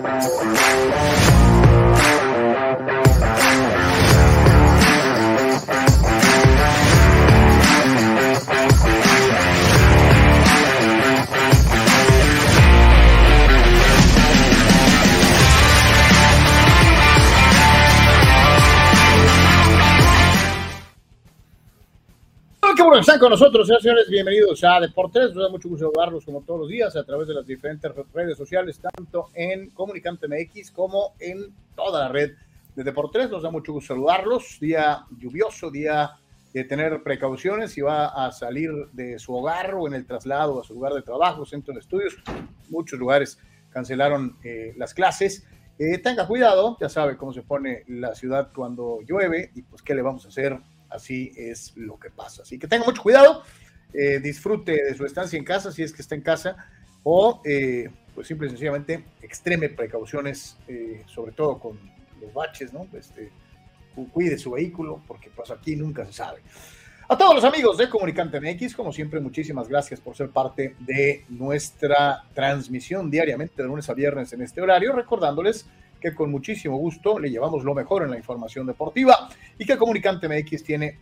rapaz. Están con nosotros, señores, bienvenidos a Deportes. Nos da mucho gusto saludarlos como todos los días a través de las diferentes redes sociales, tanto en Comunicante MX como en toda la red de Deportes. Nos da mucho gusto saludarlos. Día lluvioso, día de tener precauciones si va a salir de su hogar o en el traslado a su lugar de trabajo, centro de estudios. Muchos lugares cancelaron eh, las clases. Eh, tenga cuidado, ya sabe cómo se pone la ciudad cuando llueve y pues qué le vamos a hacer así es lo que pasa. Así que tenga mucho cuidado, eh, disfrute de su estancia en casa si es que está en casa o eh, pues simple y sencillamente extreme precauciones, eh, sobre todo con los baches, ¿no? Este, cuide su vehículo porque pues aquí nunca se sabe. A todos los amigos de Comunicante MX, como siempre, muchísimas gracias por ser parte de nuestra transmisión diariamente de lunes a viernes en este horario, recordándoles con muchísimo gusto le llevamos lo mejor en la información deportiva y que Comunicante MX tiene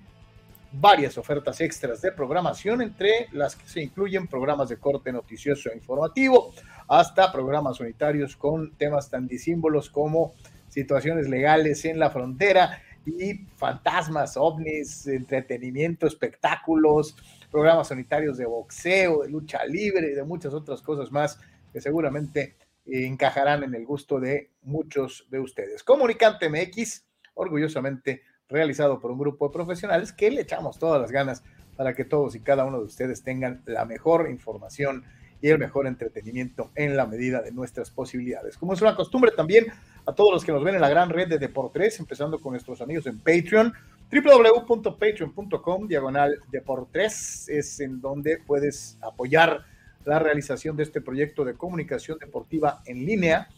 varias ofertas extras de programación, entre las que se incluyen programas de corte noticioso e informativo, hasta programas unitarios con temas tan disímbolos como situaciones legales en la frontera y fantasmas, ovnis, entretenimiento, espectáculos, programas unitarios de boxeo, de lucha libre y de muchas otras cosas más que seguramente encajarán en el gusto de muchos de ustedes. Comunicante MX, orgullosamente realizado por un grupo de profesionales que le echamos todas las ganas para que todos y cada uno de ustedes tengan la mejor información y el mejor entretenimiento en la medida de nuestras posibilidades. Como es una costumbre también a todos los que nos ven en la gran red de Deportes, empezando con nuestros amigos en Patreon, www.patreon.com, diagonal Deportes, es en donde puedes apoyar la realización de este proyecto de comunicación deportiva en línea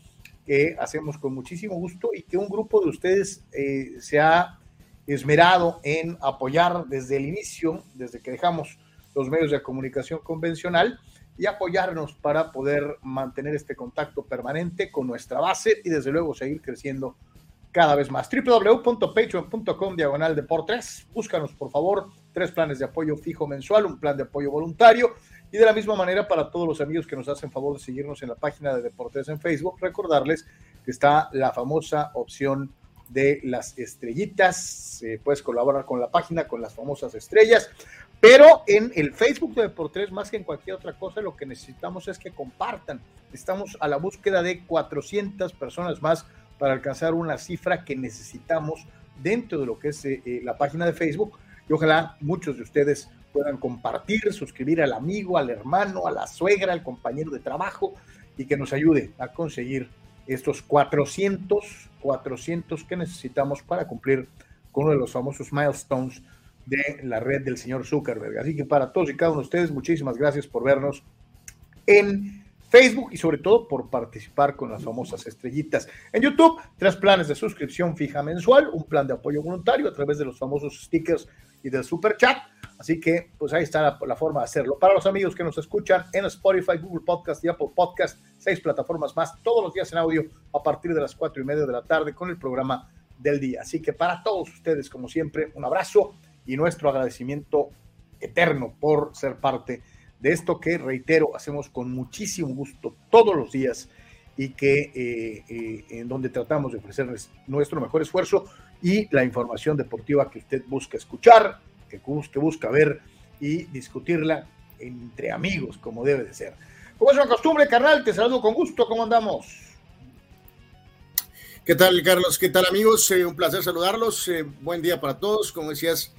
que hacemos con muchísimo gusto y que un grupo de ustedes eh, se ha esmerado en apoyar desde el inicio, desde que dejamos los medios de comunicación convencional y apoyarnos para poder mantener este contacto permanente con nuestra base y desde luego seguir creciendo cada vez más. www.patreon.com diagonal deportes. Búscanos por favor tres planes de apoyo fijo mensual, un plan de apoyo voluntario y de la misma manera, para todos los amigos que nos hacen favor de seguirnos en la página de Deportes en Facebook, recordarles que está la famosa opción de las estrellitas. puedes colaborar con la página, con las famosas estrellas. Pero en el Facebook de Deportes, más que en cualquier otra cosa, lo que necesitamos es que compartan. Estamos a la búsqueda de 400 personas más para alcanzar una cifra que necesitamos dentro de lo que es eh, eh, la página de Facebook. Y ojalá muchos de ustedes puedan compartir, suscribir al amigo, al hermano, a la suegra, al compañero de trabajo y que nos ayude a conseguir estos 400, 400 que necesitamos para cumplir con uno de los famosos milestones de la red del señor Zuckerberg. Así que para todos y cada uno de ustedes, muchísimas gracias por vernos en Facebook y sobre todo por participar con las famosas estrellitas. En YouTube, tres planes de suscripción fija mensual, un plan de apoyo voluntario a través de los famosos stickers y del super chat. Así que, pues ahí está la, forma de hacerlo. Para los amigos que nos escuchan en Spotify, Google Podcast y Apple Podcast, seis plataformas más, todos los días en audio a partir de las cuatro y media de la tarde con el programa del día. Así que para todos ustedes, como siempre, un abrazo y nuestro agradecimiento eterno por ser parte de esto que, reitero, hacemos con muchísimo gusto todos los días y que eh, eh, en donde tratamos de ofrecerles nuestro mejor esfuerzo y la información deportiva que usted busca escuchar, que busca, busca ver y discutirla entre amigos, como debe de ser. Como es una costumbre, carnal, te saludo con gusto, ¿cómo andamos? ¿Qué tal, Carlos? ¿Qué tal, amigos? Eh, un placer saludarlos. Eh, buen día para todos. Como decías,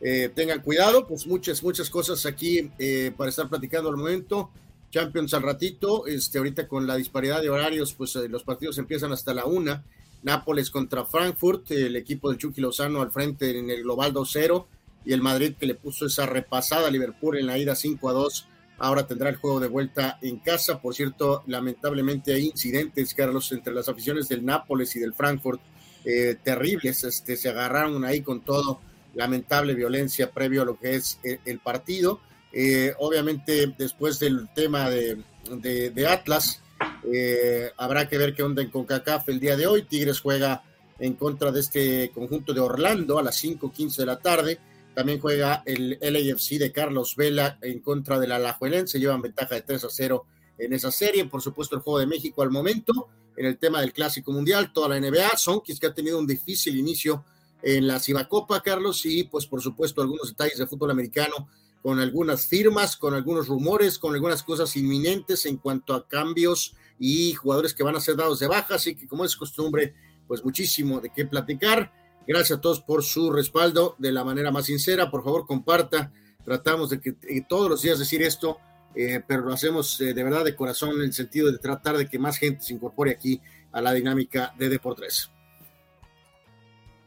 eh, tengan cuidado, pues muchas, muchas cosas aquí para estar platicando al momento. Champions al ratito, este, ahorita con la disparidad de horarios, pues los partidos empiezan hasta la una. Nápoles contra Frankfurt, el equipo de Chucky Lozano al frente en el global 2-0 y el Madrid que le puso esa repasada a Liverpool en la ida 5 a 2, ahora tendrá el juego de vuelta en casa. Por cierto, lamentablemente hay incidentes, Carlos, entre las aficiones del Nápoles y del Frankfurt, eh, terribles, este, se agarraron ahí con todo, lamentable violencia previo a lo que es el, partido. Eh, obviamente, después del tema de Atlas, Eh, habrá que ver qué onda en CONCACAF el día de hoy. Tigres juega en contra de este conjunto de Orlando a las 5:15 de la tarde. También juega el LAFC de Carlos Vela en contra del Alajuelense. Llevan ventaja de 3 a 0 en esa serie. Por supuesto, el juego de México al momento en el tema del Clásico Mundial, toda la NBA. Sonkis que ha tenido un difícil inicio en la Cibacopa, Carlos, y pues por supuesto algunos detalles de fútbol americano con algunas firmas, con algunos rumores, con algunas cosas inminentes en cuanto a cambios y jugadores que van a ser dados de baja, así que como es costumbre, pues muchísimo de qué platicar. Gracias a todos por su respaldo de la manera más sincera. Por favor, comparta. Tratamos de que todos los días decir esto, eh, pero lo hacemos eh, de verdad de corazón en el sentido de tratar de que más gente se incorpore aquí a la dinámica de Deportes.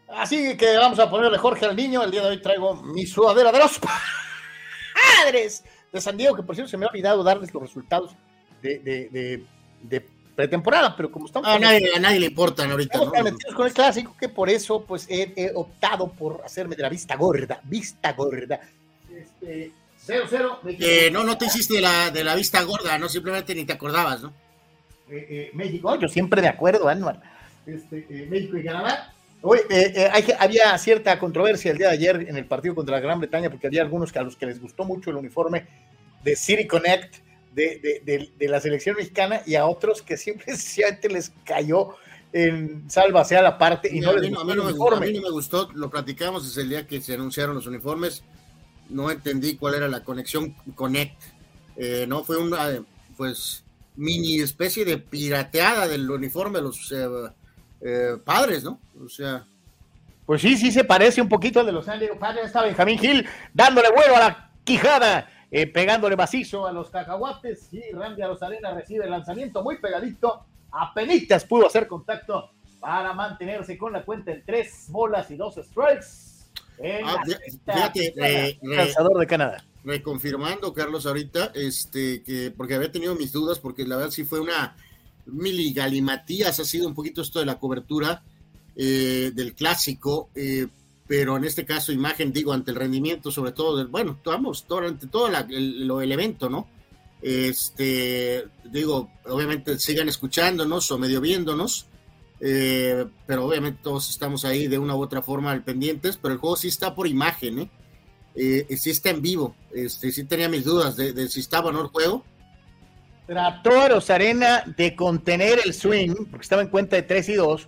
Así que vamos a ponerle Jorge al niño. El día de hoy traigo mi sudadera de los padres de San Diego, que por cierto se me ha olvidado darles los resultados de, pretemporada, pero como estamos... A nadie, a nadie le importan ahorita. Estamos con el clásico, que por eso pues he, optado por hacerme de la vista gorda, vista gorda. Este, 0-0. Eh, no, no te hiciste de la, de la vista gorda, no simplemente ni te acordabas, ¿no? Eh, eh, México, yo siempre de acuerdo, Anual. Este, México y Canadá. Hoy, había cierta controversia el día de ayer en el partido contra la Gran Bretaña porque había algunos que a los que les gustó mucho el uniforme de City Connect de, la selección mexicana y a otros que simplemente les cayó en salva sea la parte y no les gustó. A mí no me gustó, lo platicamos desde el día que se anunciaron los uniformes no entendí cuál era la conexión Connect. Eh, no fue una pues mini especie de pirateada del uniforme de los eh, eh, padres, ¿no? O sea. Pues sí, sí se parece un poquito al de los San Padres. Está Benjamín Gil dándole vuelo a la quijada, pegándole macizo a los cacahuates. Y Randy Rosarena recibe el lanzamiento muy pegadito. Apenitas pudo hacer contacto para mantenerse con la cuenta en tres bolas y dos strikes Ah, fíjate, de Canadá. Reconfirmando, Carlos, ahorita, este, que porque había tenido mis dudas, porque la verdad sí fue una miligalimatías, ha sido un poquito esto de la cobertura eh, del clásico, eh, pero en este caso, imagen, digo, ante el rendimiento, sobre todo, del, bueno, vamos, durante todo el, el evento, ¿no? Este, digo, obviamente sigan escuchándonos o medio viéndonos, eh, pero obviamente todos estamos ahí de una u otra forma al pendientes, pero el juego sí está por imagen, ¿eh? sí está en vivo, este, sí tenía mis dudas de, si estaba o no el juego. Trató a Rosarena de contener el swing, porque estaba en cuenta de 3 y 2.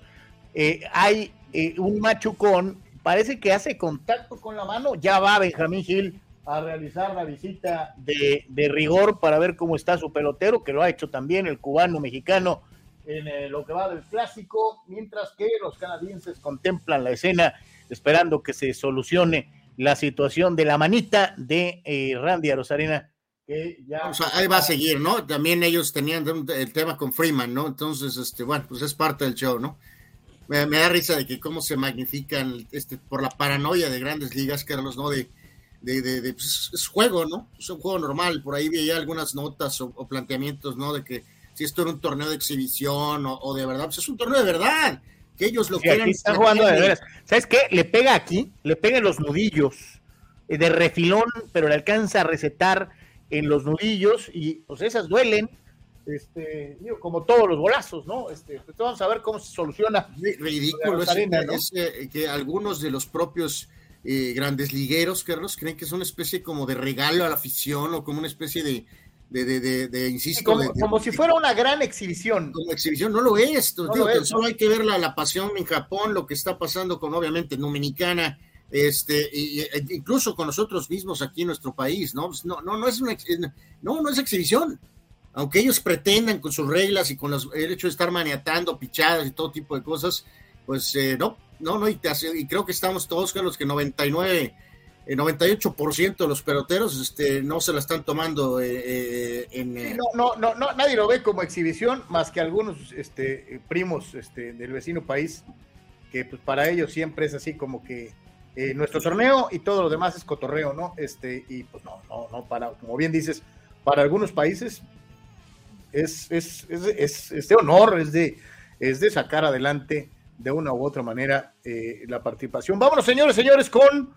Eh, hay un machucón, parece que hace contacto con la mano, ya va Benjamín Gil a realizar la visita de, de rigor para ver cómo está su pelotero, que lo ha hecho también el cubano mexicano en eh, lo que va del clásico, mientras que los canadienses contemplan la escena esperando que se solucione la situación de la manita de eh, Randy Arosarena. Que ya... ahí va a seguir, ¿no? También ellos tenían el tema con Freeman, ¿no? Entonces, este, bueno, pues es parte del show, ¿no? Me, da risa de que cómo se magnifican este, por la paranoia de grandes ligas, Carlos, ¿no? De, de, de, pues es juego, ¿no? Es un juego normal. Por ahí vi algunas notas o, o planteamientos, ¿no? De que si esto era un torneo de exhibición o, de verdad, pues es un torneo de verdad, que ellos lo quieran. Están jugando de veras. ¿Sabes qué? Le pega aquí, le pega en los nudillos eh, de refilón, pero le alcanza a recetar en los nudillos y pues esas duelen. Este, como todos los golazos, ¿no? Este, pues, vamos a ver cómo se soluciona. Ridículo es, eh, que algunos de los propios eh, grandes ligueros, Carlos, creen que es una especie como de regalo a la afición o como una especie de, de, de, insisto. como, si fuera una gran exhibición. Como exhibición, no lo es. solo hay que ver la, pasión en Japón, lo que está pasando con, obviamente, en Dominicana, este, e incluso con nosotros mismos aquí en nuestro país, ¿no? Pues no, no, no es una, no, no es exhibición. Aunque ellos pretendan con sus reglas y con el hecho de estar maniatando, pichadas y todo tipo de cosas, pues eh, no, no, no, y, y creo que estamos todos, con los que 99 el 98% de los peloteros este, no se la están tomando eh, eh, en... Eh, no, no, no, nadie lo ve como exhibición, más que algunos este, primos este, del vecino país, que pues para ellos siempre es así como que nuestro torneo y todo lo demás es cotorreo, ¿no? Este, y pues no, no, no, para, como bien dices, para algunos países es, es, es, es de honor, es de, es de sacar adelante de una u otra manera la participación. Vámonos, señores, señores, con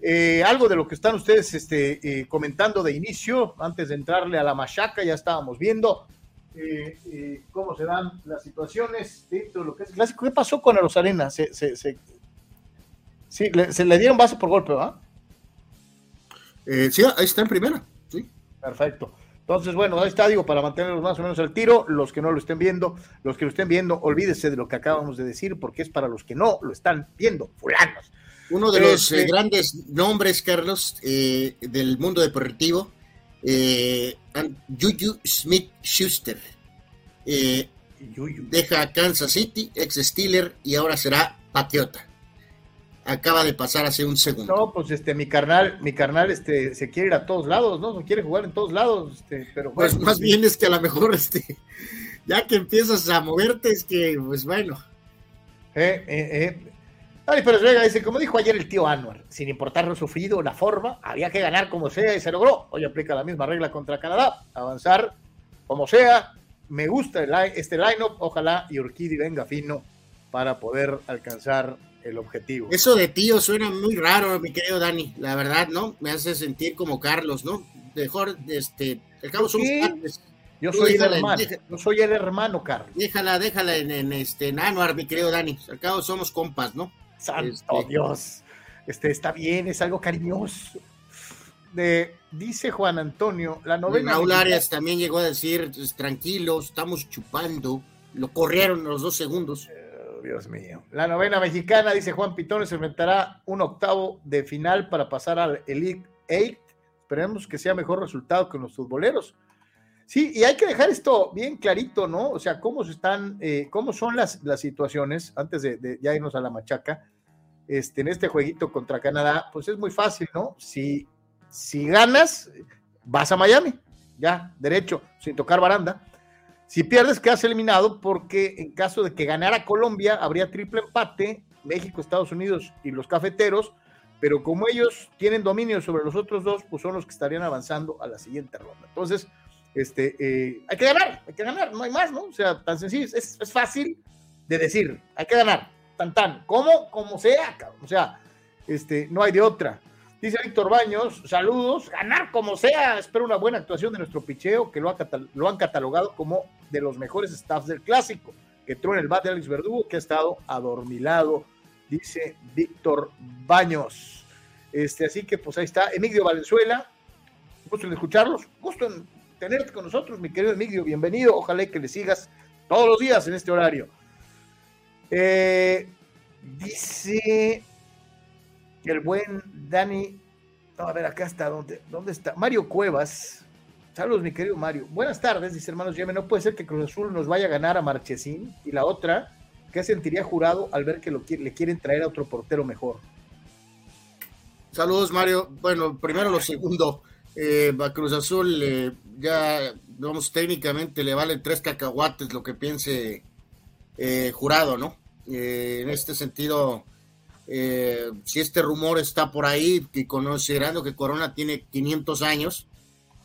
eh, algo de lo que están ustedes este, eh, comentando de inicio, antes de entrarle a la machaca, ya estábamos viendo eh, eh, cómo se dan las situaciones dentro de lo que es clásico. ¿Qué pasó con Rosarena? Se, se, se, sí, le, se le dieron base por golpe, ¿va? Eh, sí, ahí está en primera. Sí. Perfecto. Entonces, bueno, ahí está, digo, para mantenerlos más o menos al tiro, los que no lo estén viendo, los que lo estén viendo, olvídese de lo que acabamos de decir, porque es para los que no lo están viendo, fulanos. Uno de los eh, grandes nombres, Carlos, eh, del mundo deportivo, eh, Juju Smith Schuster. Eh, deja Kansas City, ex Steeler, y ahora será Patriota acaba de pasar hace un segundo. No, pues este, mi carnal, mi carnal, este, se quiere ir a todos lados, ¿no? Se quiere jugar en todos lados, este, pero pues más bien es que a lo mejor, este, ya que empiezas a moverte, es que, pues bueno. Eh, eh, eh. Ay, pero venga, dice, como dijo ayer el tío Anwar, sin importar lo sufrido, la forma, había que ganar como sea y se logró. Hoy aplica la misma regla contra Canadá, avanzar como sea. Me gusta el, este line-up, ojalá y Urquidi venga fino para poder alcanzar el objetivo. Eso de tío suena muy raro, mi querido Dani, la verdad, ¿no? Me hace sentir como Carlos, ¿no? Mejor, este, el cabo somos Yo soy el hermano, yo soy el hermano, Carlos. Déjala, déjala en, en este en Anuar, mi querido Dani. Al cabo somos compas, ¿no? Santo este, Dios. Este está bien, es algo cariñoso. De, dice Juan Antonio, la novena. Raúl Arias también llegó a decir, tranquilos, estamos chupando. Lo corrieron los dos segundos. Dios mío. La novena mexicana, dice Juan Pitón, se enfrentará un octavo de final para pasar al Elite Eight. Esperemos que sea mejor resultado que los futboleros. Sí, y hay que dejar esto bien clarito, ¿no? O sea, cómo están, eh, cómo son las, las situaciones, antes de, ya irnos a la machaca, este, en este jueguito contra Canadá, pues es muy fácil, ¿no? Si, si ganas, vas a Miami, ya, derecho, sin tocar baranda. Si pierdes, quedas eliminado porque en caso de que ganara Colombia, habría triple empate, México, Estados Unidos y los cafeteros, pero como ellos tienen dominio sobre los otros dos, pues son los que estarían avanzando a la siguiente ronda. Entonces, este, eh, hay que ganar, hay que ganar, no hay más, ¿no? O sea, tan sencillo, es, es fácil de decir, hay que ganar, tan tan, como, como sea, cabrón. o sea, este, no hay de otra. Dice Víctor Baños, saludos, ganar como sea, espero una buena actuación de nuestro picheo, que lo, lo han catalogado como de los mejores staffs del clásico, que en el bat de Alex Verdugo, que ha estado adormilado, dice Víctor Baños. Este, así que pues ahí está, Emilio Valenzuela, gusto en escucharlos, gusto en tenerte con nosotros, mi querido Emilio, bienvenido, ojalá que le sigas todos los días en este horario. Eh, dice el buen Dani, a ver acá está, ¿dónde, dónde está? Mario Cuevas. Saludos, mi querido Mario. Buenas tardes, dice hermanos Yeme. No puede ser que Cruz Azul nos vaya a ganar a Marchesín. Y la otra, ¿qué sentiría jurado al ver que lo, le quieren traer a otro portero mejor? Saludos, Mario. Bueno, primero lo segundo. Eh, a Cruz Azul eh, ya, vamos, técnicamente le valen tres cacahuates lo que piense eh, jurado, ¿no? en este sentido, eh, si este rumor está por ahí, y considerando que Corona tiene 500 años,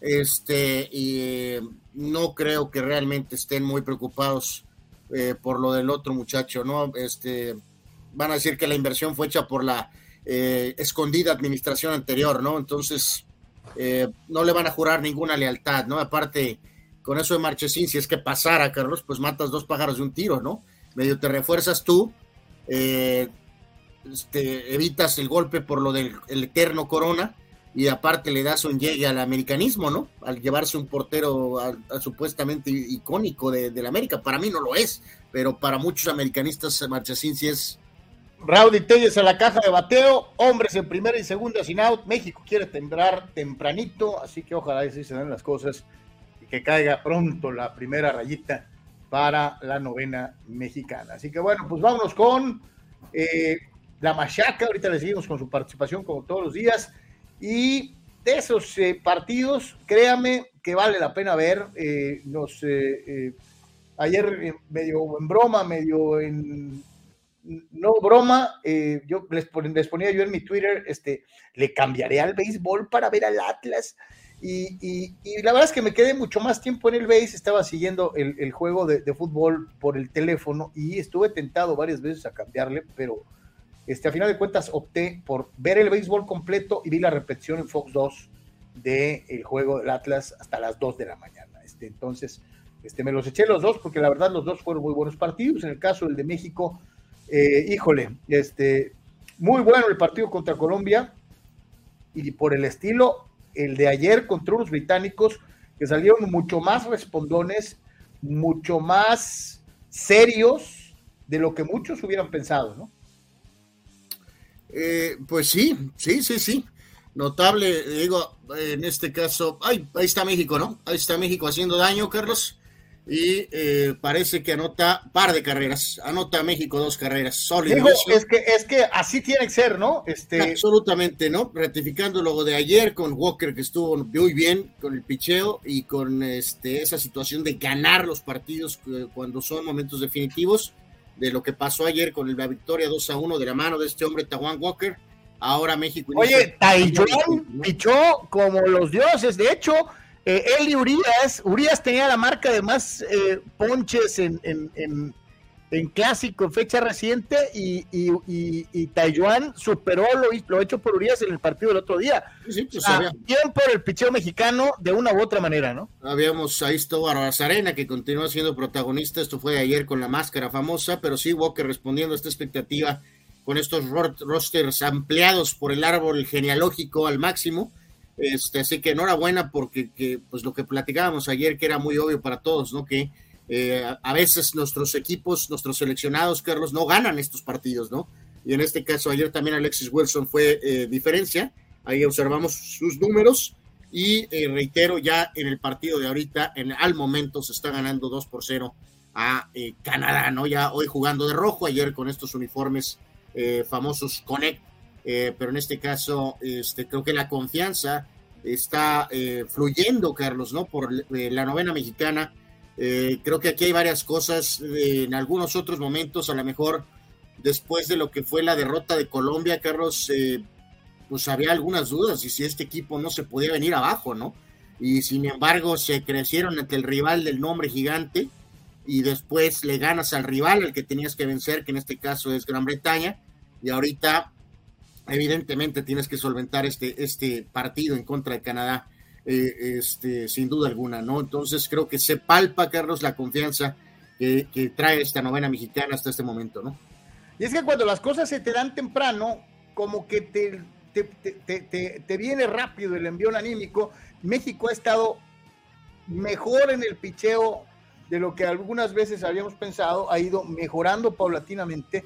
este, y eh, no creo que realmente estén muy preocupados eh, por lo del otro muchacho, ¿no? Este, van a decir que la inversión fue hecha por la escondida administración anterior, ¿no? Entonces, no le van a jurar ninguna lealtad, ¿no? Aparte, con eso de Marchesín, si es que pasara, Carlos, pues matas dos pájaros de un tiro, ¿no? Medio te refuerzas tú, este, evitas el golpe por lo del eterno Corona y aparte le das un llegue al americanismo, ¿no? Al llevarse un portero supuestamente icónico de, la América. Para mí no lo es, pero para muchos americanistas Marchesín sí es. Raudy Telles a la caja de bateo, hombres en primera y segunda sin out. México quiere temblar tempranito, así que ojalá así se den las cosas y que caiga pronto la primera rayita para la novena mexicana. Así que bueno, pues vámonos con eh, la Machaca, ahorita le seguimos con su participación como todos los días. Y de esos eh, partidos, créame que vale la pena ver. Eh, nos, eh, ayer medio en broma, medio en no broma, yo les, ponía yo en mi Twitter, este, le cambiaré al béisbol para ver al Atlas. Y, la verdad es que me quedé mucho más tiempo en el base, estaba siguiendo el, juego de, de, fútbol por el teléfono y estuve tentado varias veces a cambiarle, pero este, a final de cuentas opté por ver el béisbol completo y vi la repetición en Fox 2 del el juego del Atlas hasta las 2 de la mañana. Este, entonces, Este, me los eché los dos porque la verdad los dos fueron muy buenos partidos. En el caso del de México, eh, híjole, este, muy bueno el partido contra Colombia y por el estilo, el de ayer contra unos británicos que salieron mucho más respondones, mucho más serios de lo que muchos hubieran pensado, ¿no? Eh, pues sí, sí, sí, sí. Notable, digo, en este caso, ay, ahí está México, ¿no? Ahí está México haciendo daño, Carlos y eh, parece que anota par de carreras, anota México dos carreras, sólido. es que es que así tiene que ser, ¿no? Este... Absolutamente, ¿no? Ratificando luego de ayer con Walker que estuvo muy bien con el picheo y con este, esa situación de ganar los partidos cuando son momentos definitivos, de lo que pasó ayer con la victoria 2 a 1 de la mano de este hombre Tawan Walker. Ahora México. Oye, Taiwan pichó como los dioses, de hecho eh, Eli Urias, Urias tenía la marca de más eh, ponches en, en, en, clásico, fecha reciente, y, y, y, Taiwan superó lo, lo, hecho por Urias en el partido del otro día. Sí, pues bien por el picheo mexicano de una u otra manera, ¿no? Habíamos ahí estuvo Arena, que continúa siendo protagonista, esto fue ayer con la máscara famosa, pero sí Walker respondiendo a esta expectativa con estos rosters ampliados por el árbol genealógico al máximo este, así que enhorabuena porque que, pues lo que platicábamos ayer, que era muy obvio para todos, ¿no? Que eh, a veces nuestros equipos, nuestros seleccionados, Carlos, no ganan estos partidos, ¿no? Y en este caso ayer también Alexis Wilson fue eh, diferencia, ahí observamos sus números y eh, reitero, ya en el partido de ahorita, en, al momento se está ganando 2 por 0 a Canadá, ¿no? Ya hoy jugando de rojo, ayer con estos uniformes famosos Connect eh, pero en este caso este, creo que la confianza está eh, fluyendo, Carlos, ¿no? Por eh, la novena mexicana. Creo que aquí hay varias cosas, en algunos otros momentos, a lo mejor después de lo que fue la derrota de Colombia, Carlos, pues había algunas dudas y si este equipo no se podía venir abajo, ¿no? Y sin embargo se crecieron ante el rival del nombre gigante y después le ganas al rival al que tenías que vencer, que en este caso es Gran Bretaña, y ahorita evidentemente tienes que solventar este, este partido en contra de Canadá, eh, este, sin duda alguna, ¿no? Entonces creo que se palpa, Carlos, la confianza que, trae esta novena mexicana hasta este momento, ¿no? Y es que cuando las cosas se te dan temprano, como que te, te, viene rápido el envío anímico. México ha estado mejor en el picheo de lo que algunas veces habíamos pensado, ha ido mejorando paulatinamente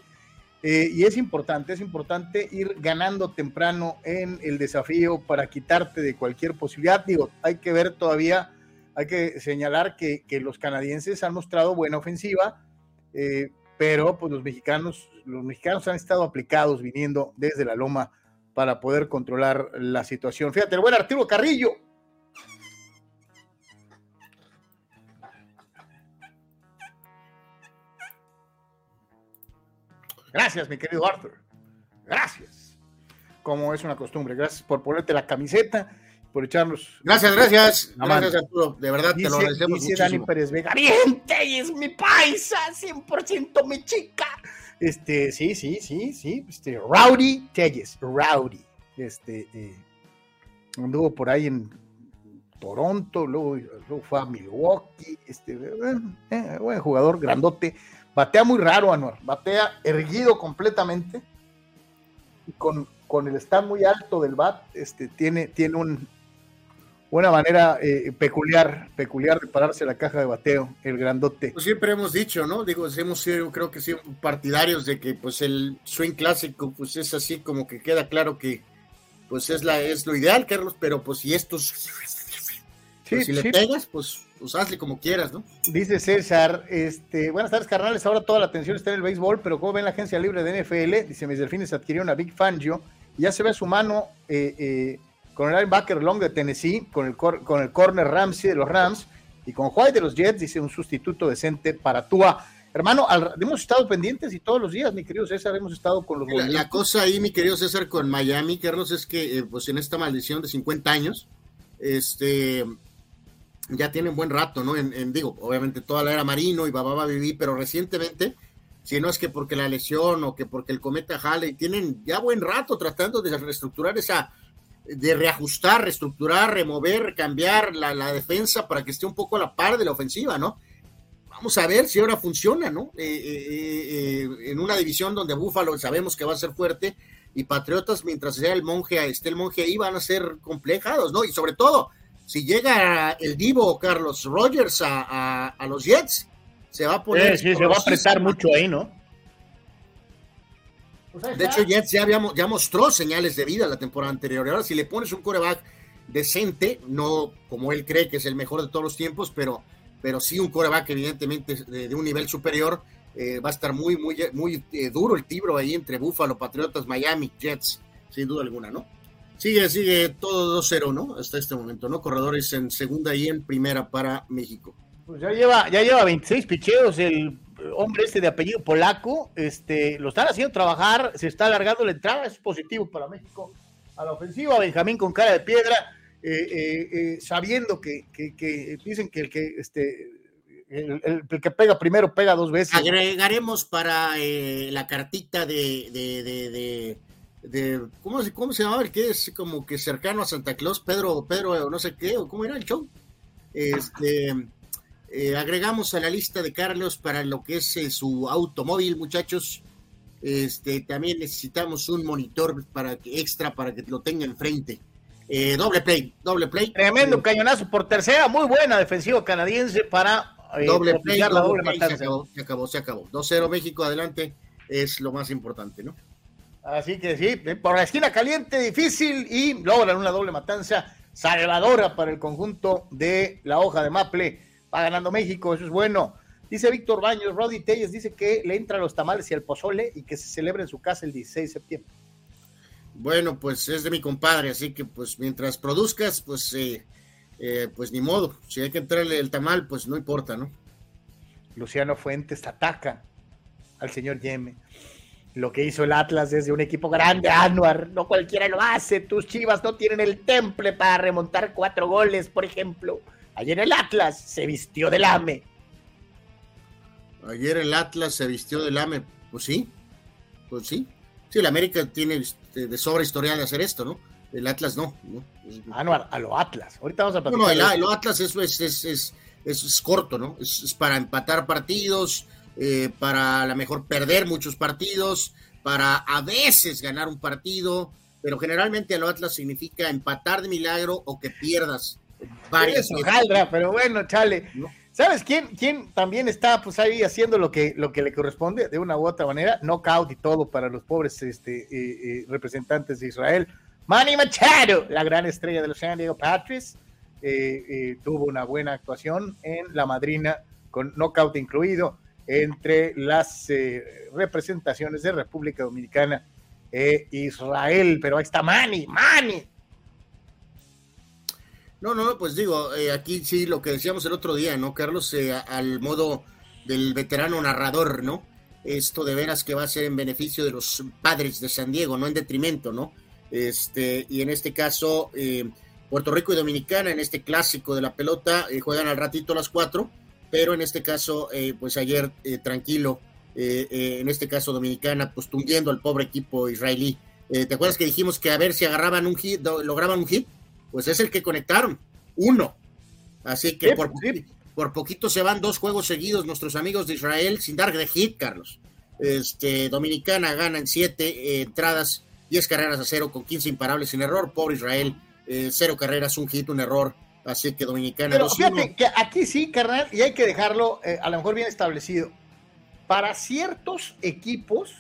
eh, y es importante, es importante ir ganando temprano en el desafío para quitarte de cualquier posibilidad. Digo, hay que ver todavía, hay que señalar que, los canadienses han mostrado buena ofensiva, eh, pero pues los mexicanos, los mexicanos han estado aplicados viniendo desde la loma para poder controlar la situación. Fíjate, el buen Arturo Carrillo Gracias, mi querido Arthur. Gracias. Como es una costumbre. Gracias por ponerte la camiseta, por echarnos. Gracias, gracias. Gracias, Arturo. De verdad te lo agradecemos dice Dani Pérez Vega. Bien, es mi paisa, 100% mi chica. Este, sí, sí, sí, sí. Este, Rowdy Telles, Rowdy. Este, eh, anduvo por ahí en Toronto, luego, fue a Milwaukee. Este, eh, eh, buen jugador, grandote. Batea muy raro, Anuar. Batea erguido completamente. Y con, con el stand muy alto del bat, este, tiene, tiene un, una manera eh, peculiar, peculiar de pararse la caja de bateo, el grandote. Pues siempre hemos dicho, ¿no? Digo, hemos sido, creo que sido partidarios de que pues el swing clásico, pues es así como que queda claro que pues es la, es lo ideal, Carlos, pero pues si estos si le pegas, pues pues hazle como quieras, ¿no? Dice César, este, buenas tardes, carnales. Ahora toda la atención está en el béisbol, pero como ven la agencia libre de NFL, dice mis delfines adquirieron a Big Fangio, y ya se ve su mano eh, eh, con el linebacker Long de Tennessee, con el, con el corner Ramsey de los Rams, y con White de los Jets, dice un sustituto decente para Tua. Hermano, hemos estado pendientes y todos los días, mi querido César, hemos estado con los La, la cosa ahí, mi querido César, con Miami, Carlos, es que eh, pues en esta maldición de 50 años, este, ya tienen buen rato, ¿no? En, digo, obviamente toda la era Marino y Bababa Viví, pero recientemente, si no es que porque la lesión o que porque el cometa Halley, tienen ya buen rato tratando de reestructurar esa, de reajustar, reestructurar, remover, cambiar la, defensa para que esté un poco a la par de la ofensiva, ¿no? vamos a ver si ahora funciona, ¿no? en una división donde Búfalo sabemos que va a ser fuerte y Patriotas, mientras sea el monje, esté el monje ahí, van a ser complejados, ¿no? Y sobre todo, si llega el Divo Carlos Rogers a, los Jets, se va a poner. Sí, se va a apretar mucho ahí, ¿no? Pues de hecho, Jets ya, ya mostró señales de vida la temporada anterior. Y ahora, si le pones un coreback decente, no como él cree que es el mejor de todos los tiempos, pero, pero sí un coreback evidentemente de, un nivel superior, eh, va a estar muy, muy, muy eh, duro el tibro ahí entre Buffalo, Patriotas, Miami, Jets, sin duda alguna, ¿no? Sigue, sigue todo 2-0, ¿no? Hasta este momento, ¿no? Corredores en segunda y en primera para México. Pues ya lleva, ya lleva 26 picheos el hombre este de apellido polaco, este, lo están haciendo trabajar, se está alargando la entrada, es positivo para México a la ofensiva, Benjamín con cara de piedra, eh, eh, eh, sabiendo que, dicen que el que este el, que pega primero pega dos veces. Agregaremos para la cartita de, de, de, ¿cómo, ¿cómo, se llama? El que es como que cercano a Santa Claus, Pedro, Pedro, no sé qué, o cómo era el show. Este agregamos a la lista de Carlos para lo que es su automóvil, muchachos. Este, también necesitamos un monitor para que, extra para que lo tenga enfrente. Eh, doble play, doble play. Tremendo eh, cañonazo por tercera, muy buena defensiva canadiense para eh, doble play, la doble play se, acabó, se acabó, se acabó. 2-0 México, adelante, es lo más importante, ¿no? Así que sí, por la esquina caliente, difícil y logran una doble matanza salvadora para el conjunto de la hoja de Maple. Va ganando México, eso es bueno. Dice Víctor Baños, Roddy Telles dice que le entran los tamales y el pozole y que se celebra en su casa el 16 de septiembre. Bueno, pues es de mi compadre, así que pues mientras produzcas, pues eh, eh, pues ni modo. Si hay que entrarle el tamal, pues no importa, ¿no? Luciano Fuentes ataca al señor Yeme. Lo que hizo el Atlas desde un equipo grande, Anuar, no cualquiera lo hace. Tus chivas no tienen el temple para remontar cuatro goles, por ejemplo. Ayer el Atlas se vistió del AME. Ayer el Atlas se vistió del AME. Pues sí, pues sí. Sí, el América tiene este, de sobra historia de hacer esto, ¿no? El Atlas no. ¿no? Ah, a lo Atlas. Ahorita vamos a platicar. No, el, Atlas es, es, es, es, corto, ¿no? Es, para empatar partidos, eh, para a lo mejor perder muchos partidos, para a veces ganar un partido, pero generalmente a lo Atlas significa empatar de milagro o que pierdas varias. pero bueno, chale. ¿Sabes quién, quién también está pues ahí haciendo lo que, lo que le corresponde de una u otra manera? Knockout y todo para los pobres este, eh, eh, representantes de Israel. Manny Machado, la gran estrella de los San Diego Patriots, eh, tuvo una buena actuación en la madrina con knockout incluido entre las representaciones de República Dominicana e Israel. Pero ahí está Manny, Manny no, no, pues digo, eh, aquí sí, lo que decíamos el otro día, ¿no, Carlos? Eh, al modo del veterano narrador, ¿no? Esto de veras que va a ser en beneficio de los padres de San Diego, no en detrimento, ¿no? Este, y en este caso, eh, Puerto Rico y Dominicana, en este clásico de la pelota, juegan al ratito las cuatro, pero en este caso, pues ayer tranquilo, en este caso Dominicana, pues tundiendo al pobre equipo israelí. ¿Te acuerdas que dijimos que a ver si agarraban un hit, lograban un hit? pues es el que conectaron, uno. Así que por, por, poquito se van dos juegos seguidos nuestros amigos de Israel sin dar de hit, Carlos. Este, Dominicana gana en siete eh, entradas, diez carreras a cero con 15 imparables sin error. Pobre Israel, eh, cero carreras, un hit, un error. Así que Dominicana. Pero fíjate que aquí sí, carnal, y hay que dejarlo eh, a lo mejor bien establecido. Para ciertos equipos,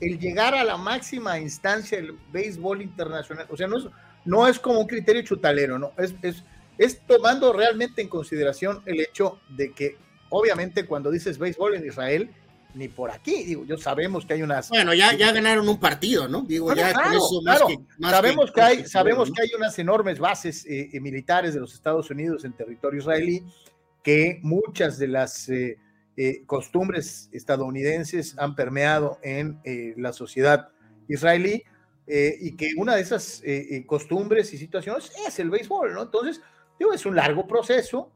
el llegar a la máxima instancia del béisbol internacional, o sea, no es, no es como un criterio chutalero, ¿no? Es, es, es tomando realmente en consideración el hecho de que, obviamente, cuando dices béisbol en Israel, ni por aquí, digo, yo sabemos que hay unas. Bueno, ya, ya ganaron un partido, ¿no? Digo, ya claro, claro. sabemos que, hay, sabemos que hay unas enormes bases eh, eh, militares de los Estados Unidos en territorio israelí, que muchas de las eh, costumbres estadounidenses han permeado en la sociedad israelí y que una de esas costumbres y situaciones es el béisbol, ¿no? Entonces, digo, es un largo proceso,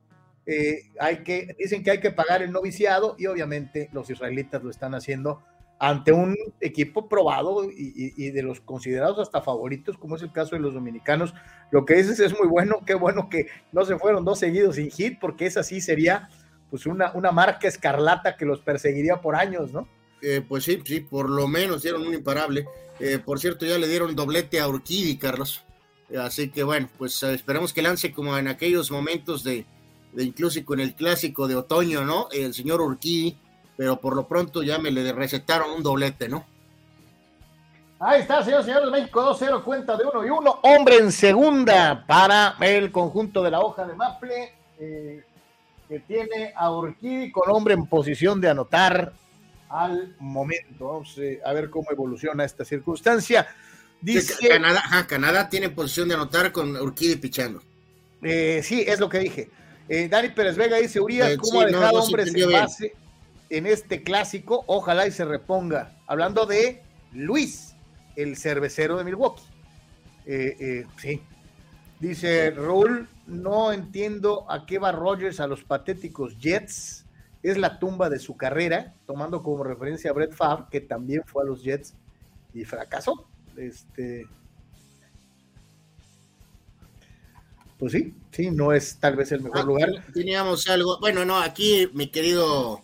hay que, dicen que hay que pagar el noviciado y obviamente los israelitas lo están haciendo ante un equipo probado y, de los considerados hasta favoritos, como es el caso de los dominicanos. Lo que dices es muy bueno, qué bueno que no se fueron dos seguidos sin hit, porque esa sí sería pues una, una marca escarlata que los perseguiría por años, ¿no? Eh, pues sí, sí, por lo menos dieron un imparable. Eh, por cierto, ya le dieron doblete a Urquidi, Carlos. Así que bueno, pues esperemos que lance como en aquellos momentos de, de incluso con el clásico de otoño, ¿no? El señor Urquidi, pero por lo pronto ya me le recetaron un doblete, ¿no? Ahí está, señor, señores, México 2-0, cuenta de uno y uno. Hombre en segunda para el conjunto de la hoja de Maple, eh, que tiene a Urquidi con hombre en posición de anotar al momento. Vamos eh, a ver cómo evoluciona esta circunstancia. Dice, Canadá, Canadá tiene posición de anotar con Urquidi pichando. Eh, sí, es lo que dije. Eh, Dani Pérez Vega dice, Urias, ¿cómo ha dejado hombres en base en este clásico? Ojalá y se reponga. Hablando de Luis el cervecero de Milwaukee. Eh, eh, sí. Dice Raúl, no entiendo a qué va Rogers a los patéticos Jets. Es la tumba de su carrera, tomando como referencia a Brett Favre, que también fue a los Jets y fracasó. Este, pues sí, sí, no es tal vez el mejor ah, lugar. Teníamos algo, bueno, no, aquí mi querido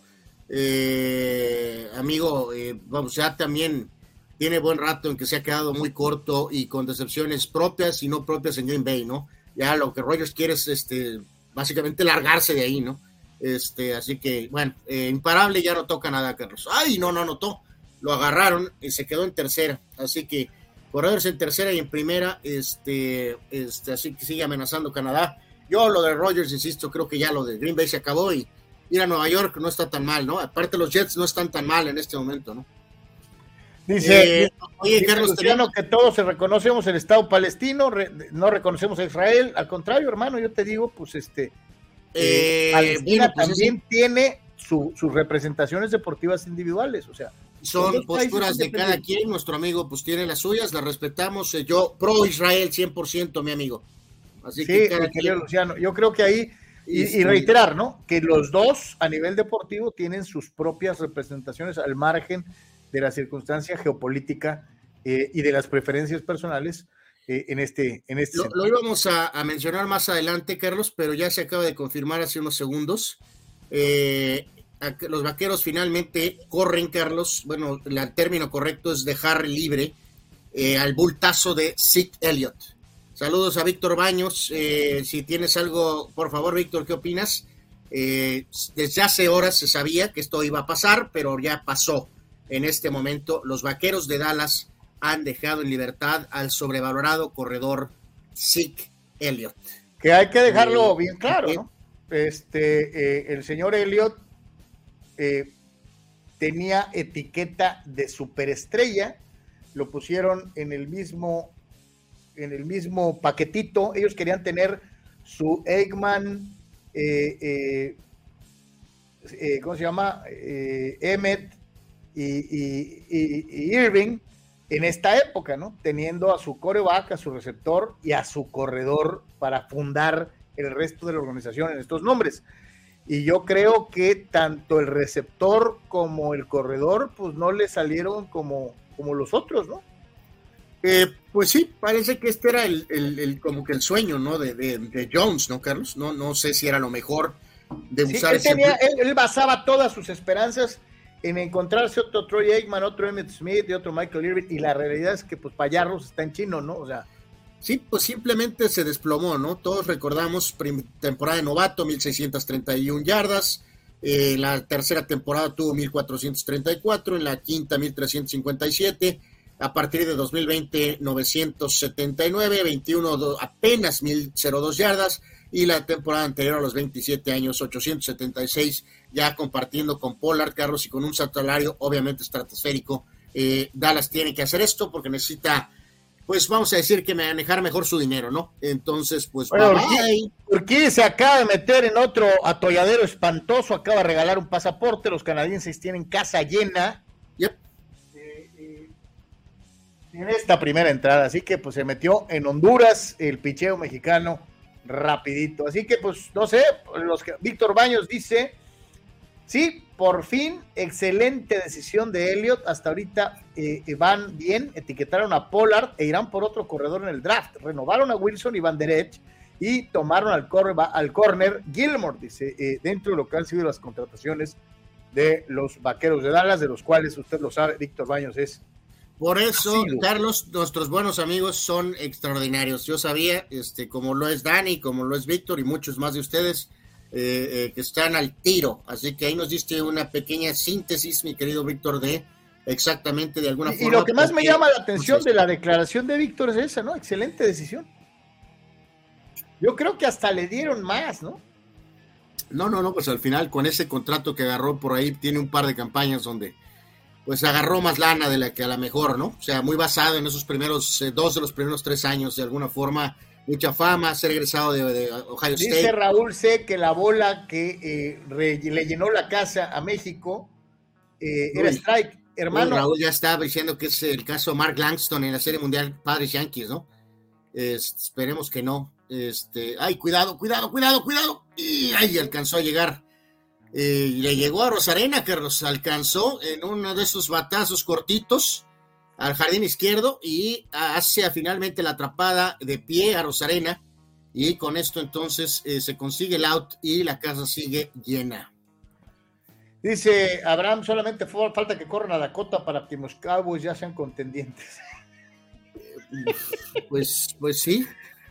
eh, amigo, vamos, ya también tiene buen rato en que se ha quedado muy corto y con decepciones propias y no propias en Green Bay, ¿no? Ya lo que Rogers quiere es este, básicamente largarse de ahí, ¿no? Este, así que, bueno, eh, imparable ya no toca nada, Carlos. Ay, no, no anotó. Lo agarraron y se quedó en tercera. Así que corredores en tercera y en primera, este, este, así que sigue amenazando Canadá. Yo lo de Rogers, insisto, creo que ya lo de Green Bay se acabó y ir a Nueva York no está tan mal, ¿no? Aparte los Jets no están tan mal en este momento, ¿no? Dice, eh, oye, Carlos Luciano, que todos reconocemos el Estado palestino, no reconocemos a Israel, al contrario, hermano, yo te digo, pues este, eh, eh, Palestina pues, también tiene sus representaciones deportivas individuales, o sea. Son posturas de cada quien, nuestro amigo pues tiene las suyas, las respetamos, yo pro Israel 100%, mi amigo. Así que Luciano, yo creo que ahí, y, y, este, reiterar, ¿no? Que los dos a nivel deportivo tienen sus propias representaciones al margen de la circunstancia geopolítica eh, y de las preferencias personales eh, en este, en este lo, íbamos a, mencionar más adelante, Carlos, pero ya se acaba de confirmar hace unos segundos. Eh, los vaqueros finalmente corren, Carlos. Bueno, el término correcto es dejar libre al bultazo de Sid Elliott. Saludos a Víctor Baños. si tienes algo, por favor, Víctor, ¿qué opinas? desde hace horas se sabía que esto iba a pasar, pero ya pasó en este momento, los vaqueros de Dallas han dejado en libertad al sobrevalorado corredor Zeke Elliott. Que hay que dejarlo eh, bien claro, ¿no? Este, eh, el señor Elliott eh, tenía etiqueta de superestrella, lo pusieron en el mismo, en el mismo paquetito. Ellos querían tener su Eggman, ¿cómo se llama? Emmet y, Irving en esta época, ¿no? Teniendo a su coreback, a su receptor y a su corredor para fundar el resto de la organización en estos nombres. Y yo creo que tanto el receptor como el corredor, pues no le salieron como, como los otros, ¿no? Eh, pues sí, parece que este era el, como que el sueño, ¿no? De, Jones, ¿no, Carlos? No, no sé si era lo mejor de usar él, tenía, él, basaba todas sus esperanzas en encontrarse otro Troy Aikman, otro Emmett Smith y otro Michael Irving, y la realidad es que pues Payarros está en chino, ¿no? O sea. Sí, pues simplemente se desplomó, ¿no? Todos recordamos temporada de novato, 1631 yardas, eh, la tercera temporada tuvo 1434, en la quinta 1357, a partir de 2020 979, 21 apenas 1002 yardas, y la temporada anterior a los 27 años, 876, ya compartiendo con Pollard, Carlos, y con un salario obviamente estratosférico. Eh, Dallas tiene que hacer esto porque necesita, pues vamos a decir que manejar mejor su dinero, ¿no? Entonces, pues... Bueno, Urquí se acaba de meter en otro atolladero espantoso, acaba de regalar un pasaporte, los canadienses tienen casa llena. Yep. Eh, eh, en esta primera entrada, así que pues se metió en Honduras el picheo mexicano rapidito. Así que, pues, no sé, los que, Víctor Baños dice, sí, por fin, excelente decisión de Elliot. Hasta ahorita eh, van bien, etiquetaron a Pollard e irán por otro corredor en el draft. Renovaron a Wilson y Van Der y tomaron al, al corner Gilmore, dice, eh, dentro de lo que han sido las contrataciones de los vaqueros de Dallas, de los cuales usted lo sabe, Víctor Baños es. Por eso, Carlos, nuestros buenos amigos son extraordinarios. Yo sabía, este, como lo es Dani, como lo es Víctor y muchos más de ustedes, eh, eh, que están al tiro. Así que ahí nos diste una pequeña síntesis, mi querido Víctor, de exactamente de alguna forma. Y lo que más me llama la atención de la declaración de Víctor es esa, ¿no? Excelente decisión. Yo creo que hasta le dieron más, ¿no? No, no, no, pues al final con ese contrato que agarró por ahí tiene un par de campañas donde pues agarró más lana de la que a la mejor, ¿no? O sea, muy basado en esos primeros, eh, dos de los primeros tres años, de alguna forma, mucha fama, ser egresado de, Ohio State. Dice Raúl C. que la bola que eh, le llenó la casa a México eh, era strike, hermano. Raúl ya estaba diciendo que es el caso de Mark Langston en la Serie Mundial Padres Yankees, ¿no? esperemos que no. Este, ay, cuidado, cuidado, cuidado, cuidado. Y ahí alcanzó a llegar. Eh, le llegó a Rosarena, que los alcanzó en uno de esos batazos cortitos al jardín izquierdo y hace finalmente la atrapada de pie a Rosarena. Y con esto entonces eh, se consigue el out y la casa sigue llena. Dice Abraham, solamente falta que corran a Dakota para que los Cowboys ya sean contendientes. Pues, pues sí,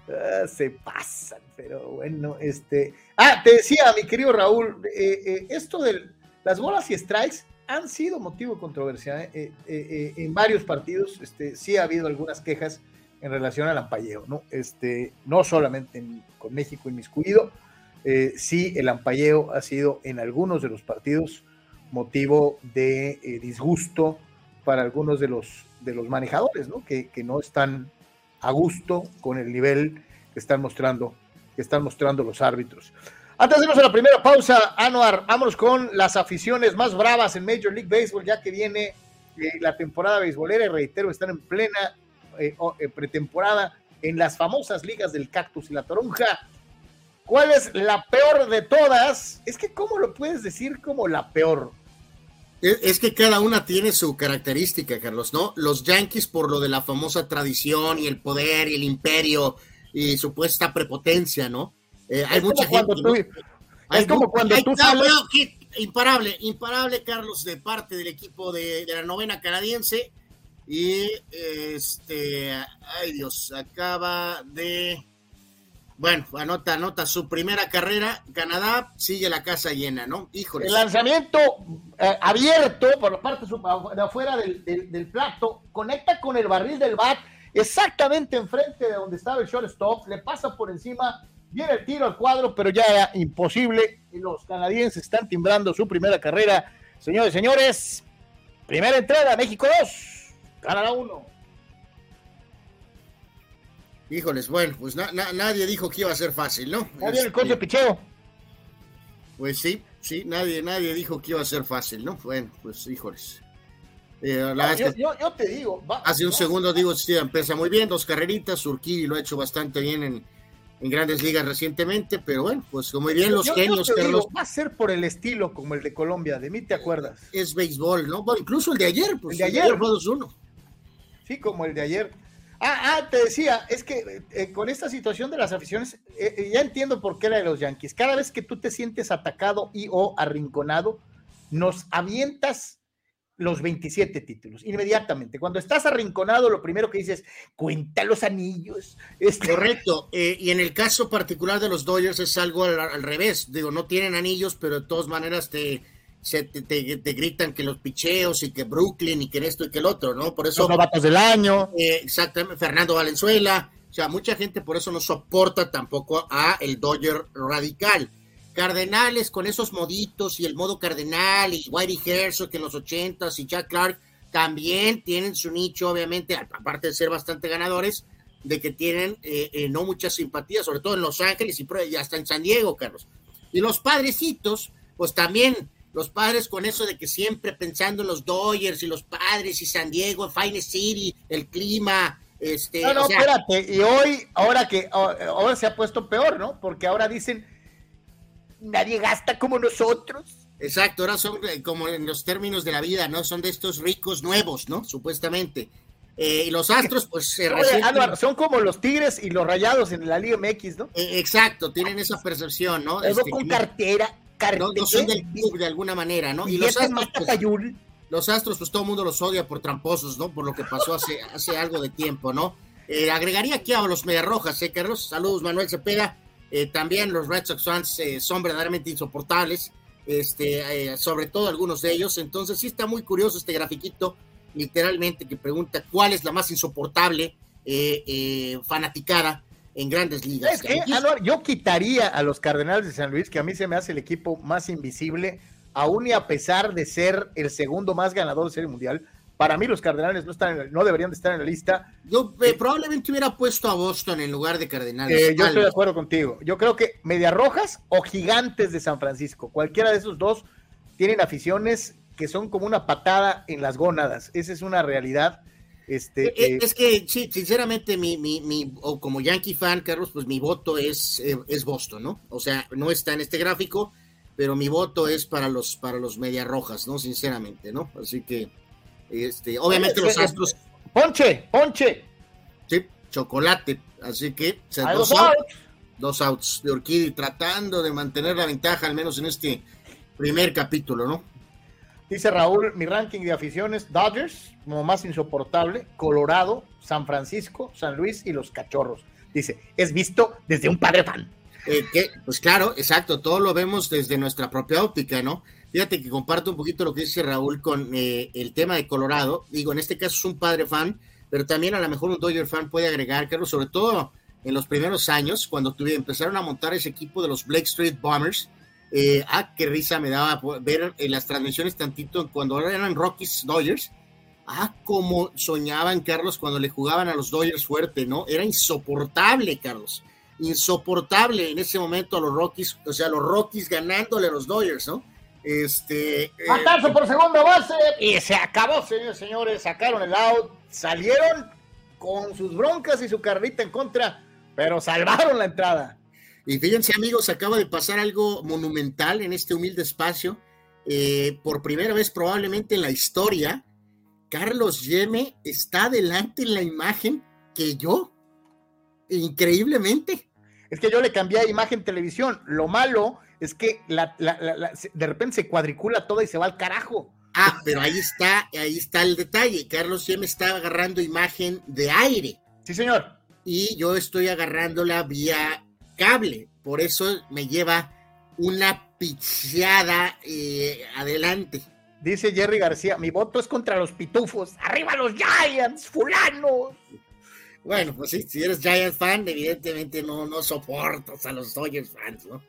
Ah, se pasan, pero bueno, este. Ah, te decía, mi querido Raúl, eh, eh, esto de las bolas y strikes han sido motivo de controversia eh, en varios partidos. Este, sí ha habido algunas quejas en relación al ampalleo, ¿no? Este, no solamente con México inmiscuido, sí el ampalleo ha sido en algunos de los partidos motivo de disgusto para algunos de los, de los manejadores, ¿no? Que, que no están a gusto con el nivel que están mostrando, que están mostrando los árbitros. Antes de irnos a la primera pausa, Anuar, vámonos con las aficiones más bravas en Major League Baseball, ya que viene eh, la temporada beisbolera, y reitero, están en plena eh, eh, pretemporada en las famosas ligas del cactus y la toronja. ¿Cuál es la peor de todas? Es que, ¿cómo lo puedes decir como la peor? Es que cada una tiene su característica, Carlos, ¿no? Los Yankees por lo de la famosa tradición y el poder y el imperio y supuesta prepotencia, ¿no? Eh, hay mucha gente. es como cuando tú sales... imparable, imparable, Carlos, de parte del equipo de, de la novena canadiense. Y este, ay Dios, acaba de bueno, anota, anota su primera carrera. Canadá sigue la casa llena, ¿no? Híjole. El lanzamiento eh, abierto por la parte de afuera del, plato, conecta con el barril del bat, exactamente enfrente de donde estaba el shortstop, le pasa por encima, viene el tiro al cuadro, pero ya era imposible. Y los canadienses están timbrando su primera carrera. Señores, señores, primera entrada, México 2, Canadá 1. Híjoles, bueno, pues nadie dijo que iba a ser fácil, ¿no? Nadie el coche picheo. Pues sí, sí, nadie, nadie dijo que iba a ser fácil, ¿no? Bueno, pues híjoles. Eh, yo, te digo. hace un segundo digo, sí, empieza muy bien, dos carreritas, Urquí lo ha hecho bastante bien en, grandes ligas recientemente, pero bueno, pues muy bien los genios, Carlos. va a ser por el estilo como el de Colombia, de mí te acuerdas. Es béisbol, ¿no? Bueno, incluso el de ayer, pues el de ayer, fue 2-1. Sí, como el de ayer. Ah, ah, te decía, es que eh, con esta situación de las aficiones, eh, eh, ya entiendo por qué era de los Yankees. Cada vez que tú te sientes atacado y o arrinconado, nos avientas los 27 títulos, inmediatamente. Cuando estás arrinconado, lo primero que dices, cuenta los anillos. Este... Correcto. y en el caso particular de los Dodgers es algo al, revés. Digo, no tienen anillos, pero de todas maneras te, se te, gritan que los picheos y que Brooklyn y que esto y que el otro, ¿no? Por eso. Los novatos del año. Eh, exactamente, Fernando Valenzuela. O sea, mucha gente por eso no soporta tampoco a el Dodger radical. Cardenales con esos moditos y el modo cardenal y Whitey Herzog que en los ochentas y Jack Clark también tienen su nicho, obviamente, aparte de ser bastante ganadores, de que tienen eh, eh, no mucha simpatía, sobre todo en Los Ángeles y hasta en San Diego, Carlos. Y los padrecitos, pues también los padres con eso de que siempre pensando en los Dodgers y los padres y San Diego, Fine City, el clima, este, no, no, espérate, y hoy, ahora que, ahora se ha puesto peor, ¿no? Porque ahora dicen, nadie gasta como nosotros. Exacto, ahora son eh, como en los términos de la vida, ¿no? Son de estos ricos nuevos, ¿no? Supuestamente. y los Astros, pues se son como los Tigres y los Rayados en la Liga MX, ¿no? exacto, tienen esa percepción, ¿no? Este, con cartera, cartera. No, son del club de alguna manera, ¿no? Y, los Astros, pues, los Astros, pues todo el mundo los odia por tramposos, ¿no? Por lo que pasó hace, hace algo de tiempo, ¿no? Eh, agregaría aquí a los Mediarrojas, ¿eh, Carlos? Saludos, Manuel Cepeda. Eh, también los Red Sox fans eh, son verdaderamente insoportables, este, sobre todo algunos de ellos. Entonces, sí está muy curioso este grafiquito, literalmente, que pregunta cuál es la más insoportable fanaticada en grandes ligas. yo quitaría a los Cardenales de San Luis, que a mí se me hace el equipo más invisible, aún y a pesar de ser el segundo más ganador de Serie Mundial para mí los Cardenales no, están no deberían de estar en la lista. Yo eh, probablemente hubiera puesto a Boston en lugar de Cardenales. Eh, yo estoy de acuerdo contigo. Yo creo que Medias Rojas o Gigantes de San Francisco, cualquiera de esos dos tienen aficiones que son como una patada en las gónadas. Esa es una realidad. Este, eh, es que, sí, sinceramente, mi, mi, mi, o como Yankee fan, Carlos, pues mi voto es, es Boston, ¿no? O sea, no está en este gráfico, pero mi voto es para los, para los Medias Rojas, ¿no? Sinceramente, ¿no? Así que este, obviamente los Astros. Ponche, ponche. Sí, chocolate. Así que dos, outs, dos outs de Orquídea tratando de mantener la ventaja, al menos en este primer capítulo, ¿no? Dice Raúl, mi ranking de aficiones, Dodgers, como más insoportable, Colorado, San Francisco, San Luis y los Cachorros. Dice, es visto desde un padre fan. Eh, pues claro, exacto, todo lo vemos desde nuestra propia óptica, ¿no? Fíjate que comparto un poquito lo que dice Raúl con eh, el tema de Colorado. Digo, en este caso es un padre fan, pero también a lo mejor un Dodger fan puede agregar, Carlos, sobre todo en los primeros años, cuando empezaron a montar ese equipo de los Blake Street Bombers. Eh, ah, qué risa me daba ver en las transmisiones tantito cuando eran Rockies Dodgers. Ah, como soñaban, Carlos, cuando le jugaban a los Dodgers fuerte, ¿no? Era insoportable, Carlos. Insoportable en ese momento a los Rockies, o sea, los Rockies ganándole a los Dodgers, ¿no? Este. Matazo eh, por segunda base y se acabó, señores, señores. Sacaron el out, salieron con sus broncas y su carrita en contra, pero salvaron la entrada. Y fíjense, amigos, acaba de pasar algo monumental en este humilde espacio. Eh, por primera vez, probablemente en la historia, Carlos Yeme está delante en la imagen que yo. Increíblemente. Es que yo le cambié a imagen televisión. Lo malo es que la, de repente se cuadricula toda y se va al carajo. Ah, pero ahí está, ahí está el detalle. Carlos ya me está agarrando imagen de aire. Sí, señor. Y yo estoy agarrándola vía cable. Por eso me lleva una picheada eh, adelante. Dice Jerry García, mi voto es contra los pitufos. ¡Arriba los Giants, fulano! Bueno, pues sí, si eres Giants fan, evidentemente no, no soportas a los Dodgers fans, ¿no?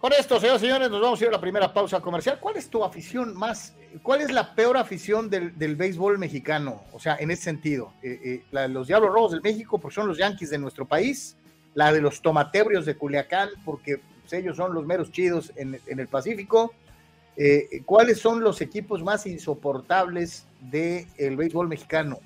Con esto, señores y señores, nos vamos a ir a la primera pausa comercial. ¿Cuál es tu afición más, cuál es la peor afición del, béisbol mexicano? O sea, en ese sentido, eh, eh, la de los Diablos Rojos del México, porque son los Yankees de nuestro país, la de los Tomatebrios de Culiacán, porque pues, ellos son los meros chidos en, el Pacífico. Eh, ¿Cuáles son los equipos más insoportables del béisbol mexicano?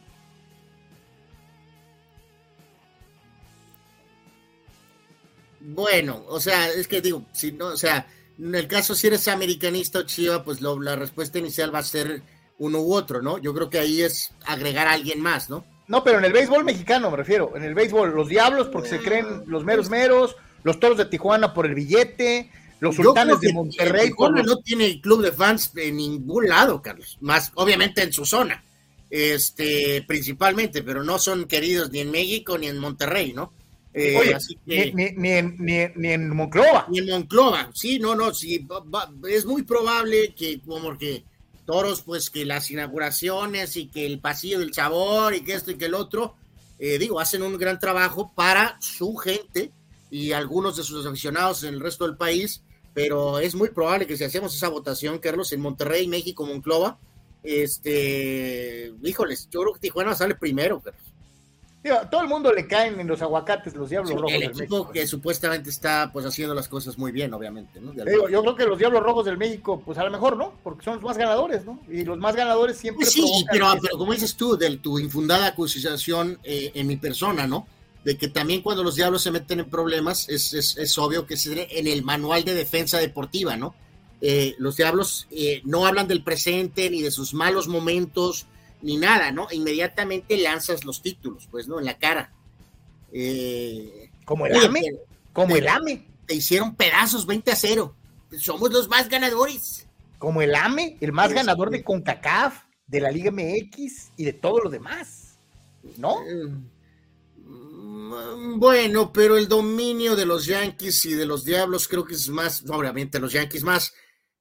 Bueno, o sea, es que digo, si no, o sea, en el caso si eres americanista o chiva, pues la respuesta inicial va a ser uno u otro, ¿no? Yo creo que ahí es agregar a alguien más, ¿no? No, pero en el béisbol mexicano me refiero, en el béisbol, los diablos porque se creen los meros meros, los toros de Tijuana por el billete, los sultanes de Monterrey. no tiene club de fans en ningún lado, Carlos, más obviamente en su zona, este, principalmente, pero no son queridos ni en México ni en Monterrey, ¿no? Eh, ni, ni, en, ni, en, Monclova. Ni en Monclova, sí, no, no, sí, es muy probable que como que toros, pues que las inauguraciones y que el pasillo del sabor y que esto y que el otro, eh, digo, hacen un gran trabajo para su gente y algunos de sus aficionados en el resto del país, pero es muy probable que si hacemos esa votación, Carlos, en Monterrey, México, Monclova, este, híjoles, yo creo que Tijuana sale primero, Carlos todo el mundo le caen en los aguacates los Diablos Rojos. El equipo que supuestamente está pues haciendo las cosas muy bien, obviamente. yo creo que los Diablos Rojos del México, pues a lo mejor, ¿no? Porque son los más ganadores, ¿no? Y los más ganadores siempre. Sí, pero, pero, como dices tú, de tu infundada acusación eh, en mi persona, ¿no? De que también cuando los Diablos se meten en problemas, es, es, es obvio que se en el manual de defensa deportiva, ¿no? Eh, los Diablos eh, no hablan del presente ni de sus malos momentos ni nada, ¿no? Inmediatamente lanzas los títulos, pues, ¿no? En la cara. Eh, como el AME, como el AME. Te hicieron pedazos 20 a 0. Somos los más ganadores. Como el AME, el más ganador de CONCACAF, de la Liga MX y de todo lo demás. ¿No? Mm, bueno, pero el dominio de los Yankees y de los Diablos creo que es más, obviamente los Yankees más.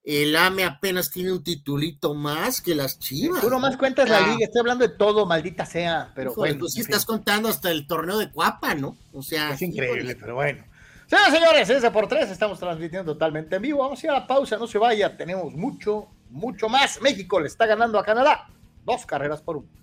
El AME apenas tiene un titulito más que las chivas. Tú nomás cuentas la liga, estoy hablando de todo, maldita sea, pero bueno. Tú sí estás contando hasta el torneo de Cuapa, ¿no? O sea. Es increíble, pero bueno. Señoras señores, ese por tres, estamos transmitiendo totalmente en vivo. Vamos a ir a la pausa, no se vaya, tenemos mucho, mucho más. México le está ganando a Canadá. Dos carreras por uno.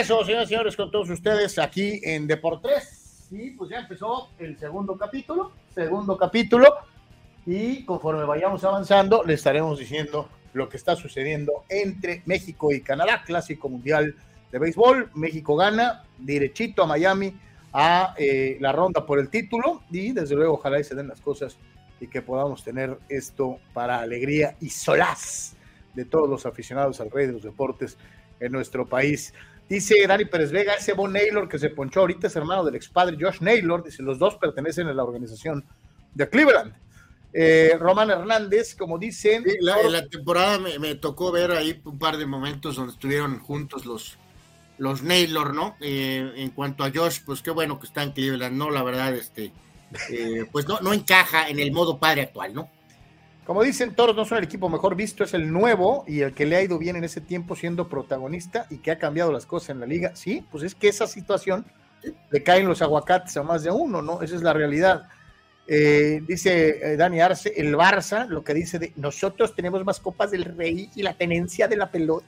Regreso, señores y señores, con todos ustedes aquí en Deportes. Sí, pues ya empezó el segundo capítulo, segundo capítulo, y conforme vayamos avanzando, le estaremos diciendo lo que está sucediendo entre México y Canadá, clásico mundial de béisbol. México gana derechito a Miami a eh, la ronda por el título y desde luego ojalá y se den las cosas y que podamos tener esto para alegría y solaz de todos los aficionados al rey de los deportes en nuestro país. Dice Dani Pérez Vega, ese Bon Naylor que se ponchó ahorita es hermano del expadre Josh Naylor, dice, los dos pertenecen a la organización de Cleveland. Eh, Román Hernández, como dicen... en la temporada me, tocó ver ahí un par de momentos donde estuvieron juntos los, los Naylor, ¿no? Eh, en cuanto a Josh, pues qué bueno que está en Cleveland, ¿no? La verdad, este, eh, pues no, no encaja en el modo padre actual, ¿no? Como dicen, Toros no son el equipo mejor visto, es el nuevo y el que le ha ido bien en ese tiempo siendo protagonista y que ha cambiado las cosas en la liga. Sí, pues es que esa situación le caen los aguacates a más de uno, ¿no? Esa es la realidad. Eh, dice eh, Dani Arce, el Barça, lo que dice de nosotros tenemos más copas del rey y la tenencia de la pelota.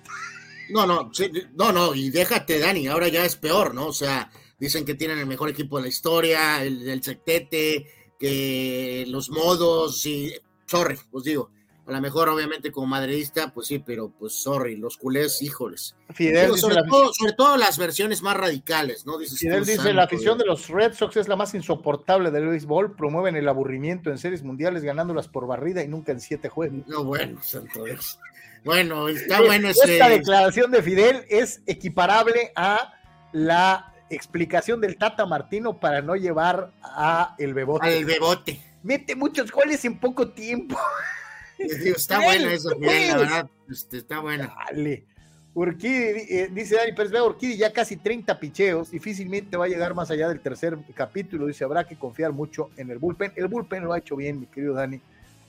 No, no, no, no, y déjate, Dani, ahora ya es peor, ¿no? O sea, dicen que tienen el mejor equipo de la historia, el del sectete, que los modos y sorry, pues digo, a lo mejor obviamente como madridista, pues sí, pero pues sorry, los culés, híjoles. Fidel sobre, todo, sobre, todo, las versiones más radicales, ¿no? Fidel dice, la afición de los Red Sox es la más insoportable del béisbol, promueven el aburrimiento en series mundiales ganándolas por barrida y nunca en siete juegos. No, bueno, santo Dios. Bueno, está bueno ese... Esta declaración de Fidel es equiparable a la explicación del Tata Martino para no llevar a el bebote. Al bebote mete muchos goles en poco tiempo. está bueno eso, la verdad, este, está bueno. Dale. Urquidi, eh, dice Dani Pérez, veo Urquidi ya casi 30 picheos, difícilmente va a llegar más allá del tercer capítulo, dice, habrá que confiar mucho en el bullpen. El bullpen lo ha hecho bien, mi querido Dani,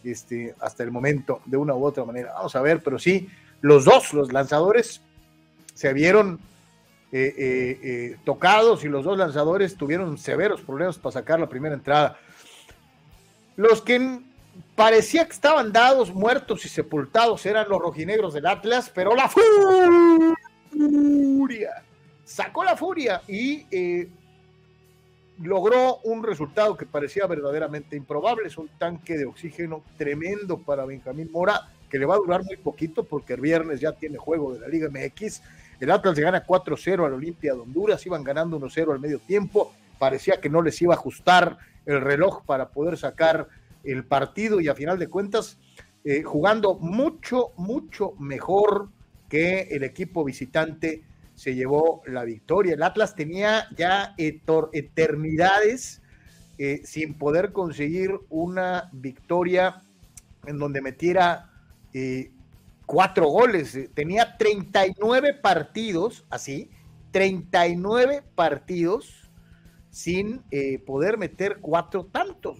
este, hasta el momento, de una u otra manera. Vamos a ver, pero sí, los dos, los lanzadores, se vieron eh, eh, tocados y los dos lanzadores tuvieron severos problemas para sacar la primera entrada. Los que parecía que estaban dados, muertos y sepultados eran los rojinegros del Atlas, pero la la furia y eh, logró un resultado que parecía verdaderamente improbable. Es un tanque de oxígeno tremendo para Benjamín Mora, que le va a durar muy poquito porque el viernes ya tiene juego de la Liga MX. El Atlas le gana 4-0 al Olimpia de Honduras, iban ganando 1-0 al medio tiempo. Parecía que no les iba a ajustar el reloj para poder sacar el partido y a final de cuentas, eh, jugando mucho, mucho mejor que el equipo visitante se llevó la victoria. El Atlas tenía ya eternidades eh, sin poder conseguir una victoria en donde metiera eh, cuatro goles. Tenía 39 partidos, así, 39 partidos sin eh, poder meter cuatro tantos,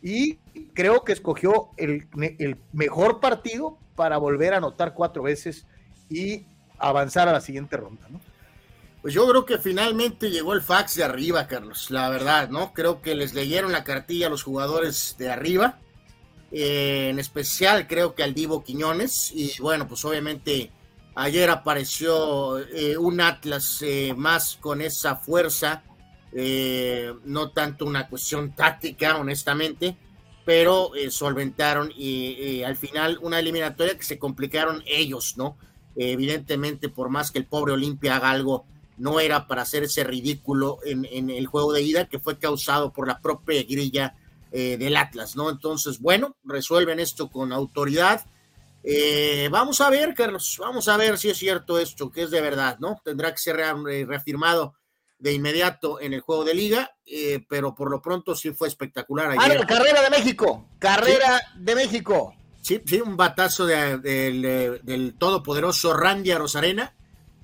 Y creo que escogió el, el mejor partido para volver a anotar cuatro veces y avanzar a la siguiente ronda, ¿no? Pues yo creo que finalmente llegó el fax de arriba, Carlos, la verdad, ¿no? Creo que les leyeron la cartilla a los jugadores de arriba, eh, en especial creo que al Divo Quiñones, y bueno, pues obviamente ayer apareció eh, un Atlas más con esa fuerza, no tanto una cuestión táctica, honestamente, pero solventaron y al final una eliminatoria que se complicaron ellos, ¿no? evidentemente, por más que el pobre Olimpia haga algo, no era para hacer ese ridículo en, el juego de ida que fue causado por la propia grilla eh, del Atlas, ¿no? Entonces, bueno, resuelven esto con autoridad. Eh, vamos a ver, Carlos, vamos a ver si es cierto esto, que es de verdad, ¿no? Tendrá que ser eh, reafirmado de inmediato en el juego de liga, pero por lo pronto sí fue espectacular. Ayer. Ah, carrera de México, carrera de México. Sí, sí, un batazo del todopoderoso Randy Rosarena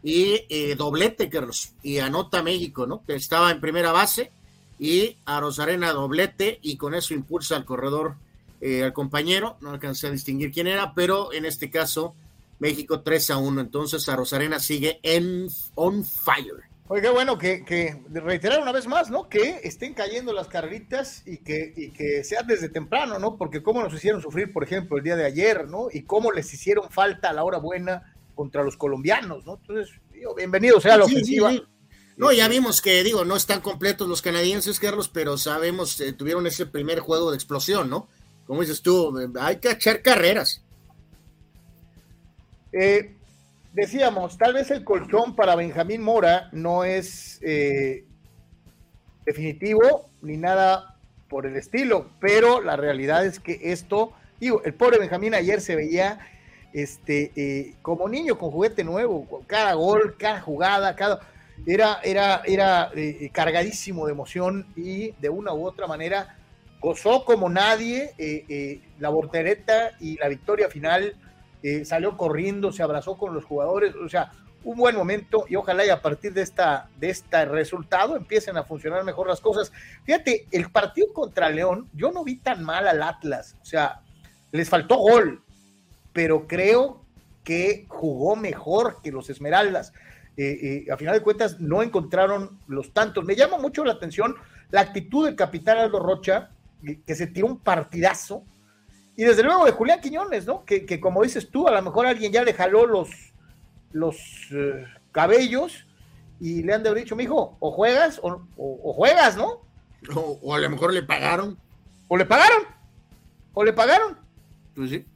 y eh, doblete, Carlos, y anota México, ¿no? Que estaba en primera base y a Rosarena doblete y con eso impulsa al corredor eh, al compañero, no alcancé a distinguir quién era, pero en este caso México 3 a 1, entonces a Rosarena sigue en on fire. Qué bueno que, que, reiterar una vez más, ¿no? Que estén cayendo las carreritas y que, y que sea desde temprano, ¿no? Porque cómo nos hicieron sufrir, por ejemplo, el día de ayer, ¿no? Y cómo les hicieron falta a la hora buena contra los colombianos, ¿no? Entonces, digo, bienvenido sea la ofensiva. no, ya vimos que, digo, no están completos los canadienses, Carlos, pero sabemos, eh, tuvieron ese primer juego de explosión, ¿no? Como dices tú, hay que echar carreras. Eh, decíamos, tal vez el colchón para Benjamín Mora no es eh, definitivo ni nada por el estilo, pero la realidad es que esto, digo, el pobre Benjamín ayer se veía este, eh, como niño con juguete nuevo, cada gol, cada jugada, cada... Era, era, era eh, cargadísimo de emoción y de una u otra manera gozó como nadie la voltereta y la victoria final eh, salió corriendo, se abrazó con los jugadores, o sea, un buen momento y ojalá y a partir de esta de este resultado empiecen a funcionar mejor las cosas. Fíjate, el partido contra León, yo no vi tan mal al Atlas, o sea, les faltó gol, pero creo que jugó mejor que los Esmeraldas. Eh, eh, a final de cuentas no encontraron los tantos. Me llama mucho la atención la actitud del capitán Aldo Rocha, que se tiró un partidazo, y desde luego de Julián Quiñones, ¿no? Que, como dices tú, a lo mejor alguien ya le jaló los, los eh, cabellos y le han de haber dicho, mijo, o juegas o, juegas, ¿no? O, a lo mejor le pagaron. O le pagaron. O le pagaron. Pues sí.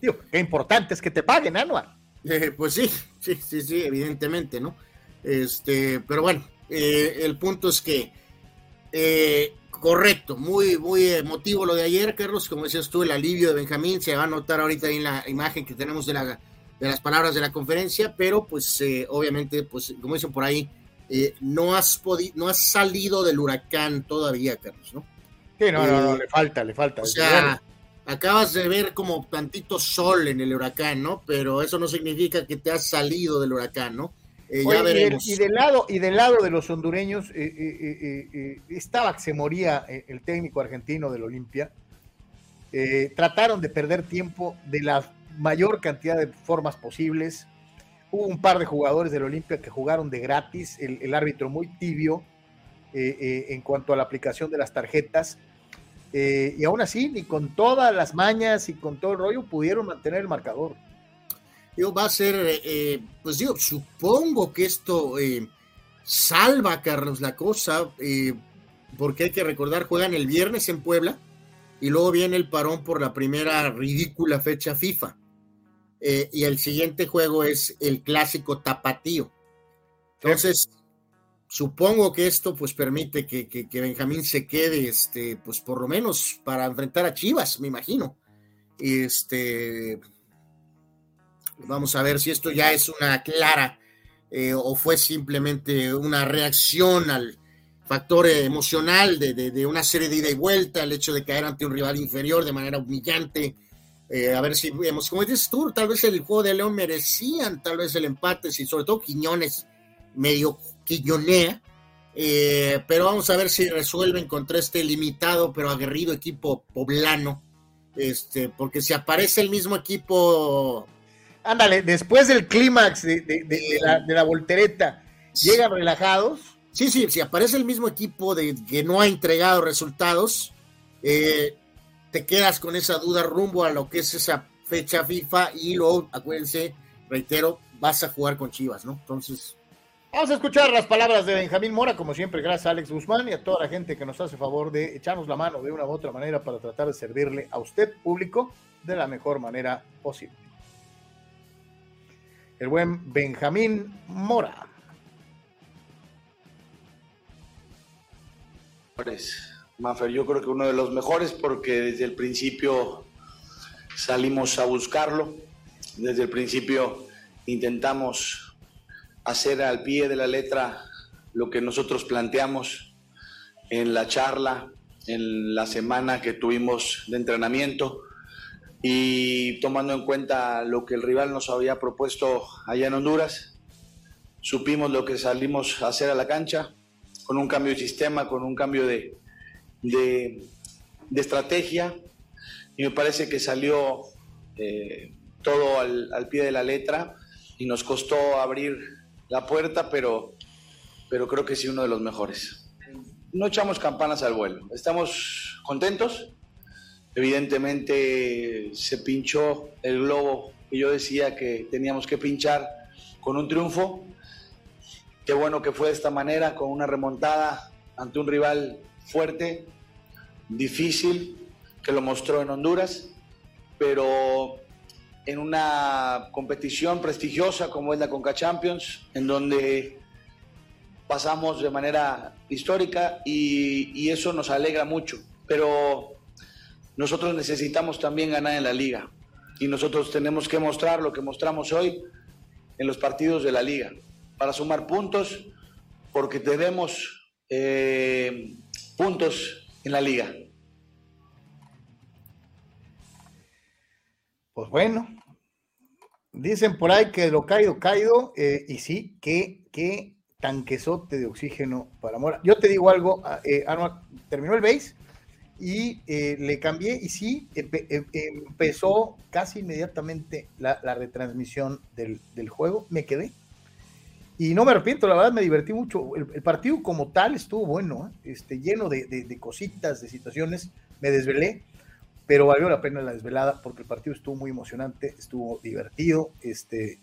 Digo, qué importante es que te paguen, Anual. Eh, pues sí, sí, sí, sí, evidentemente, ¿no? Este, pero bueno, eh, el punto es que Correcto, muy, muy emotivo lo de ayer, Carlos. Como decías tú, el alivio de Benjamín se va a notar ahorita en la imagen que tenemos de, la, de las palabras de la conferencia, pero pues eh, obviamente, pues como dicen por ahí, eh, no, has podido, no has salido del huracán todavía, Carlos, ¿no? Sí, no, no, no, eh, le falta, le falta. O sea, acabas de ver como tantito sol en el huracán, ¿no? Pero eso no significa que te has salido del huracán, ¿no? Eh, y, del lado, y del lado de los hondureños, eh, eh, estaba que se moría el técnico argentino del Olimpia. trataron de perder tiempo de la mayor cantidad de formas posibles. Hubo un par de jugadores del Olimpia que jugaron de gratis, el, árbitro muy tibio en cuanto a la aplicación de las tarjetas. y aún así, ni con todas las mañas y con todo el rollo, pudieron mantener el marcador va a ser, eh, pues digo, supongo que esto eh, salva, Carlos, la cosa, eh, porque hay que recordar, juegan el viernes en Puebla y luego viene el parón por la primera ridícula fecha FIFA. Y el siguiente juego es el clásico tapatío. Entonces, supongo que esto pues permite que, que, Benjamín se quede, este, pues por lo menos para enfrentar a Chivas, me imagino. Este, vamos a ver si esto ya es una clara eh, o fue simplemente una reacción al factor emocional de, de, una serie de ida y vuelta, el hecho de caer ante un rival inferior de manera humillante. Eh, a ver si vemos, como dices tú, tal vez el juego de León merecían tal vez el empate, si sobre todo Quiñones medio quiñonea, eh, pero vamos a ver si resuelven contra este limitado pero aguerrido equipo poblano, este, porque si aparece el mismo equipo ándale, después del clímax de, la, voltereta, llegan relajados. Sí, sí, si aparece el mismo equipo de que no ha entregado resultados, eh, te quedas con esa duda rumbo a lo que es esa fecha FIFA y luego, acuérdense, reitero, vas a jugar con Chivas, ¿no? Entonces. Vamos a escuchar las palabras de Benjamín Mora, como siempre, gracias a Alex Guzmán y a toda la gente que nos hace favor de echarnos la mano de una u otra manera para tratar de servirle a usted, público, de la mejor manera posible el buen Benjamín Mora. Mafer, yo creo que uno de los mejores porque desde el principio salimos a buscarlo, desde el principio intentamos hacer al pie de la letra lo que nosotros planteamos en la charla, en la semana que tuvimos de entrenamiento y tomando en cuenta lo que el rival nos había propuesto allá en Honduras, supimos lo que salimos a hacer a la cancha, con un cambio de sistema, con un cambio de, de, estrategia, y me parece que salió eh, todo al, al, pie de la letra y nos costó abrir la puerta, pero, pero creo que sí uno de los mejores. No echamos campanas al vuelo, estamos contentos, Evidentemente se pinchó el globo que yo decía que teníamos que pinchar con un triunfo. Qué bueno que fue de esta manera, con una remontada ante un rival fuerte, difícil, que lo mostró en Honduras, pero en una competición prestigiosa como es la Conca Champions, en donde pasamos de manera histórica y, y eso nos alegra mucho. Pero nosotros necesitamos también ganar en la liga y nosotros tenemos que mostrar lo que mostramos hoy en los partidos de la liga para sumar puntos porque tenemos eh, puntos en la liga. Pues bueno, dicen por ahí que lo caído, caído, eh, y sí, que, que tanquesote de oxígeno para Mora. Yo te digo algo, eh, terminó el base y eh, le cambié y sí, empezó casi inmediatamente la, retransmisión del, juego, me quedé. Y no me arrepiento, la verdad me divertí mucho. El, partido como tal estuvo bueno, ¿eh? este, lleno de, cositas, de situaciones, me desvelé, pero valió la pena la desvelada porque el partido estuvo muy emocionante, estuvo divertido, este,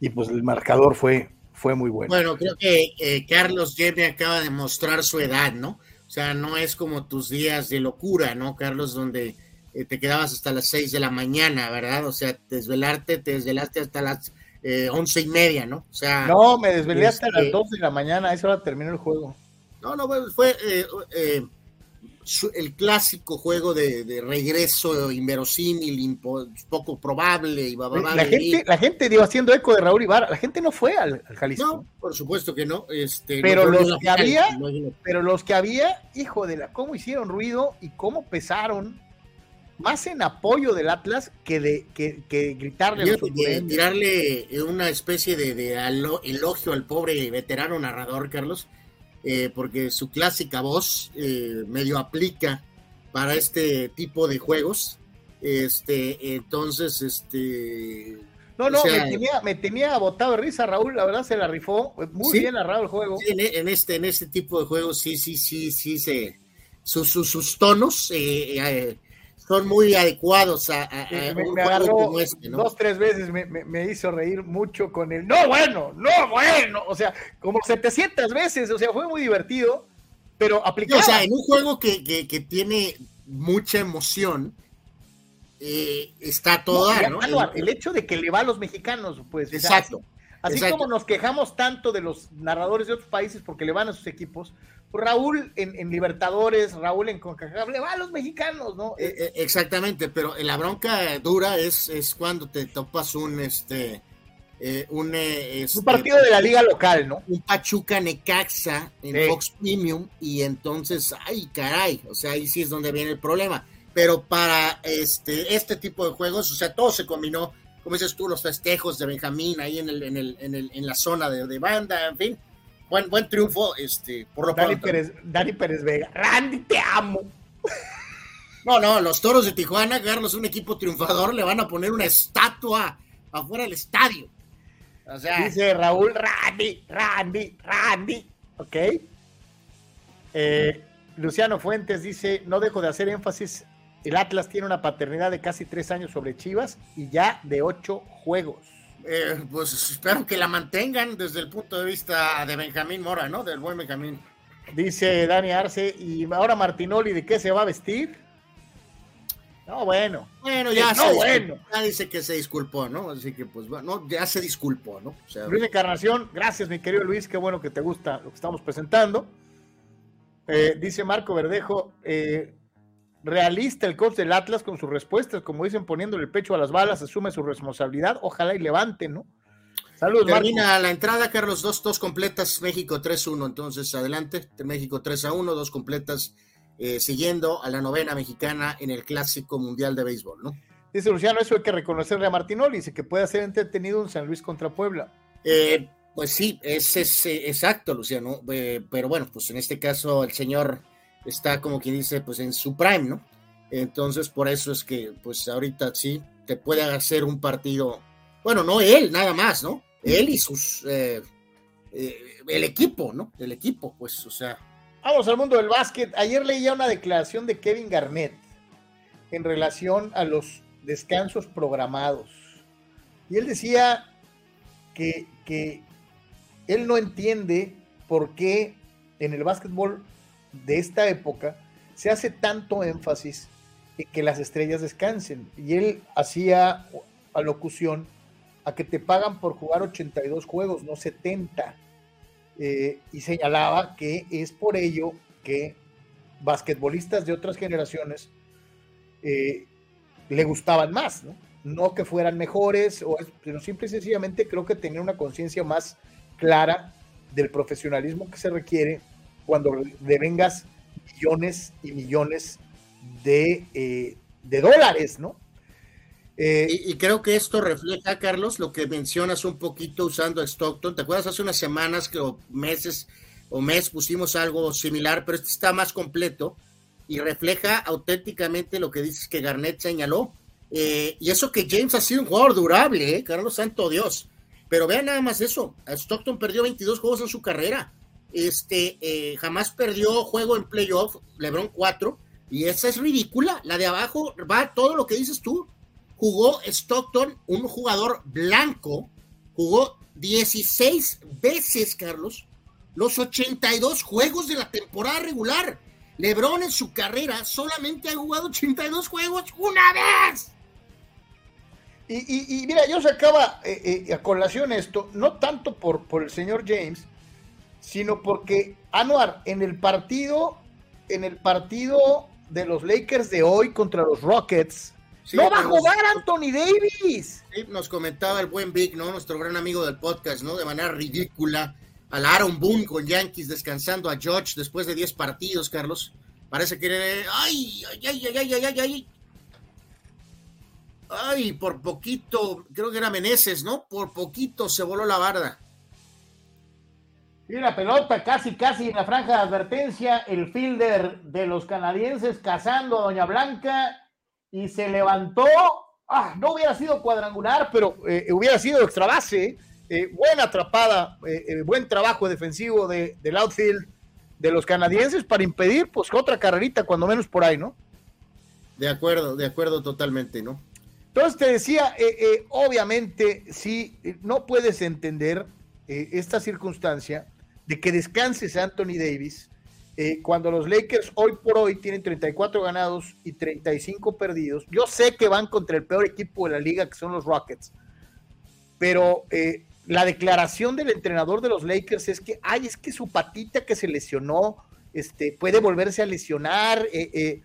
y pues el marcador fue, fue muy bueno. Bueno, creo que eh, Carlos Yeme acaba de mostrar su edad, ¿no? O sea, no es como tus días de locura, ¿no, Carlos? Donde eh, te quedabas hasta las seis de la mañana, ¿verdad? O sea, desvelarte, te desvelaste hasta las eh, once y media, ¿no? O sea. No, me desvelé hasta las este dos de la mañana, a esa hora terminó el juego. No, no, fue eh, el clásico juego de, regreso inverosímil, poco probable. Y la, gente, la gente dio haciendo eco de Raúl Ibarra, la gente no fue al, Jalisco. No, por supuesto que no. Este, pero los que había, pero los que había, hijo de la, cómo hicieron ruido y cómo pesaron más en apoyo del Atlas que de que, que gritarle tirarle una especie de, de, elogio al pobre veterano narrador Carlos eh, porque su clásica voz eh, medio aplica para este tipo de juegos. Este, entonces, este. No, no, me, tenía, botado de risa, Raúl, la verdad se la rifó, muy bien narrado el juego. en, este, en este tipo de juegos, sí, sí, sí, sí, se, sus, sus, tonos, eh, son muy adecuados a, me, agarró este, dos, tres veces, me, hizo reír mucho con el no bueno, no bueno, o sea, como 700 veces, o sea, fue muy divertido, pero aplicado. o sea, en un juego que, tiene mucha emoción, eh, está todo el, hecho de que le va a los mexicanos, pues. Exacto. Así, como nos quejamos tanto de los narradores de otros países porque le van a sus equipos, Raúl en, Libertadores, Raúl en CONCACAF, le va a los mexicanos, ¿no? Eh, eh, exactamente, pero la bronca dura es, es cuando te topas un este eh, un, este, un partido de la liga local, ¿no? Un Pachuca Necaxa en Fox Premium y entonces, ay, caray, o sea, ahí sí es donde viene el problema. Pero para este, este tipo de juegos, o sea, todo se combinó, como dices tú, los festejos de Benjamín ahí en, el, en, el, en, el, en la zona de, de banda, en fin, buen, buen triunfo, este, por lo Dani Pérez, Dani Pérez Vega, Randy, te amo. No, no, los toros de Tijuana, Carlos, un equipo triunfador, le van a poner una estatua afuera del estadio. O sea, Dice Raúl, Randy, Randy, Randy. Ok. Eh, Luciano Fuentes dice: No dejo de hacer énfasis. El Atlas tiene una paternidad de casi tres años sobre Chivas y ya de ocho juegos. Eh, pues espero que la mantengan desde el punto de vista de Benjamín Mora, ¿no? Del buen Benjamín. Dice Dani Arce, ¿y ahora Martinoli de qué se va a vestir? No, bueno. Bueno, ya, no, bueno. ya dice que se disculpó, ¿no? Así que, pues, bueno, ya se disculpó, ¿no? O sea, Luis Encarnación, gracias, mi querido Luis, qué bueno que te gusta lo que estamos presentando. Eh, dice Marco Verdejo, eh, realista el coach del Atlas con sus respuestas, como dicen, poniéndole el pecho a las balas, asume su responsabilidad, ojalá y levante, ¿no? Saludos, Termina la entrada, Carlos, dos, dos completas, México 3-1, entonces adelante, México 3-1, dos completas, eh, siguiendo a la novena mexicana en el Clásico Mundial de Béisbol, ¿no? Dice Luciano, eso hay que reconocerle a Martinoli, dice que puede ser entretenido un San Luis contra Puebla. Eh, pues sí, es, es, eh, exacto, Luciano, pero bueno, pues en este caso el señor está como quien dice, pues en su prime, ¿no? Entonces, por eso es que, pues ahorita sí, te puede hacer un partido, bueno, no él, nada más, ¿no? Él y sus, eh, eh, el equipo, ¿no? El equipo, pues, o sea. Vamos al mundo del básquet. Ayer leía una declaración de Kevin Garnett en relación a los descansos programados. Y él decía que, que él no entiende por qué en el básquetbol de esta época se hace tanto énfasis en que las estrellas descansen. Y él hacía alocución a que te pagan por jugar 82 juegos, no 70. Eh, y señalaba que es por ello que basquetbolistas de otras generaciones eh, le gustaban más, ¿no? que fueran mejores, o, sino simple y sencillamente creo que tener una conciencia más clara del profesionalismo que se requiere cuando devengas millones y millones de, eh, dólares, ¿no? Eh, y, creo que esto refleja, Carlos, lo que mencionas un poquito usando Stockton. ¿Te acuerdas hace unas semanas que, o meses o mes pusimos algo similar, pero este está más completo y refleja auténticamente lo que dices que Garnett señaló. Eh, y eso que James ha sido un jugador durable, Carlos Santo Dios. Pero vean nada más eso. Stockton perdió 22 juegos en su carrera este, eh, jamás perdió juego en playoff, LeBron 4, y esa es ridícula. La de abajo va todo lo que dices tú. Jugó Stockton, un jugador blanco, jugó 16 veces, Carlos, los 82 juegos de la temporada regular. LeBron en su carrera solamente ha jugado 82 juegos una vez. Y, mira, yo sacaba eh, eh, a colación esto, no tanto por, por el señor James, sino porque Anuar en el partido, en el partido de los Lakers de hoy contra los Rockets, no va a jugar Anthony Davis. nos comentaba el buen Vic, ¿no? Nuestro gran amigo del podcast, ¿no? De manera ridícula. Al Aaron Boone con Yankees descansando a George después de 10 partidos, Carlos. Parece que. ¡Ay, ay, ay, ay, ay, ay, ay! Ay, por poquito, creo que era Meneses, ¿no? Por poquito se voló la barda. Y la pelota casi, casi en la franja de advertencia, el fielder de los canadienses cazando a Doña Blanca y se levantó. Ah, no hubiera sido cuadrangular, pero eh, hubiera sido extra base. Eh, buena atrapada, eh, buen trabajo defensivo de, del outfield de los canadienses para impedir, pues, otra carrerita, cuando menos por ahí, ¿no? De acuerdo, de acuerdo totalmente, ¿no? Entonces te decía, eh, eh, obviamente, si no puedes entender esta circunstancia de que descanses Anthony Davis, cuando los Lakers hoy por hoy tienen 34 ganados y 35 perdidos. Yo sé que van contra el peor equipo de la liga, que son los Rockets, pero la declaración del entrenador de los Lakers es que, ay, es que su patita que se lesionó, este, puede volverse a lesionar. Eh, eh,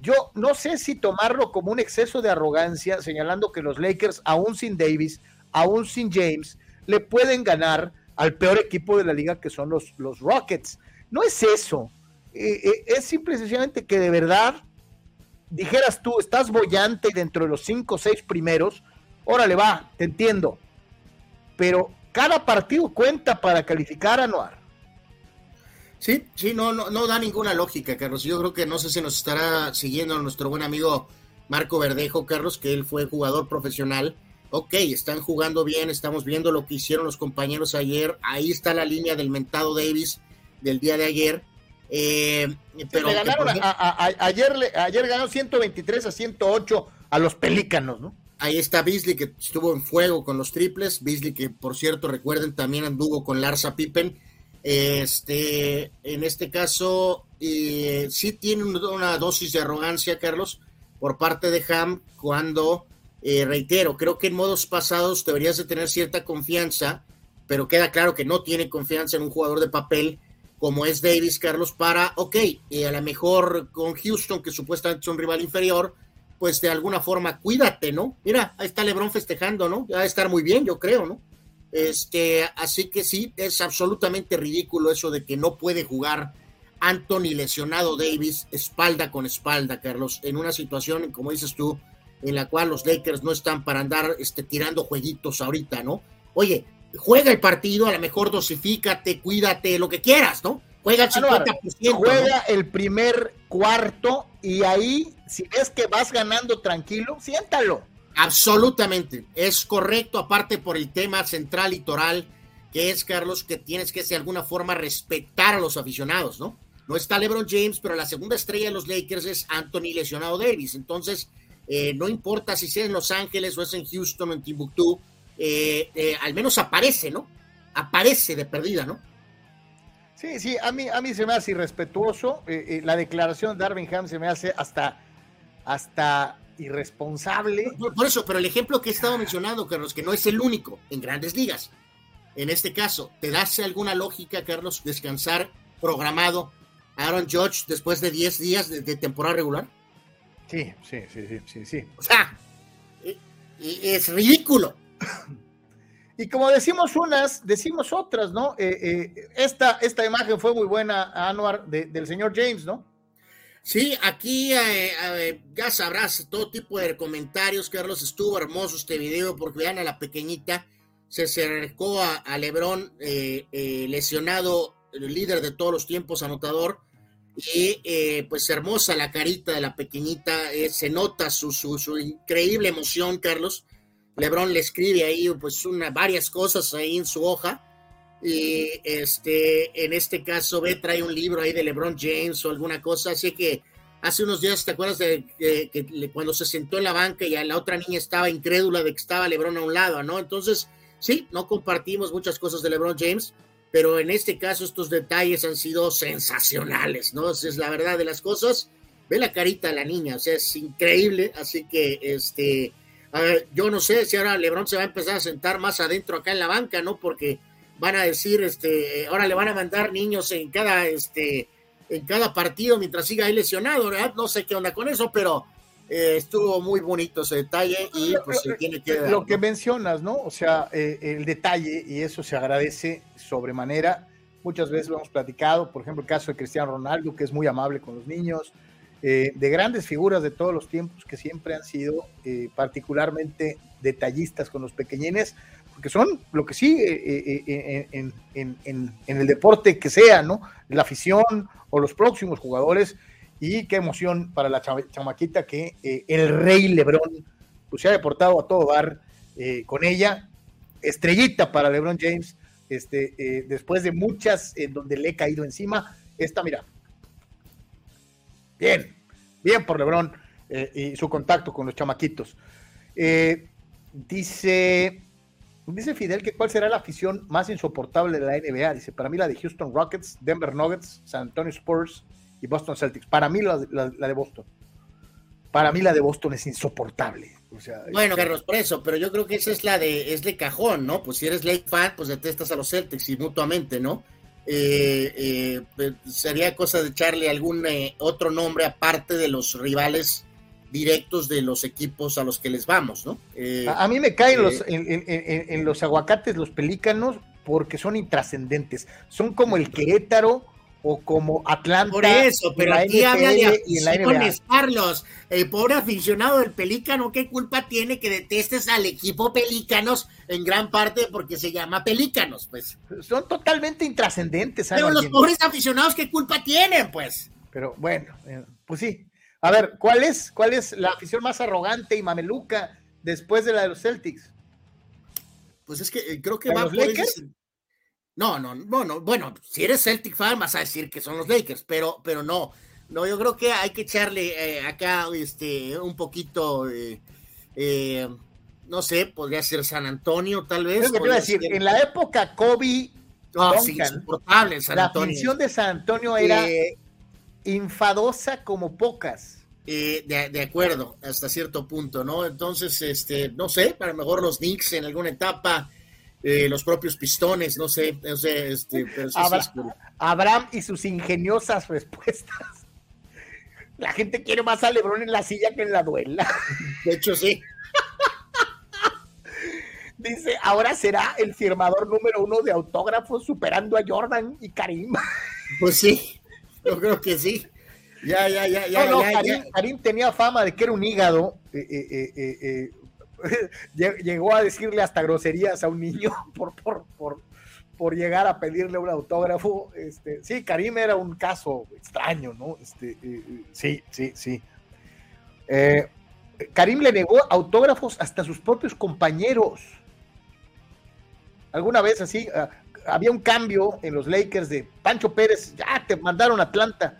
yo no sé si tomarlo como un exceso de arrogancia, señalando que los Lakers, aún sin Davis, aún sin James, le pueden ganar al peor equipo de la liga que son los, los Rockets. No es eso. Eh, es simple y sencillamente que de verdad, dijeras tú, estás bollante dentro de los cinco o seis primeros, órale va, te entiendo pero cada partido cuenta para calificar a Noir. Sí, sí, no, no, no da ninguna lógica, Carlos. Yo creo que no sé si nos estará siguiendo nuestro buen amigo Marco Verdejo, Carlos, que él fue jugador profesional. Ok, están jugando bien, estamos viendo lo que hicieron los compañeros ayer. Ahí está la línea del mentado Davis del día de ayer. Eh, pero ganaron ayer, ayer ganó 123 a 108 a los Pelícanos, ¿no? Ahí está Beasley que estuvo en fuego con los triples. Beasley que por cierto recuerden también anduvo con Larsa Pippen. Este, en este caso eh, sí tiene una dosis de arrogancia, Carlos, por parte de Ham cuando, eh, reitero, creo que en modos pasados deberías de tener cierta confianza, pero queda claro que no tiene confianza en un jugador de papel como es Davis, Carlos, para, ok, eh, a lo mejor con Houston, que supuestamente es un rival inferior, pues de alguna forma cuídate, ¿no? Mira, ahí está Lebron festejando, ¿no? Va a estar muy bien, yo creo, ¿no? Este, así que sí, es absolutamente ridículo eso de que no puede jugar Anthony lesionado Davis espalda con espalda, Carlos, en una situación, como dices tú, en la cual los Lakers no están para andar este, tirando jueguitos ahorita, ¿no? Oye, juega el partido, a lo mejor dosifícate, cuídate, lo que quieras, ¿no? Juega el 50%. Juega el primer cuarto y ahí, si ves que vas ganando tranquilo, siéntalo. Absolutamente, es correcto, aparte por el tema central y toral, que es, Carlos, que tienes que de alguna forma respetar a los aficionados, ¿no? No está LeBron James, pero la segunda estrella de los Lakers es Anthony lesionado Davis. Entonces, eh, no importa si es en Los Ángeles o es en Houston o en Timbuktu, eh, eh, al menos aparece, ¿no? Aparece de perdida, ¿no? Sí, sí, a mí, a mí se me hace irrespetuoso. Eh, la declaración de Darvin Ham se me hace hasta, hasta irresponsable. Por, eso, pero el ejemplo que he estado mencionando, Carlos, que no es el único en grandes ligas. En este caso, ¿te das alguna lógica, Carlos, descansar programado Aaron Judge después de 10 días de, temporada regular? Sí, sí, sí, sí, sí, sí. O sea, eh, es ridículo. Y como decimos unas, decimos otras, ¿no? Eh, eh, esta, esta imagen fue muy buena, Anuar, del señor James, ¿no? Sí, aquí eh, ya sabrás todo tipo de comentarios, Carlos. Estuvo hermoso este video porque vean a la pequeñita, se acercó a, a Lebron, lesionado, el líder de todos los tiempos, anotador. Y pues hermosa la carita de la pequeñita, se nota su, su, increíble emoción, Carlos. Lebron le escribe ahí pues una, varias cosas ahí en su hoja. Y este en este caso ve trae un libro ahí de LeBron James o alguna cosa. Así que hace unos días te acuerdas de que, cuando se sentó en la banca y la otra niña estaba incrédula de que estaba LeBron a un lado no entonces sí no compartimos muchas cosas de LeBron James pero en este caso estos detalles han sido sensacionales no es la verdad de las cosas ve la carita de la niña o sea es increíble así que este yo no sé si ahora Lebron se va a empezar a sentar más adentro acá en la banca, ¿no? Porque van a decir, este, ahora le van a mandar niños en cada, este, en cada partido mientras siga ahí lesionado, ¿verdad? No sé qué onda con eso, pero eh, estuvo muy bonito ese detalle y pues se tiene que... Lo que mencionas, ¿no? O sea, eh, el detalle, y eso se agradece sobremanera. Muchas veces lo hemos platicado, por ejemplo, el caso de Cristiano Ronaldo, que es muy amable con los niños, eh, de grandes figuras de todos los tiempos que siempre han sido eh, particularmente detallistas con los pequeñines, porque son lo que sí eh, en, el deporte que sea, ¿no? La afición o los próximos jugadores. Y qué emoción para la chamaquita que el rey Lebrón pues, se ha deportado a todo dar con ella. Estrellita para Lebron James, este, después de muchas en donde le he caído encima. Esta, mira, Bien, bien por Lebron. eh, y su contacto con los chamaquitos. Eh, dice, dice Fidel que cuál será la afición más insoportable de la NBA. Dice, para mí la de Houston Rockets, Denver Nuggets, San Antonio Spurs y Boston Celtics. Para mí la, de Boston. Para mí la de Boston es insoportable. bueno, Carlos, por eso, pero yo creo que esa es la de, es de cajón, ¿no? Pues si eres Lake fan, pues detestas a los Celtics y mutuamente, ¿no? Eh, eh, pues, sería cosa de echarle algún eh, otro nombre aparte de los rivales directos de los equipos a los que les vamos, ¿no? a, mí me caen los, en, los aguacates los pelícanos porque son intrascendentes, son como el Querétaro o como Atlanta. Por eso, pero aquí habla de aficiones, Carlos. El pobre aficionado del Pelícano, ¿qué culpa tiene que detestes al equipo Pelícanos en gran parte porque se llama Pelícanos, pues? Son totalmente intrascendentes. Pero los pobres aficionados, ¿qué culpa tienen, pues? Pero bueno, eh, pues sí. A ver, ¿cuál es, ¿cuál es la afición más arrogante y mameluca después de la de los Celtics? Pues es que eh, creo que va por Lakers? No, no, bueno, bueno, si eres Celtic fan vas a decir que son los Lakers, pero, pero no, no, yo creo que hay que echarle eh, acá este un poquito, eh, eh, no sé, podría ser San Antonio tal vez. decir, en la época Kobe, no, insoportable San la afición de San Antonio era infadosa como pocas. de, de, acuerdo, hasta cierto punto, ¿no? Entonces, este, no sé, para mejor los Knicks en alguna etapa eh, los propios pistones, no sé, no sé, este, Abraham y sus ingeniosas respuestas. La gente quiere más a Lebron en la silla que en la duela. De hecho, sí. Dice, ahora será el firmador número uno de autógrafos superando a Jordan y Karim. Pues sí, yo creo que sí. Ya, ya, ya, ya. Karim, tenía fama de que era un hígado eh, eh, eh llegó a decirle hasta groserías a un niño por, por, por, por llegar a pedirle un autógrafo. Este, sí, Karim era un caso extraño, ¿no? Este, eh, eh, sí, sí, sí. Eh, Karim le negó autógrafos hasta a sus propios compañeros. Alguna vez así, ah, había un cambio en los Lakers de Pancho Pérez, ya te mandaron a Atlanta.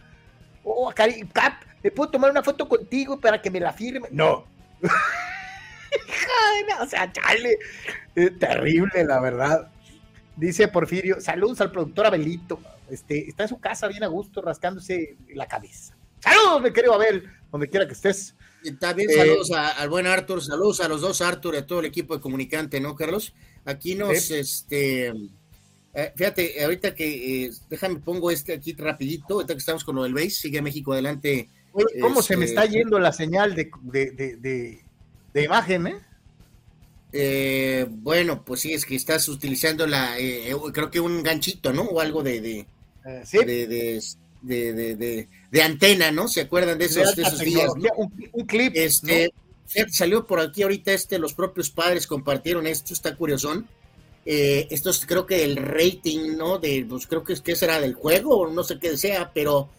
Oh, Karim, Cap, ¿me puedo tomar una foto contigo para que me la firme? No. o sea, chale. terrible, la verdad. Dice Porfirio, saludos al productor Abelito. Este, está en su casa bien a gusto, rascándose la cabeza. Saludos, mi querido Abel, donde quiera que estés. Y también saludos al buen Arthur, saludos a los dos Arthur y a todo el equipo de comunicante, ¿no, Carlos? Aquí nos, este, eh, fíjate, ahorita que, eh, déjame pongo este aquí rapidito, ahorita que estamos con lo del base, sigue México adelante. ¿Cómo se me este, está yendo la señal de, de de imagen, ¿eh? ¿eh? bueno, pues sí, es que estás utilizando la, eh, eh, creo que un ganchito, ¿no? O algo de, de, ¿sí? de, de, antena, ¿no? ¿Se acuerdan de esos, días? Un, clip. Este, salió por aquí ahorita este, los propios padres compartieron esto, está curiosón. esto es creo que el rating, ¿no? De, pues creo que es que será del juego, no sé qué sea, pero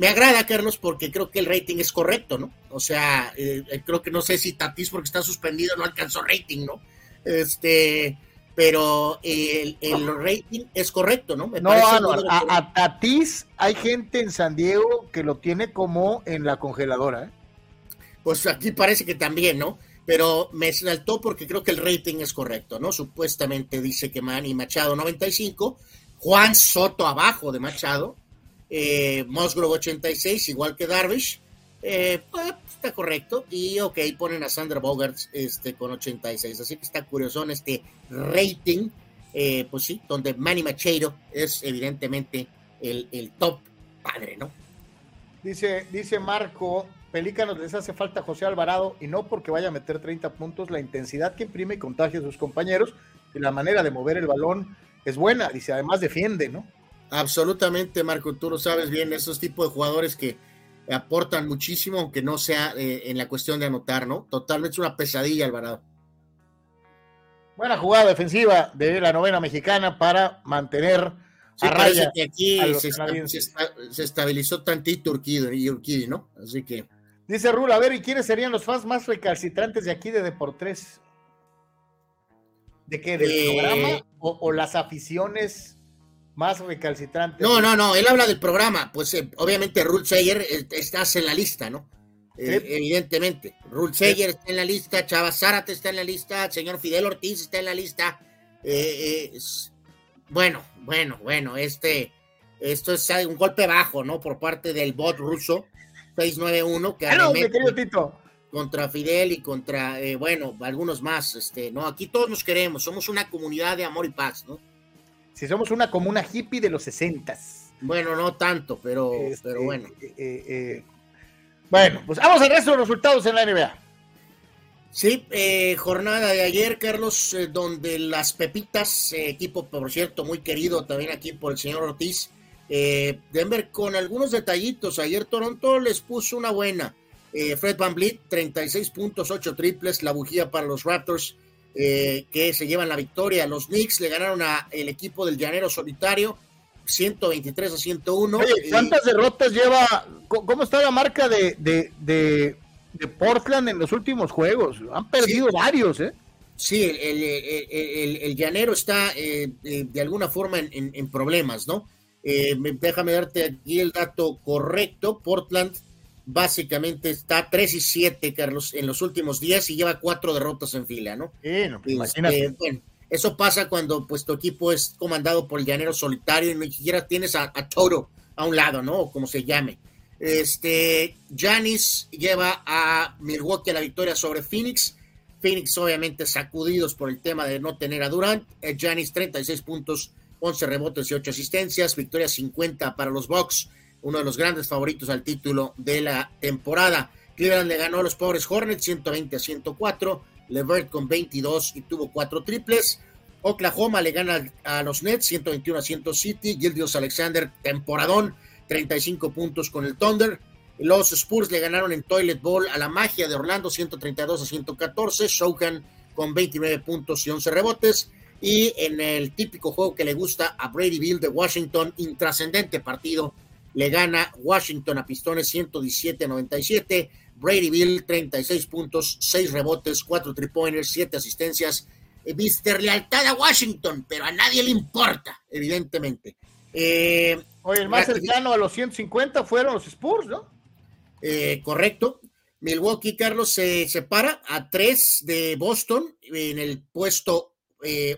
me agrada, Carlos, porque creo que el rating es correcto, ¿no? O sea, eh, eh, creo que no sé si Tatis, porque está suspendido, no alcanzó rating, ¿no? Este, pero el, rating es correcto, ¿no? no, a, Tatis hay gente en San Diego que lo tiene como en la congeladora, ¿eh? Pues aquí parece que también, ¿no? Pero me saltó porque creo que el rating es correcto, ¿no? Supuestamente dice que Manny Machado 95, Juan Soto abajo de Machado, eh, Musgrove 86, igual que Darvish. Eh, pues, está correcto. Y ok, ponen a Sandra Bogarts este, con 86. Así que está curioso en este rating. Eh, pues sí, donde Manny Machado es evidentemente el, top padre, ¿no? Dice, dice Marco, Pelícanos les hace falta José Alvarado y no porque vaya a meter 30 puntos, la intensidad que imprime y contagia a sus compañeros y la manera de mover el balón es buena. Dice, además defiende, ¿no? Absolutamente, Marco, tú lo sabes bien, esos tipos de jugadores que aportan muchísimo, aunque no sea eh, en la cuestión de anotar, ¿no? Totalmente es una pesadilla, Alvarado. Buena jugada defensiva de la novena mexicana para mantener a raya que aquí se, estabilizó tantito Urquidi, ¿no? Así que. Dice Rula, a ver, ¿y quiénes serían los fans más recalcitrantes de aquí de Deportes? ¿De qué? ¿Del eh, programa? o, las aficiones más recalcitrante. No, no, no, él habla del programa, pues eh, obviamente Ruth Sayer eh, estás en la lista, ¿no? eh, evidentemente. Rul Seyer está en la lista, Chava Zárate está en la lista, el señor Fidel Ortiz está en la lista. Bueno, bueno, bueno, este, esto es un golpe bajo, ¿no? Por parte del bot ruso 691 que claro, querido Tito. contra Fidel y contra, bueno, algunos más, este, ¿no? Aquí todos nos queremos, somos una comunidad de amor y paz, ¿no? Si somos una comuna hippie de los sesentas. Bueno, no tanto, pero, este, pero bueno. Bueno, pues vamos al resto de los resultados en la NBA. Sí, eh, jornada de ayer, Carlos, eh, donde las Pepitas, eh, equipo por cierto muy querido también aquí por el señor Ortiz, Denver con algunos detallitos. Ayer Toronto les puso una buena. Fred Van Vliet, 36 puntos, 8 triples, la bujía para los Raptors que se llevan la victoria. Los Knicks le ganaron al equipo del Llanero Solitario 123 a 101. ¿cuántas derrotas lleva? ¿Cómo está la marca de, de, Portland en los últimos juegos? Han perdido varios, ¿eh? Sí, el, llanero está eh, eh, de alguna forma en, problemas, ¿no? Eh, déjame darte aquí el dato correcto. Portland básicamente está 3 y 7, Carlos, en los últimos días y lleva cuatro derrotas en fila, ¿no? Pues imagínate. Bueno, eso pasa cuando pues tu equipo es comandado por el llanero solitario y ni siquiera tienes a, Toro a un lado, ¿no? O como se llame. Este, Janis lleva a Milwaukee a la victoria sobre Phoenix. Phoenix obviamente sacudidos por el tema de no tener a Durant. Janis eh, 36 puntos, 11 rebotes y 8 asistencias. Victoria 50 para los Bucks, uno de los grandes favoritos al título de la temporada. Cleveland le ganó a los pobres Hornets 120 a 104. Levert con 22 y tuvo cuatro triples. Oklahoma le gana a los Nets 121 a 100 City. Gildios Alexander, temporadón, 35 puntos con el Thunder. Los Spurs le ganaron en Toilet Bowl a la magia de Orlando 132 a 114. Shokan con 29 puntos y 11 rebotes. Y en el típico juego que le gusta a Brady Bill de Washington, intrascendente partido, le gana Washington a Pistones 117 a 97. Brady Bill, 36 puntos, 6 rebotes, 4 three-pointers, 7 asistencias. Eh, Mister Lealtad a Washington, pero a nadie le importa, evidentemente. Eh, Oye, el más cercano a los 150 fueron los Spurs, ¿no? Eh, correcto. Milwaukee, Carlos, se separa a 3 de Boston en el puesto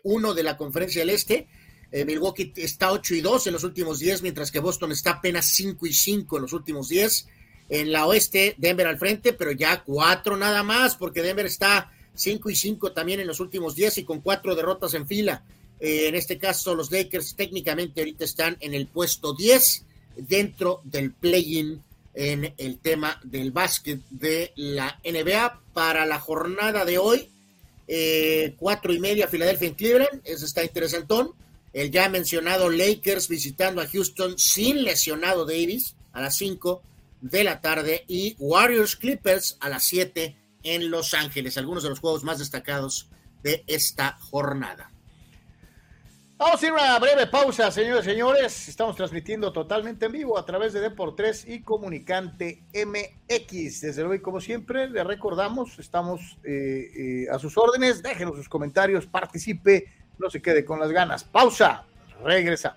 1 de la conferencia del Este. Milwaukee está 8 y 2 en los últimos 10, mientras que Boston está apenas 5 y 5 en los últimos 10. En la oeste, Denver al frente, pero ya cuatro nada más, porque Denver está 5 y 5 también en los últimos 10 y con cuatro derrotas en fila. Eh, en este caso, los Lakers técnicamente ahorita están en el puesto 10 dentro del play-in en el tema del básquet de la NBA para la jornada de hoy. Eh, cuatro y media Filadelfia en Cleveland, eso está interesantón. El ya mencionado Lakers visitando a Houston sin lesionado Davis a las 5 de la tarde y Warriors Clippers a las 7 en Los Ángeles, algunos de los juegos más destacados de esta jornada. Vamos a ir a una breve pausa, señores y señores. Estamos transmitiendo totalmente en vivo a través de Deport 3 y Comunicante MX. Desde luego, como siempre, le recordamos, estamos eh, eh, a sus órdenes. Déjenos sus comentarios, participe, no se quede con las ganas. Pausa, regresa.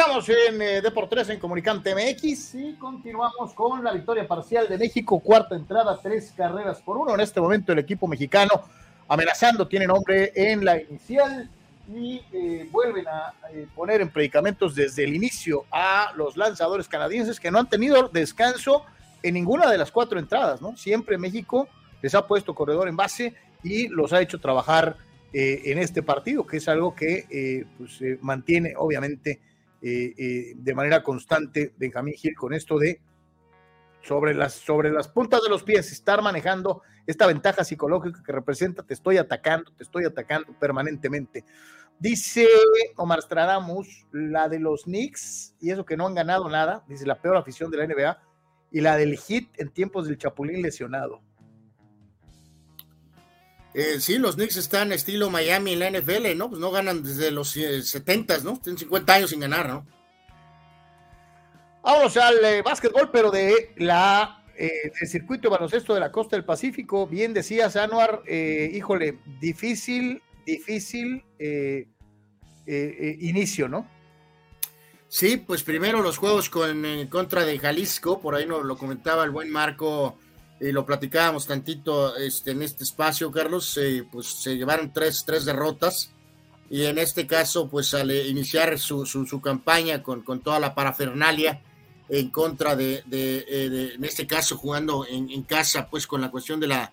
Regresamos en eh, Deportes en Comunicante MX y continuamos con la victoria parcial de México, cuarta entrada, tres carreras por uno. En este momento el equipo mexicano amenazando tiene nombre en la inicial y eh, vuelven a eh, poner en predicamentos desde el inicio a los lanzadores canadienses que no han tenido descanso en ninguna de las cuatro entradas, ¿no? Siempre México les ha puesto corredor en base y los ha hecho trabajar en este partido, que es algo que pues, mantiene obviamente de manera constante Benjamín Gil con esto de sobre las, sobre las puntas de los pies, estar manejando esta ventaja psicológica que representa, te estoy atacando, te estoy atacando permanentemente. Dice Omar Stradamus, la de los Knicks, y eso que no han ganado nada, dice la peor afición de la NBA, y la del Hit en tiempos del Chapulín lesionado. Eh, sí, los Knicks están estilo Miami en la NFL, ¿no? Pues no ganan desde los 70, eh, ¿no? Tienen 50 años sin ganar, ¿no? Vamos al eh, básquetbol, pero de la eh, del circuito de baloncesto de la costa del Pacífico. Bien decías, Anuar, híjole, difícil difícil eh, eh, eh, inicio, ¿no? Sí, pues primero los juegos con, en contra de Jalisco, por ahí nos lo comentaba el buen Marco y lo platicábamos tantito este, en este espacio, Carlos, pues se llevaron tres, tres derrotas y en este caso, pues al iniciar su, su, campaña con, con, toda la parafernalia en contra de, de, en este caso jugando en, en, casa, pues con la cuestión de la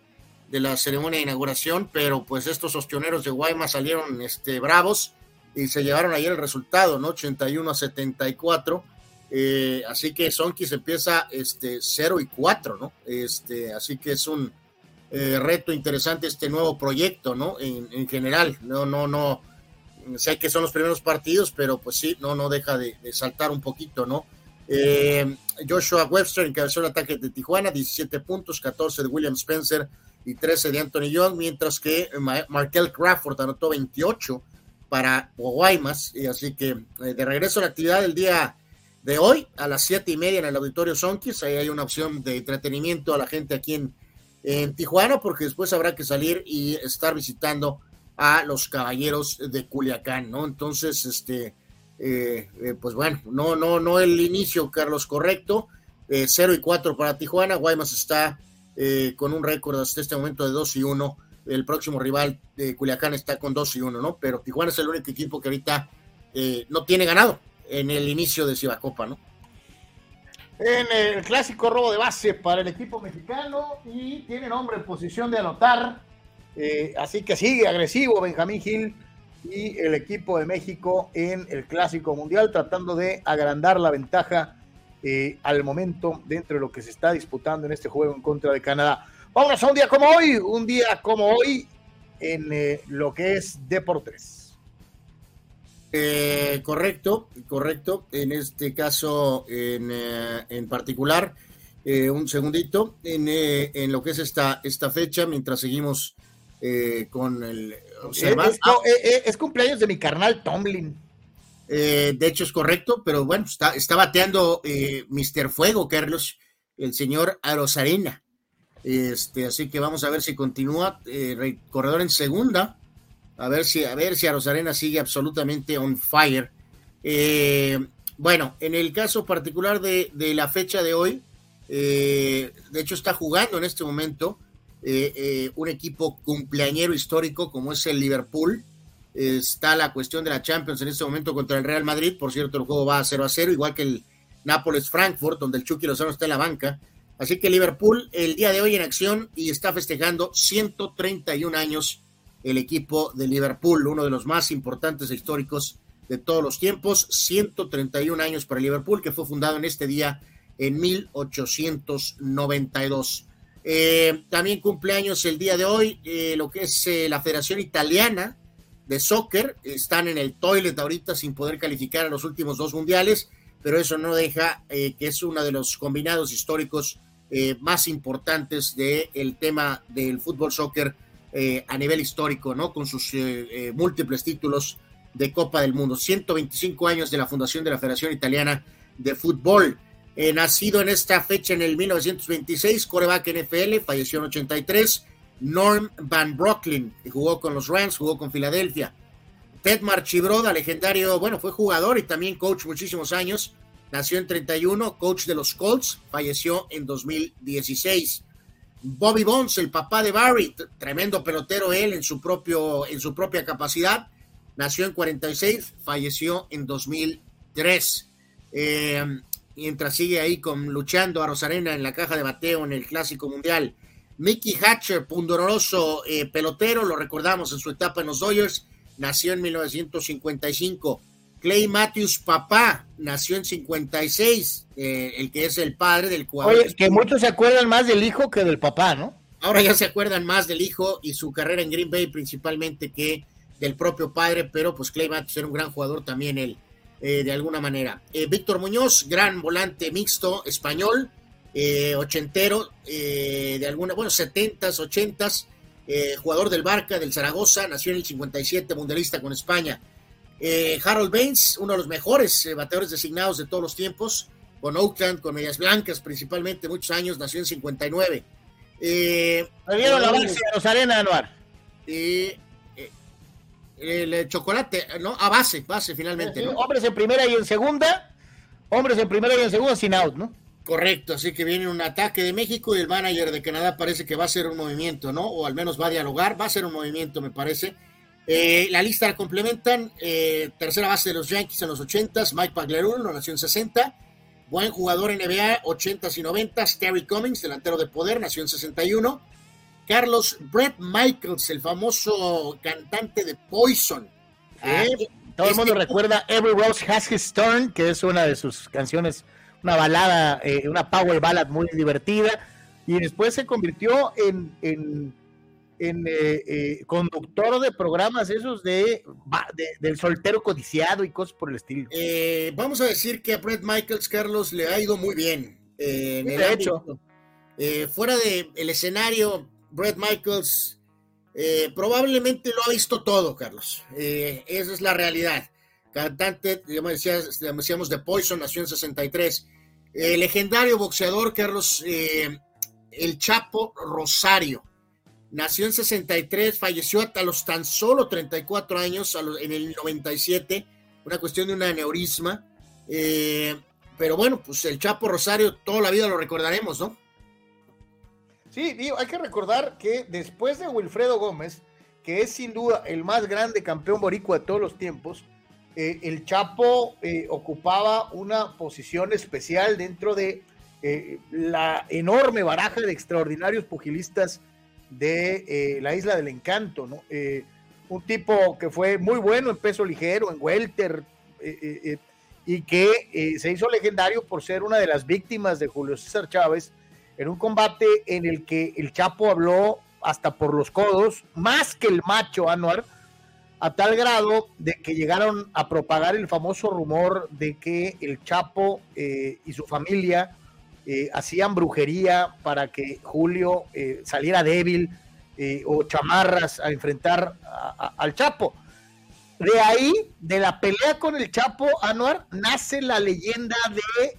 de la ceremonia de inauguración, pero pues estos ostioneros de Guaymas salieron este, bravos y se llevaron ayer el resultado, ¿no? 81 a 74. Eh, así que Sonkis empieza este 0 y 4, ¿no? Este, así que es un eh, reto interesante este nuevo proyecto, ¿no? En, general, no, no, no, sé que son los primeros partidos, pero pues sí, no, no deja de, saltar un poquito, ¿no? Eh, Joshua Webster encabezó el ataque de Tijuana, 17 puntos, 14 de William Spencer, y 13 de Anthony Young, mientras que Markel Crawford anotó 28 para Guaymas, y así que eh, de regreso a la actividad del día de hoy, a las siete y media en el Auditorio Sonkis, ahí hay una opción de entretenimiento a la gente aquí en, en Tijuana, porque después habrá que salir y estar visitando a los caballeros de Culiacán, ¿no? Entonces, este, eh, eh, pues bueno, no, no, no el inicio, Carlos, correcto. 0 y 4 para Tijuana, Guaymas está eh, con un récord hasta este momento de 2 y 1. El próximo rival de Culiacán está con 2 y 1, ¿no? Pero Tijuana es el único equipo que ahorita eh, no tiene ganado en el inicio de Cibacopa, ¿no? En el clásico robo de base para el equipo mexicano y tiene nombre en posición de anotar. Eh, así que sigue agresivo Benjamín Gil y el equipo de México en el clásico mundial tratando de agrandar la ventaja eh, al momento dentro de lo que se está disputando en este juego en contra de Canadá. Vámonos a un día como hoy, un día como hoy en eh, lo que es Deportes. Eh, correcto, correcto. En este caso en, particular, un segundito, en, en, lo que es esta, esta fecha, mientras seguimos con el... es cumpleaños de mi carnal Tomlin. Eh, de hecho es correcto, pero bueno, está, está bateando eh, Mr. Fuego, Carlos, el señor Arosarena. Este, así que vamos a ver si continúa. Eh, corredor en segunda. A ver si, a ver si Arosarena sigue absolutamente on fire. bueno, en el caso particular de, de la fecha de hoy, de hecho está jugando en este momento un equipo cumpleañero histórico como es el Liverpool está la cuestión de la Champions en este momento contra el Real Madrid. Por cierto, el juego va a 0 a 0, igual que el Nápoles-Frankfurt, donde el Chucky Lozano está en la banca. Así que Liverpool el día de hoy en acción y está festejando 131 años el equipo de Liverpool, uno de los más importantes e históricos de todos los tiempos. 131 años para Liverpool, que fue fundado en este día en 1892. Eh, también cumpleaños el día de hoy eh, lo que es eh, la Federación Italiana de Soccer. Están en el toilet ahorita sin poder calificar a los últimos dos mundiales, pero eso no deja que es uno de los combinados históricos más importantes del tema del fútbol soccer a nivel histórico, ¿no? Con sus múltiples títulos de Copa del Mundo. 125 años de la fundación de la Federación Italiana de Fútbol. Eh, nacido en esta fecha en el 1926, coreback NFL, falleció en 83. Norm Van Brocklin, jugó con los Rams, jugó con Filadelfia. Ted Marchibroda, legendario, bueno, fue jugador y también coach muchísimos años. Nació en 31, coach de los Colts, falleció en 2016. Bobby Bones, el papá de Barry, tremendo pelotero él en su, propio, en su propia capacidad. Nació en 46, falleció en 2003. Eh, mientras sigue ahí con, luchando a Rosarena en la caja de bateo en el Clásico Mundial. Mickey Hatcher, pundoroso eh, pelotero, lo recordamos en su etapa en los Dodgers, nació en 1955. Clay Matthews, papá, nació en 56, eh, el que es el padre del jugador. Oye, que muchos se acuerdan más del hijo que del papá, ¿no? Ahora ya se acuerdan más del hijo y su carrera en Green Bay principalmente que del propio padre, pero pues Clay Matthews era un gran jugador también él. Eh, de alguna manera. Eh, Víctor Muñoz, gran volante mixto español, eh, ochentero, de alguna, bueno, setentas, ochentas, jugador del Barca, del Zaragoza, nació en el 57, mundialista con España. Harold Baines, uno de los mejores bateadores designados de todos los tiempos, con Oakland, con Medias Blancas principalmente, muchos años, nació en 59. Eh, la base Rosarena, Anuar. El eh, chocolate, ¿no? A base, base finalmente. ¿no? Hombres en primera y en segunda. Hombres en primera y en segunda sin out, ¿no? Correcto, así que viene un ataque de México y el manager de Canadá parece que va a ser un movimiento, ¿no? O al menos va a dialogar, va a ser un movimiento, me parece. Eh, la lista la complementan, eh, tercera base de los Yankees en los 80s, Mike Pagliarulo, nació en 60, buen jugador NBA, 80s y 90s, Terry Cummings, delantero de poder, nació en 61, Carlos Brett Michaels, el famoso cantante de Poison. Ah, todo el mundo recuerda Every Rose Has His Turn, que es una de sus canciones, una balada, eh, una power ballad muy divertida. Y después se convirtió en, en, eh, eh, conductor de programas esos de, del soltero codiciado y cosas por el estilo. vamos a decir que a Brett Michaels, Carlos, le ha ido muy bien. en el de hecho. fuera del el escenario, Brett Michaels eh, probablemente lo ha visto todo, Carlos. Eh, esa es la realidad. Cantante, como decíamos, de Poison, nació en 63. El legendario boxeador, Carlos, eh, el Chapo Rosario. Nació en 63, falleció hasta los tan solo 34 años, en el 97, una cuestión de un aneurisma. pero bueno, pues el Chapo Rosario, toda la vida lo recordaremos, ¿no? Sí, hay que recordar que después de Wilfredo Gómez, que es sin duda el más grande campeón boricua de todos los tiempos, eh, el Chapo eh, ocupaba una posición especial dentro de eh, la enorme baraja de extraordinarios pugilistas de la Isla del Encanto, ¿no? un tipo que fue muy bueno en peso ligero, en welter, y que se hizo legendario por ser una de las víctimas de Julio César Chávez en un combate en el que el Chapo habló hasta por los codos, más que el macho Anuar, a tal grado de que llegaron a propagar el famoso rumor de que el Chapo eh, y su familia eh, hacían brujería para que Julio eh, saliera débil o chamarras a enfrentar al Chapo. De ahí, de la pelea con el Chapo Anuar, nace la leyenda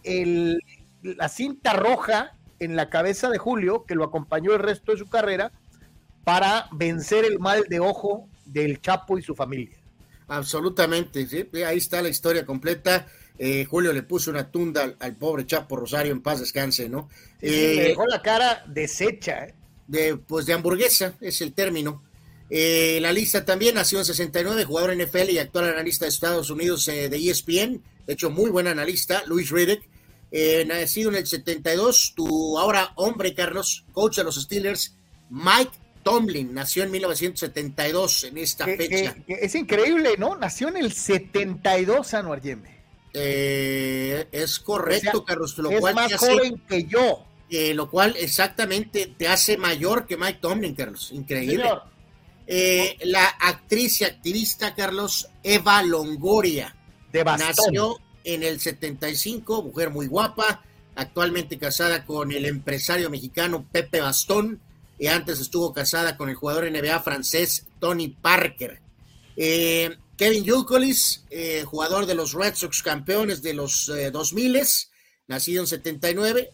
de la cinta roja en la cabeza de Julio, que lo acompañó el resto de su carrera, para vencer el mal de ojo del Chapo y su familia. Absolutamente, sí, ahí está la historia completa. Eh, Julio le puso una tunda al, pobre Chapo Rosario, en paz descanse, ¿no? le eh, dejó la cara deshecha. ¿eh? De, pues de hamburguesa, es el término. la lista también nació en 69, jugador NFL y actual analista de Estados Unidos de ESPN, de hecho muy buen analista, Luis Riddick, eh, nacido en el 72, tu ahora hombre, Carlos, coach de los Steelers, Mike Tomlin, nació en 1972 en esta fecha. es increíble, ¿no? Nació en el 72, Anuar Yeme. Eh, es correcto, Carlos. Lo es más joven que yo. Eh, lo cual exactamente te hace mayor que Mike Tomlin, Carlos. Increíble. Eh, la actriz y activista, Carlos, Eva Longoria. De nació en el 75, mujer muy guapa, actualmente casada con el empresario mexicano Pepe Bastón, y antes estuvo casada con el jugador NBA francés Tony Parker. Eh, Kevin Yukolis, eh, jugador de los Red Sox campeones de los 2000, eh, nacido en 79.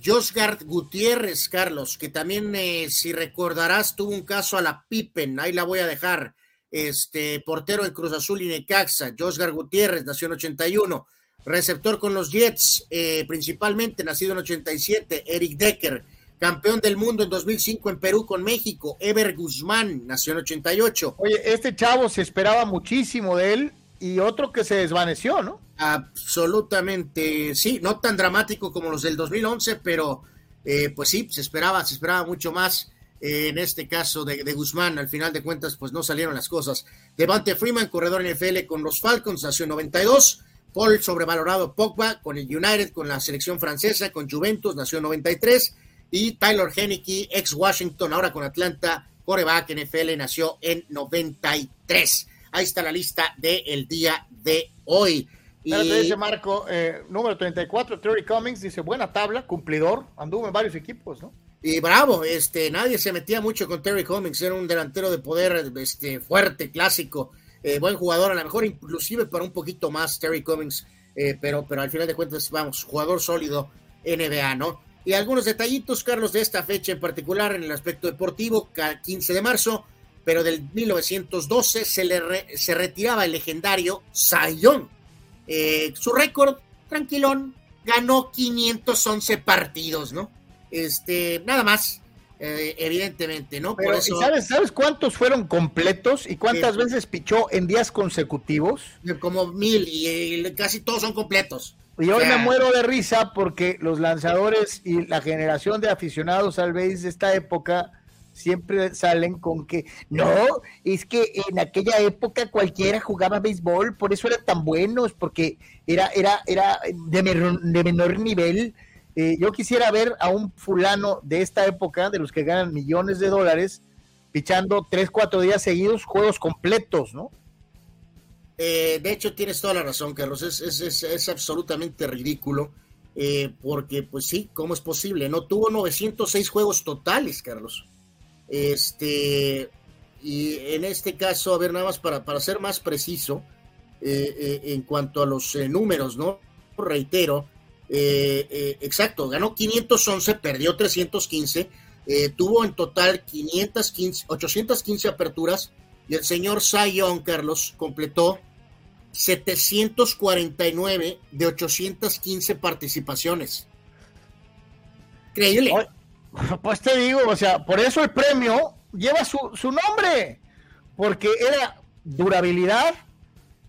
Josgard Gutiérrez, Carlos, que también, si recordarás, tuvo un caso a la Pippen, ahí la voy a dejar, este portero en Cruz Azul y Necaxa, Josgar Gutiérrez, nació en 81, receptor con los Jets, principalmente nacido en 87, Eric Decker, campeón del mundo en 2005 en Perú con México, Ever Guzmán, nació en 88. Oye, este chavo se esperaba muchísimo de él y otro que se desvaneció, ¿no? Absolutamente, sí, no tan dramático como los del 2011, pero eh, pues sí, se esperaba, se esperaba mucho más. Eh, en este caso de, Guzmán, al final de cuentas, pues no salieron las cosas. Devante Freeman, corredor NFL con los Falcons, nació en 92. Paul, sobrevalorado Pogba, con el United, con la selección francesa, con Juventus, nació en 93 y Tyler Henneke, ex Washington, ahora con Atlanta, coreback NFL, nació en 93. Ahí está la lista del día de hoy. Y... dice Marco, eh, número 34, Terry Cummings, dice, buena tabla, cumplidor, anduvo en varios equipos, ¿no? Y bravo, este, nadie se metía mucho con Terry Cummings, era un delantero de poder este, fuerte, clásico, eh, buen jugador, a lo mejor inclusive para un poquito más Terry Cummings, eh, pero, pero al final de cuentas, vamos, jugador sólido NBA, ¿no? Y algunos detallitos, Carlos, de esta fecha en particular en el aspecto deportivo, 15 de marzo, pero del 1912 se, le se retiraba el legendario Sayón. Eh, su récord, tranquilón, ganó 511 partidos, ¿no? Este, nada más, eh, evidentemente, ¿no? Por eso, ¿sabes, ¿Sabes cuántos fueron completos y cuántas veces pichó en días consecutivos? Como mil y casi todos son completos. Y hoy me muero de risa porque los lanzadores y la generación de aficionados al béis de esta época siempre salen con que no, es que en aquella época cualquiera jugaba béisbol, por eso eran tan buenos, porque era, era, era de, menor, nivel. Eh, yo quisiera ver a un fulano de esta época, de los que ganan millones de dólares, pichando tres, cuatro días seguidos, juegos completos, ¿no? Eh, de hecho, tienes toda la razón, Carlos. Es, es, es, absolutamente ridículo. Eh, porque, pues sí, ¿cómo es posible? No tuvo 906 juegos totales, Carlos. Este, y en este caso, a ver, nada más para, para ser más preciso, eh, en cuanto a los números, ¿no? Reitero, exacto, ganó 511, perdió 315, tuvo en total 515, 815 aperturas y el señor Sayón, Carlos, completó 749 de 815 participaciones. Increíble. Pues te digo, o sea, por eso el premio lleva su, nombre, porque era durabilidad,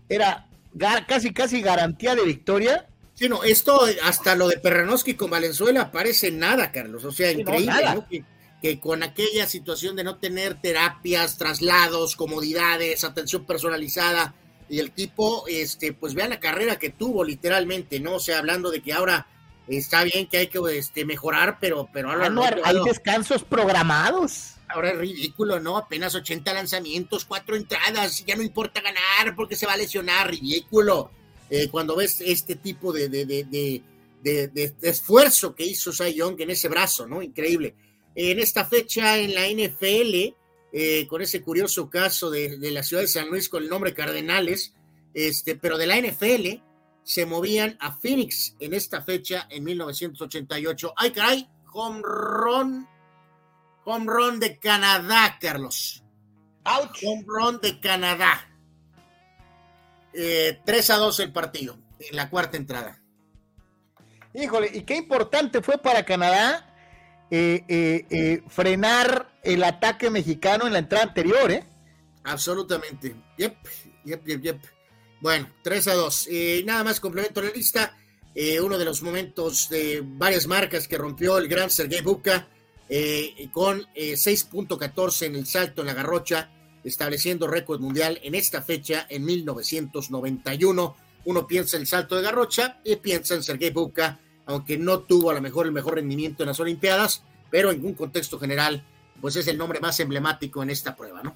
era casi, casi garantía de victoria. Sí, no, esto hasta lo de Perranoski con Valenzuela parece nada, Carlos. O sea, increíble, Que, que, con aquella situación de no tener terapias, traslados, comodidades, atención personalizada, y el tipo, este, pues vea la carrera que tuvo literalmente, ¿no? O sea, hablando de que ahora está bien que hay que este, mejorar, pero, pero ahora no, hay descansos programados. Ahora es ridículo, ¿no? Apenas 80 lanzamientos, cuatro entradas, ya no importa ganar porque se va a lesionar, ridículo. Eh, cuando ves este tipo de, de, de, de, esfuerzo que hizo Cy Young en ese brazo, ¿no? Increíble. En esta fecha en la NFL, eh, con ese curioso caso de, la ciudad de San Luis con el nombre Cardenales, este, pero de la NFL se movían a Phoenix en esta fecha en 1988. ¡Ay, caray! Home run, home run de Canadá, Carlos. Ouch. Home run de Canadá. 3 eh, a 2 el partido, en la cuarta entrada. Híjole, y qué importante fue para Canadá eh, eh, frenar el ataque mexicano en la entrada anterior, ¿eh? Absolutamente. Yep, yep, yep, yep. Bueno, 3 a 2. Y nada más complemento la lista. uno de los momentos de varias marcas que rompió el gran Sergei Buka con 6.14 en el salto en la garrocha, estableciendo récord mundial en esta fecha en 1991. uno piensa en el salto de Garrocha y piensa en Sergei Bubka, aunque no tuvo a lo mejor el mejor rendimiento en las Olimpiadas, pero en un contexto general, pues es el nombre más emblemático en esta prueba, ¿no?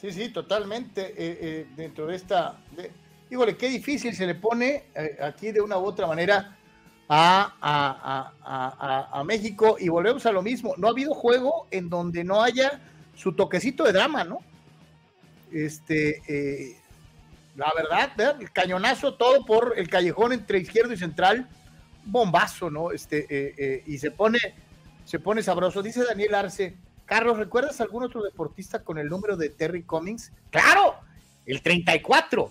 Sí, sí, totalmente. Eh, eh, dentro de esta. De, qué difícil se le pone eh, aquí de una u otra manera a, a, México y volvemos a lo mismo. No ha habido juego en donde no haya su toquecito de drama, ¿no? Este, la verdad, el cañonazo todo por el callejón entre izquierdo y central, bombazo, ¿no? Este, y se pone, se pone sabroso. Dice Daniel Arce, Carlos, ¿recuerdas algún otro deportista con el número de Terry Cummings? Claro, el 34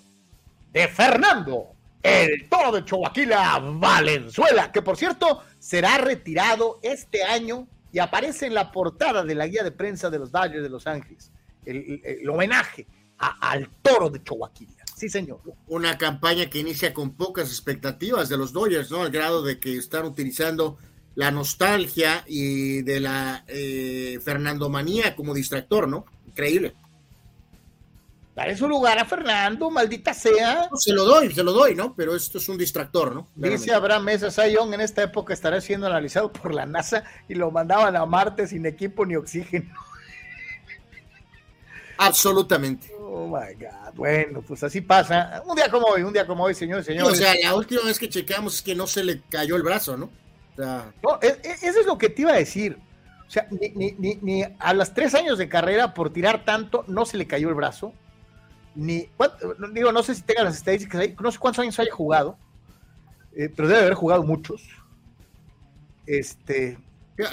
de Fernando, el toro de Choaquila Valenzuela, que por cierto será retirado este año y aparece en la portada de la guía de prensa de los Dodgers de Los Ángeles. El, homenaje al toro de Choaquila. Sí, señor. Una campaña que inicia con pocas expectativas de los Dodgers, ¿no? Al grado de que están utilizando la nostalgia y de la eh, Fernando Manía como distractor, ¿no? Increíble. Dale su lugar a Fernando, maldita sea. se lo doy, se lo doy, ¿no? Pero esto es un distractor, ¿no? Dice Abraham Mesa, Sayón en esta época estará siendo analizado por la NASA y lo mandaban a Marte sin equipo ni oxígeno. Absolutamente. Oh my God. Bueno, pues así pasa. Un día como hoy, un día como hoy, señores y señores. o sea, la última vez que chequeamos es que no se le cayó el brazo, ¿no? No, e, e, eso es lo que te iba a decir. O sea, ni, a las tres años de carrera por tirar tanto no se le cayó el brazo. Ni, digo, no sé si tenga las estadísticas ahí, no sé cuántos años haya jugado, eh, pero debe haber jugado muchos. Este.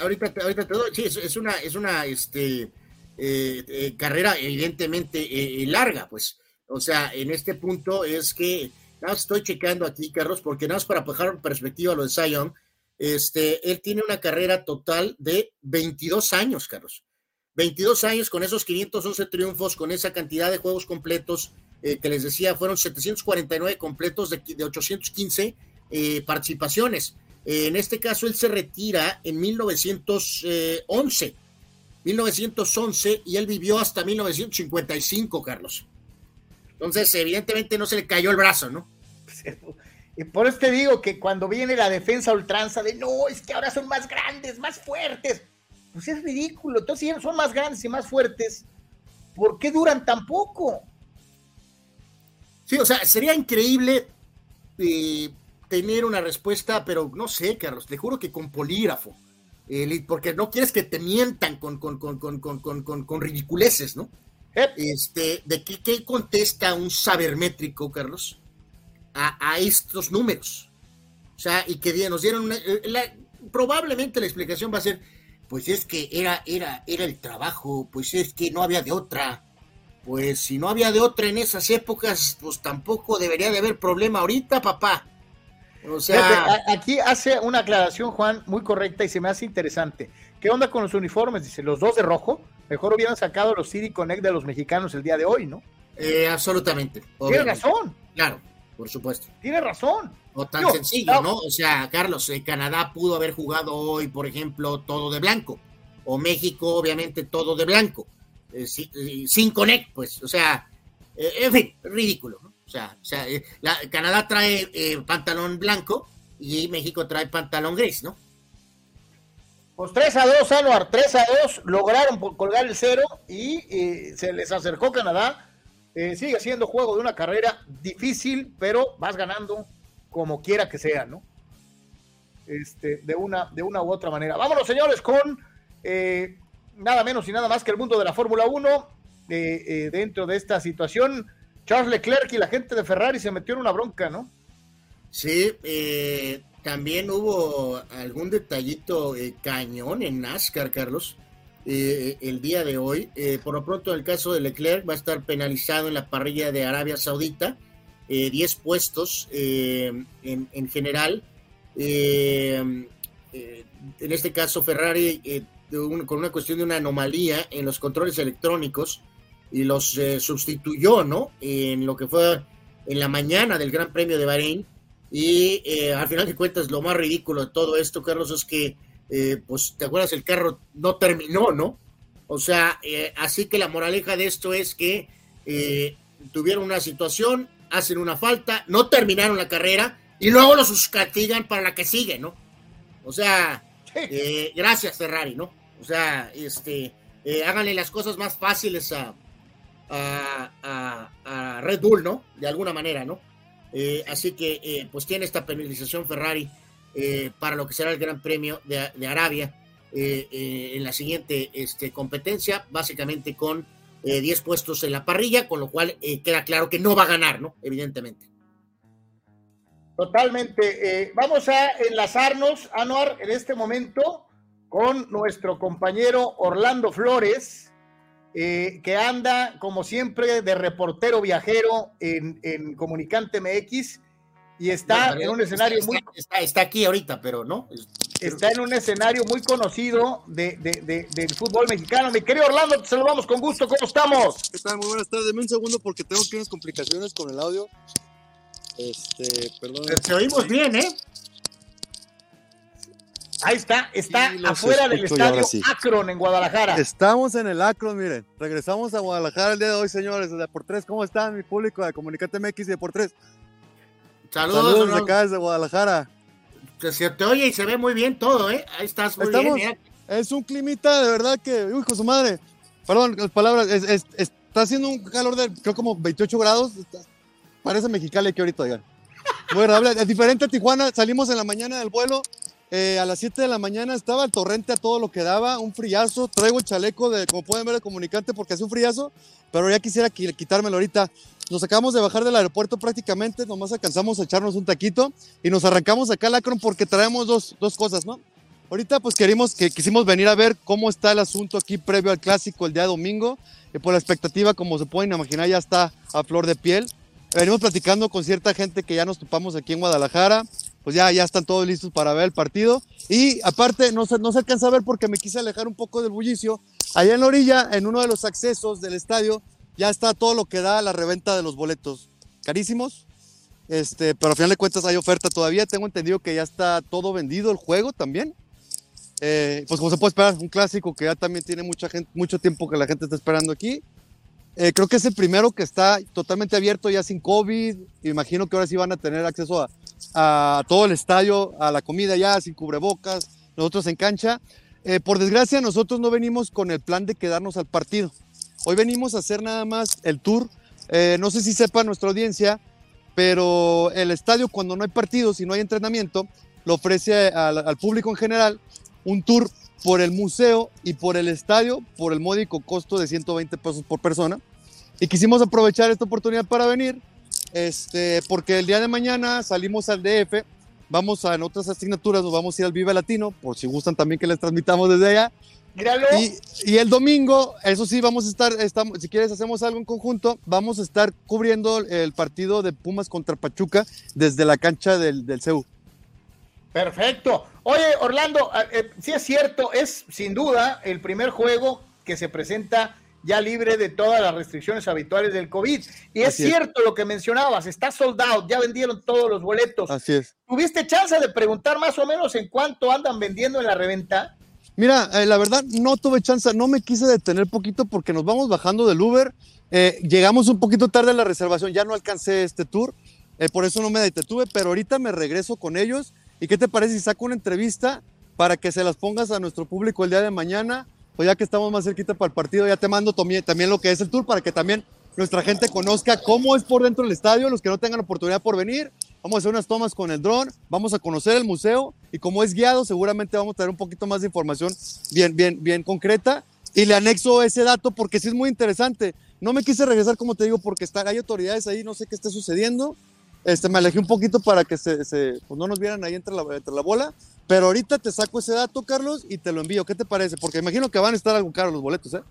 ahorita, ahorita te doy, sí, es, una, es una este, eh, eh, carrera evidentemente larga, pues. O sea, en este punto es que, nada estoy checando aquí, Carlos, porque nada más para bajar perspectiva lo de Zion, este, él tiene una carrera total de 22 años, Carlos. 22 años con esos 511 triunfos, con esa cantidad de juegos completos eh, que les decía, fueron 749 completos de, 815 eh, participaciones. Eh, en este caso, él se retira en 1911. 1911 y él vivió hasta 1955, Carlos. Entonces, evidentemente no se le cayó el brazo, ¿no? Y por eso te digo que cuando viene la defensa ultranza de no, es que ahora son más grandes, más fuertes, pues es ridículo. Entonces, si son más grandes y más fuertes, ¿por qué duran tan poco? Sí, o sea, sería increíble eh, tener una respuesta, pero no sé, Carlos, te juro que con polígrafo. porque no quieres que te mientan con, con, con, con ridiculeces, ¿no? Eh. Este, ¿De qué, qué contesta un sabermétrico, Carlos? A, estos números. O sea, y que nos dieron eh, probablemente la explicación va a ser, pues es que era, era, era el trabajo, pues es que no había de otra. Pues si no había de otra en esas épocas, pues tampoco debería de haber problema ahorita, papá. O sea, aquí hace una aclaración, Juan, muy correcta y se me hace interesante. ¿Qué onda con los uniformes? Dice, los dos de rojo, mejor hubieran sacado los CD Connect de los mexicanos el día de hoy, ¿no? Eh, absolutamente. Tiene razón. Claro por supuesto. Tiene razón. O tan sencillo, ¿no? O sea, Carlos, eh, Canadá pudo haber jugado hoy, por ejemplo, todo de blanco. O México, obviamente, todo de blanco. Eh, eh, sin connect, pues. O sea, en fin, ridículo, ¿no? O sea, o sea Canadá trae pantalón blanco y México trae pantalón gris, ¿no? Pues 3 a 2, Anuar, 3 a 2, lograron colgar el cero y se les acercó Canadá eh, sigue siendo juego de una carrera difícil, pero vas ganando como quiera que sea, ¿no? Este, de una, de una u otra manera. Vámonos, señores, con eh, nada menos y nada más que el mundo de la Fórmula 1. Eh, dentro de esta situación, Charles Leclerc y la gente de Ferrari se metió en una bronca, ¿no? Sí, también hubo algún detallito cañón en NASCAR, Carlos. Eh, el día de hoy. Eh, por lo pronto, el caso de Leclerc va a estar penalizado en la parrilla de Arabia Saudita, 10 eh, puestos en, en, general. en este caso, Ferrari, con una cuestión de una anomalía en los controles electrónicos, y los sustituyó, ¿no? En lo que fue en la mañana del Gran Premio de Bahrein. Y al final de cuentas, lo más ridículo de todo esto, Carlos, es que eh, pues te acuerdas, el carro no terminó, ¿no? O sea, eh, así que la moraleja de esto es que eh, tuvieron una situación, hacen una falta, no terminaron la carrera y luego los castigan para la que sigue, ¿no? O sea, gracias Ferrari, ¿no? O sea, este, háganle las cosas más fáciles a, a, Red Bull, ¿no? De alguna manera, ¿no? Así que, pues tiene esta penalización Ferrari para lo que será el Gran Premio de, Arabia en la siguiente este, competencia, básicamente con 10 puestos en la parrilla, con lo cual queda claro que no va a ganar, ¿no? Evidentemente. Totalmente. vamos a enlazarnos, Anuar, en este momento con nuestro compañero Orlando Flores, eh, que anda, como siempre, de reportero viajero en, en Comunicante MX y está en un escenario muy... Está, aquí ahorita, pero no. Está en un escenario muy conocido de, del fútbol mexicano. Mi querido Orlando, te saludamos con gusto. ¿Cómo estamos? ¿Qué tal? Muy buenas tardes. Deme un segundo porque tengo aquí unas complicaciones con el audio. Este, perdón. Te oímos bien, ¿eh? Ahí está, está afuera del estadio Akron en Guadalajara. Estamos en el Akron, miren. Regresamos a Guadalajara el día de hoy, señores. De por tres, ¿cómo están mi público de Comunicate MX y de por tres? Saludos, Saludos acá desde Guadalajara. Se te oye y se ve muy bien todo, ¿eh? Ahí estás muy bien. ¿eh? Es un climita de verdad que, uy, con su madre. Perdón, las palabras. está haciendo un calor de, creo, como 28 grados. parece Mexicali que ahorita, oigan. Muy agradable. Es diferente a Tijuana. Salimos en la mañana del vuelo eh, a las 7 de la mañana estaba el torrente a todo lo que daba, un friazo. Traigo el chaleco de, como pueden ver, el comunicante porque hace un friazo, pero ya quisiera quitármelo ahorita. Nos acabamos de bajar del aeropuerto prácticamente, nomás alcanzamos a echarnos un taquito y nos arrancamos acá al Akron porque traemos dos, dos cosas, ¿no? Ahorita pues querimos, que, quisimos venir a ver cómo está el asunto aquí previo al clásico el día domingo. Y por la expectativa, como se pueden imaginar, ya está a flor de piel. Venimos platicando con cierta gente que ya nos topamos aquí en Guadalajara pues ya, ya están todos listos para ver el partido. Y aparte, no se, no se alcanza a ver porque me quise alejar un poco del bullicio. Allá en la orilla, en uno de los accesos del estadio, ya está todo lo que da la reventa de los boletos. Carísimos, este, pero al final de cuentas hay oferta todavía. Tengo entendido que ya está todo vendido el juego también. Eh, pues como se puede esperar, un clásico que ya también tiene mucha gente, mucho tiempo que la gente está esperando aquí. Eh, creo que es el primero que está totalmente abierto ya sin COVID. Imagino que ahora sí van a tener acceso a, todo el estadio, a la comida ya, sin cubrebocas, nosotros en cancha. Eh, por desgracia, nosotros no venimos con el plan de quedarnos al partido. Hoy venimos a hacer nada más el tour. Eh, no sé si sepa nuestra audiencia, pero el estadio cuando no hay partidos y no hay entrenamiento, lo ofrece al, al público en general un tour por el museo y por el estadio por el módico costo de 120 pesos por persona. Y quisimos aprovechar esta oportunidad para venir este, porque el día de mañana salimos al DF, vamos a en otras asignaturas, nos vamos a ir al Vive Latino, por si gustan también que les transmitamos desde allá. Y, y, el domingo, eso sí, vamos a estar, estamos, si quieres hacemos algo en conjunto, vamos a estar cubriendo el partido de Pumas contra Pachuca desde la cancha del, del CEU. Perfecto. Oye, Orlando, si eh, sí es cierto, es sin duda el primer juego que se presenta ya libre de todas las restricciones habituales del COVID. Y es cierto lo que mencionabas, está soldado, ya vendieron todos los boletos. Así es. ¿Tuviste chance de preguntar más o menos en cuánto andan vendiendo en la reventa? Mira, eh, la verdad no tuve chance, no me quise detener poquito porque nos vamos bajando del Uber. Eh, llegamos un poquito tarde a la reservación, ya no alcancé este tour, eh, por eso no me detuve, pero ahorita me regreso con ellos. ¿Y qué te parece si saco una entrevista para que se las pongas a nuestro público el día de mañana? pues ya que estamos más cerquita para el partido, ya te mando también lo que es el tour para que también nuestra gente conozca cómo es por dentro del estadio, los que no tengan oportunidad por venir. Vamos a hacer unas tomas con el dron, vamos a conocer el museo y como es guiado, seguramente vamos a tener un poquito más de información bien, bien, bien concreta. Y le anexo ese dato porque sí es muy interesante. No me quise regresar, como te digo, porque están, hay autoridades ahí, no sé qué esté sucediendo. Este, me alejé un poquito para que se, pues no nos vieran ahí entre la, entre la bola, pero ahorita te saco ese dato, Carlos, y te lo envío. ¿Qué te parece? Porque imagino que van a estar algo caros los boletos, ¿eh?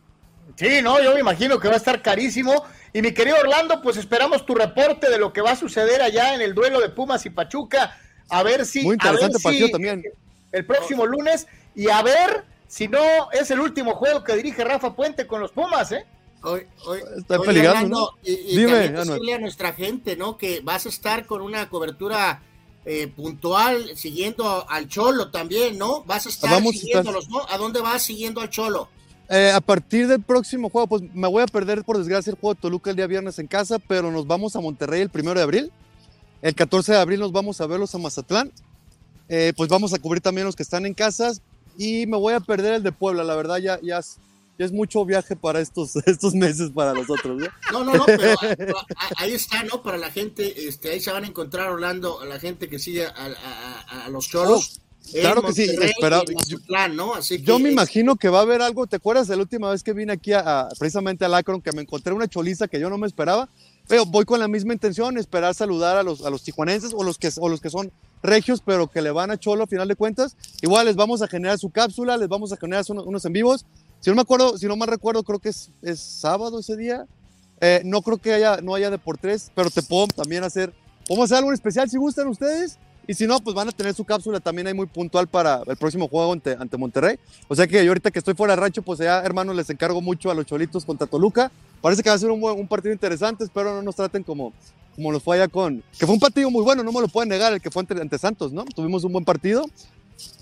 Sí, no, yo me imagino que va a estar carísimo. Y mi querido Orlando, pues esperamos tu reporte de lo que va a suceder allá en el duelo de Pumas y Pachuca. A ver si. Muy interesante partido también. El próximo lunes. Y a ver si no es el último juego que dirige Rafa Puente con los Pumas, ¿eh? Hoy, hoy, Está peligrando, Y, Dime, decirle a nuestra gente, ¿no? Que vas a estar con una cobertura eh, puntual, siguiendo al Cholo también, ¿no? Vas a estar siguiéndolos, ¿no? ¿A dónde vas siguiendo al Cholo? Eh, a partir del próximo juego, pues me voy a perder por desgracia el juego de Toluca el día viernes en casa, pero nos vamos a Monterrey el primero de abril. El 14 de abril nos vamos a verlos a Mazatlán. Eh, pues vamos a cubrir también los que están en casas y me voy a perder el de Puebla. La verdad ya, ya, ya es mucho viaje para estos, estos meses para nosotros. ¿no? No, no, no, pero, pero ahí está, ¿no? Para la gente, este, ahí se van a encontrar Orlando, la gente que sigue a, a, a los choros. Oh, Claro que sí, esperaba. Plan, ¿no? Así que yo me imagino que va a haber algo. ¿Te acuerdas de la última vez que vine aquí a, a, precisamente al Akron que me encontré una choliza que yo no me esperaba? Pero voy con la misma intención, esperar saludar a los, a los tijuanenses o los, que, o los que son regios, pero que le van a Cholo a final de cuentas. Igual les vamos a generar su cápsula, les vamos a generar unos, unos en vivos. Si no me acuerdo, si no mal recuerdo, creo que es, es sábado ese día. Eh, no creo que haya, no haya de por tres, pero te puedo también hacer, podemos hacer algo especial si gustan ustedes. Y si no, pues van a tener su cápsula también ahí muy puntual para el próximo juego ante, ante Monterrey. O sea que yo ahorita que estoy fuera de rancho, pues ya, hermanos, les encargo mucho a los cholitos contra Toluca. Parece que va a ser un, partido interesante, espero no nos traten como, como nos fue allá con... Que fue un partido muy bueno, no me lo pueden negar, el que fue ante, ante Santos, ¿no? Tuvimos un buen partido,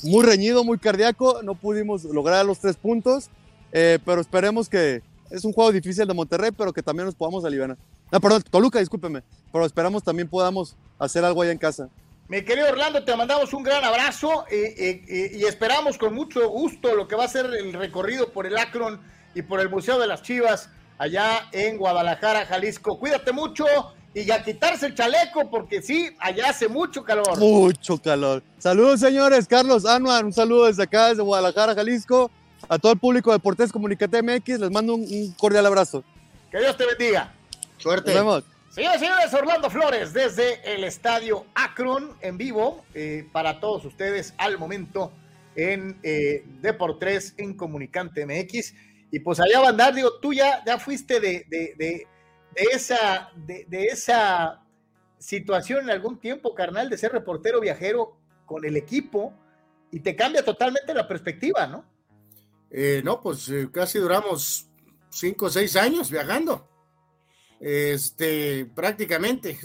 muy reñido, muy cardíaco, no pudimos lograr los tres puntos, eh, pero esperemos que... Es un juego difícil de Monterrey, pero que también nos podamos aliviar. No, perdón, Toluca, discúlpeme, pero esperamos también podamos hacer algo allá en casa. Mi querido Orlando, te mandamos un gran abrazo eh, eh, y esperamos con mucho gusto lo que va a ser el recorrido por el Akron y por el Museo de las Chivas allá en Guadalajara, Jalisco. Cuídate mucho y ya quitarse el chaleco porque sí, allá hace mucho calor. Mucho calor. Saludos, señores. Carlos Anuar, un saludo desde acá, desde Guadalajara, Jalisco. A todo el público de Deportes Comunicate MX, les mando un, un cordial abrazo. Que Dios te bendiga. Suerte. Nos vemos. Señores, señores, Orlando Flores desde el estadio Akron en vivo eh, para todos ustedes al momento en eh, Deportes en Comunicante MX. Y pues allá va a andar, digo, tú ya, ya fuiste de, de, de, de esa, de, esa situación en algún tiempo, carnal, de ser reportero viajero con el equipo y te cambia totalmente la perspectiva, ¿no? Eh, no, pues eh, casi duramos cinco o seis años viajando. Este, prácticamente,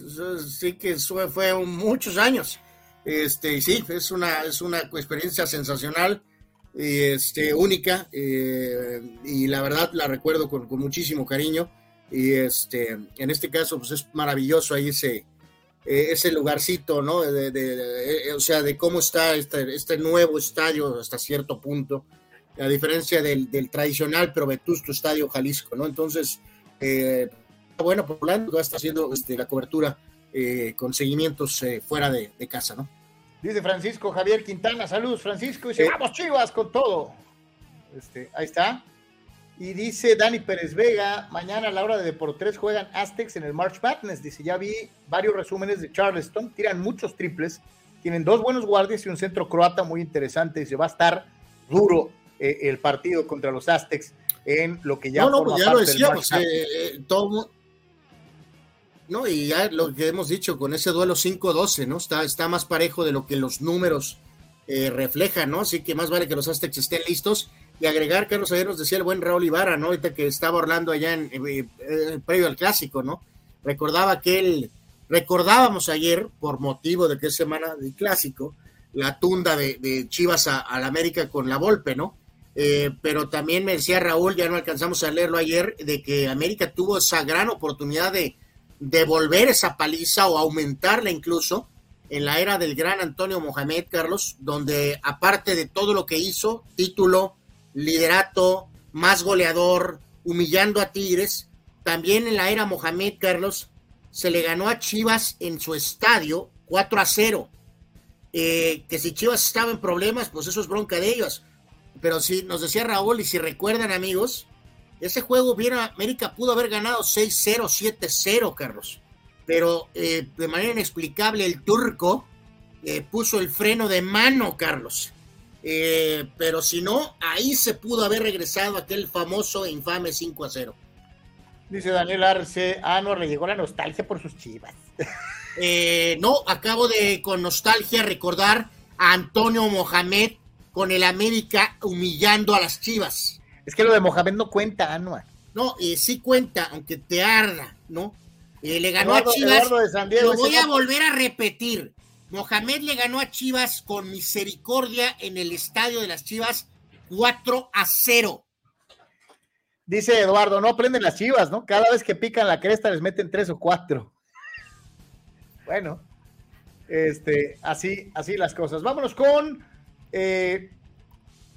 sí que fue, muchos años. Este, sí, es una, es una experiencia sensacional y este, única eh, y la verdad la recuerdo con, con, muchísimo cariño y este, en este caso pues es maravilloso ahí ese, eh, ese lugarcito, ¿no? De, de, de, o sea, de cómo está este, este, nuevo estadio hasta cierto punto, a diferencia del, del tradicional pero vetusto estadio Jalisco, ¿no? Entonces, eh, bueno, por Orlando está haciendo este, la cobertura eh, con seguimientos fuera de, casa, ¿no? Dice Francisco Javier Quintana, saludos Francisco, dice, eh, vamos Chivas con todo. Este, ahí está. Y dice Dani Pérez Vega, mañana a la hora de Deportes juegan Aztecs en el March Madness. Dice, ya vi varios resúmenes de Charleston, tiran muchos triples, tienen dos buenos guardias y un centro croata muy interesante. Dice, va a estar duro eh, el partido contra los Aztecs en lo que ya... No, no, pues ya lo decíamos, eh, todo, ¿no? Y ya lo que hemos dicho con ese duelo 5-12, ¿no? Está, está más parejo de lo que los números eh, reflejan, ¿no? Así que más vale que los Aztecs estén listos. Y agregar, Carlos, ayer nos decía el buen Raúl Ibarra, ¿no? Ahorita que estaba Orlando allá en, eh, eh, previo al clásico, ¿no? Recordaba que él, recordábamos ayer, por motivo de que es semana del clásico, la tunda de, Chivas a, la América con la Volpe, ¿no? Eh, pero también me decía Raúl, ya no alcanzamos a leerlo ayer, de que América tuvo esa gran oportunidad de devolver esa paliza o aumentarla incluso en la era del gran Antonio Mohamed Carlos, donde aparte de todo lo que hizo, título, liderato, más goleador, humillando a Tigres, también en la era Mohamed Carlos se le ganó a Chivas en su estadio 4 a 0. Eh, que si Chivas estaba en problemas, pues eso es bronca de ellos. Pero si nos decía Raúl, y si recuerdan amigos, ese juego bien América pudo haber ganado 6-0, 7-0, Carlos. Pero eh, de manera inexplicable el turco eh, puso el freno de mano, Carlos. Eh, pero si no, ahí se pudo haber regresado aquel famoso e infame 5 0. Dice Daniel Arce, ah, no, le llegó la nostalgia por sus chivas. Eh, no, acabo de con nostalgia recordar a Antonio Mohamed con el América humillando a las chivas. Es que lo de Mohamed no cuenta, Anuar. No, eh, sí cuenta, aunque te arda, ¿no? Eh, le ganó Eduardo, a Chivas. Diego, lo voy a volver a repetir. Mohamed le ganó a Chivas con misericordia en el estadio de las Chivas 4 a 0. Dice Eduardo, no aprenden las chivas, ¿no? Cada vez que pican la cresta les meten tres o cuatro. Bueno, este, así, así las cosas. Vámonos con eh,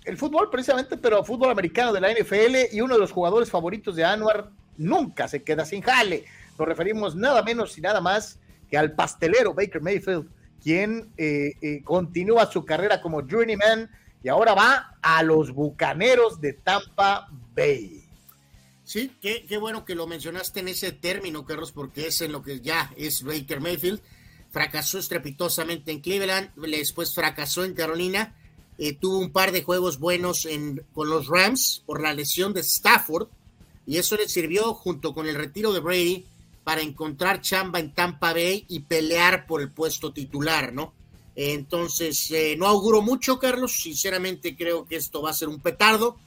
el fútbol precisamente, pero fútbol americano de la NFL y uno de los jugadores favoritos de Anwar nunca se queda sin jale. Nos referimos nada menos y nada más que al pastelero Baker Mayfield, quien eh, eh, continúa su carrera como journeyman y ahora va a los Bucaneros de Tampa Bay. Sí, qué, qué bueno que lo mencionaste en ese término, Carlos, porque es en lo que ya es Baker Mayfield. Fracasó estrepitosamente en Cleveland, después fracasó en Carolina eh, tuvo un par de juegos buenos en, con los Rams por la lesión de Stafford y eso le sirvió junto con el retiro de Brady para encontrar chamba en Tampa Bay y pelear por el puesto titular, ¿no? Entonces, eh, no auguro mucho, Carlos, sinceramente creo que esto va a ser un petardo,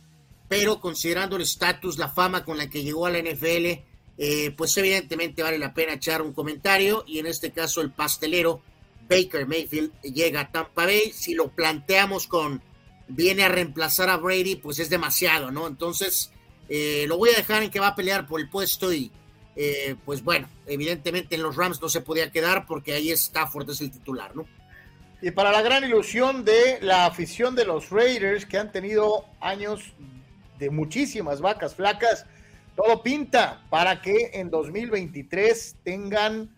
pero considerando el estatus, la fama con la que llegó a la NFL, eh, pues evidentemente vale la pena echar un comentario y en este caso el pastelero Baker Mayfield llega a Tampa Bay. Si lo planteamos con viene a reemplazar a Brady, pues es demasiado, ¿no? Entonces, eh, lo voy a dejar en que va a pelear por el puesto y, eh, pues bueno, evidentemente en los Rams no se podía quedar porque ahí Stafford es el titular, ¿no? Y para la gran ilusión de la afición de los Raiders, que han tenido años de muchísimas vacas flacas, todo pinta para que en 2023 tengan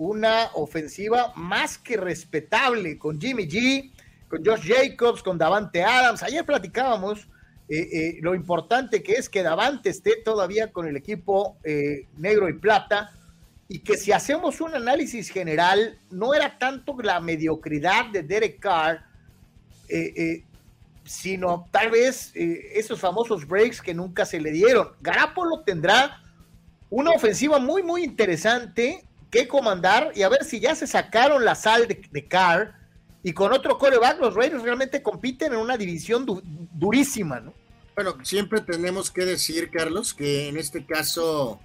una ofensiva más que respetable con Jimmy G, con Josh Jacobs, con Davante Adams. Ayer platicábamos eh, eh, lo importante que es que Davante esté todavía con el equipo eh, negro y plata y que si hacemos un análisis general, no era tanto la mediocridad de Derek Carr, sino tal vez esos famosos breaks que nunca se le dieron. Garapolo tendrá una ofensiva muy, muy interesante que comandar y a ver si ya se sacaron la sal de, Carr y con otro coreback los Raiders realmente compiten en una división durísima, ¿no? Bueno, siempre tenemos que decir, Carlos, que en este caso,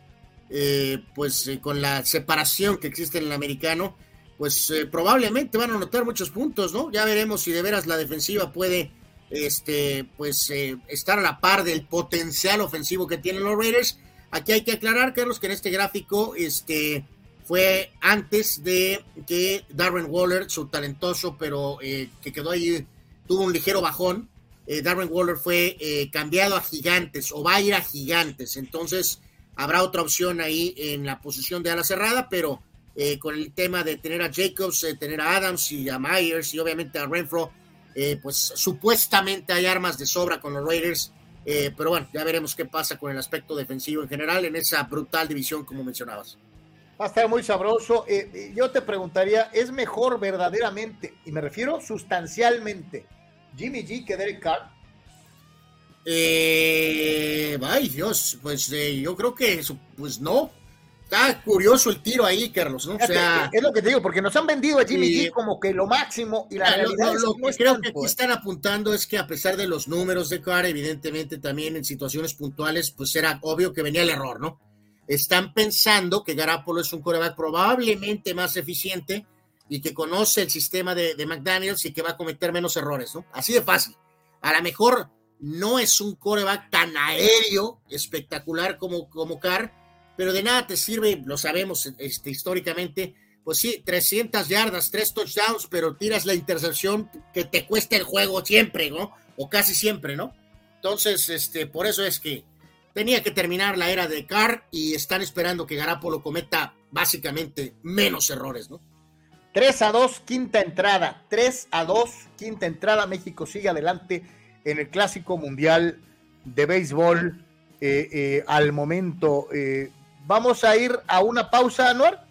eh, pues eh, con la separación que existe en el americano, pues eh, probablemente van a anotar muchos puntos, ¿no? Ya veremos si de veras la defensiva puede, este, pues estar a la par del potencial ofensivo que tienen los Raiders. Aquí hay que aclarar, Carlos, que en este gráfico, este, fue antes de que Darren Waller, su talentoso, pero eh, que quedó ahí, tuvo un ligero bajón. Eh, Darren Waller fue eh, cambiado a Gigantes o va a ir a Gigantes. Entonces habrá otra opción ahí en la posición de ala cerrada, pero con el tema de tener a Jacobs, de tener a Adams y a Myers y obviamente a Renfro, pues supuestamente hay armas de sobra con los Raiders. pero bueno, ya veremos qué pasa con el aspecto defensivo en general en esa brutal división como mencionabas. Va a estar muy sabroso. Eh, eh, yo te preguntaría, ¿es mejor verdaderamente, y me refiero sustancialmente, Jimmy G que Derek Carr? Eh, ay Dios, pues eh, yo creo que pues no. Está curioso el tiro ahí, Carlos, ¿no? O sea, es lo que te digo, porque nos han vendido a Jimmy G como que lo máximo y la realidad lo, que creo que aquí están apuntando es que a pesar de los números de Carr, evidentemente también en situaciones puntuales, pues era obvio que venía el error, ¿no? Están pensando que Garapolo es un coreback probablemente más eficiente y que conoce el sistema de, McDaniels y que va a cometer menos errores, ¿no? Así de fácil. A lo mejor no es un coreback tan aéreo, espectacular como, como Carr, pero de nada te sirve, lo sabemos este, históricamente, pues sí, 300 yardas, 3 touchdowns, pero tiras la intercepción que te cuesta el juego siempre, ¿no? O casi siempre, ¿no? Entonces, este, por eso es que tenía que terminar la era de Carr y están esperando que Garapolo cometa básicamente menos errores, ¿no? 3 a 2, quinta entrada. 3 a 2, quinta entrada. México sigue adelante en el Clásico Mundial de Béisbol eh, eh, al momento. Eh, vamos a ir a una pausa, Anuar,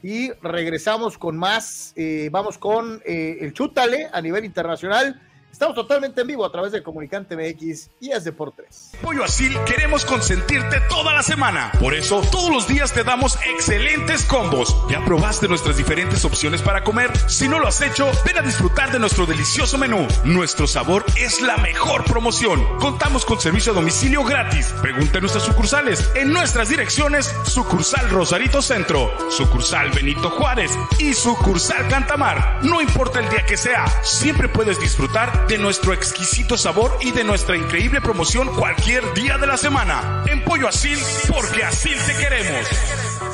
y regresamos con más. vamos con el Chútale a nivel internacional Estamos totalmente en vivo a través de Comunicante MX y es de por tres. Pollo Asil queremos consentirte toda la semana. Por eso, todos los días te damos excelentes combos. ¿Ya probaste nuestras diferentes opciones para comer? Si no lo has hecho, ven a disfrutar de nuestro delicioso menú. Nuestro sabor es la mejor promoción. Contamos con servicio a domicilio gratis. Pregunta en nuestras sucursales. En nuestras direcciones, sucursal Rosarito Centro, sucursal Benito Juárez y sucursal Cantamar. No importa el día que sea, siempre puedes disfrutar de nuestro exquisito sabor y de nuestra increíble promoción cualquier día de la semana. En Pollo Asil, porque así te queremos.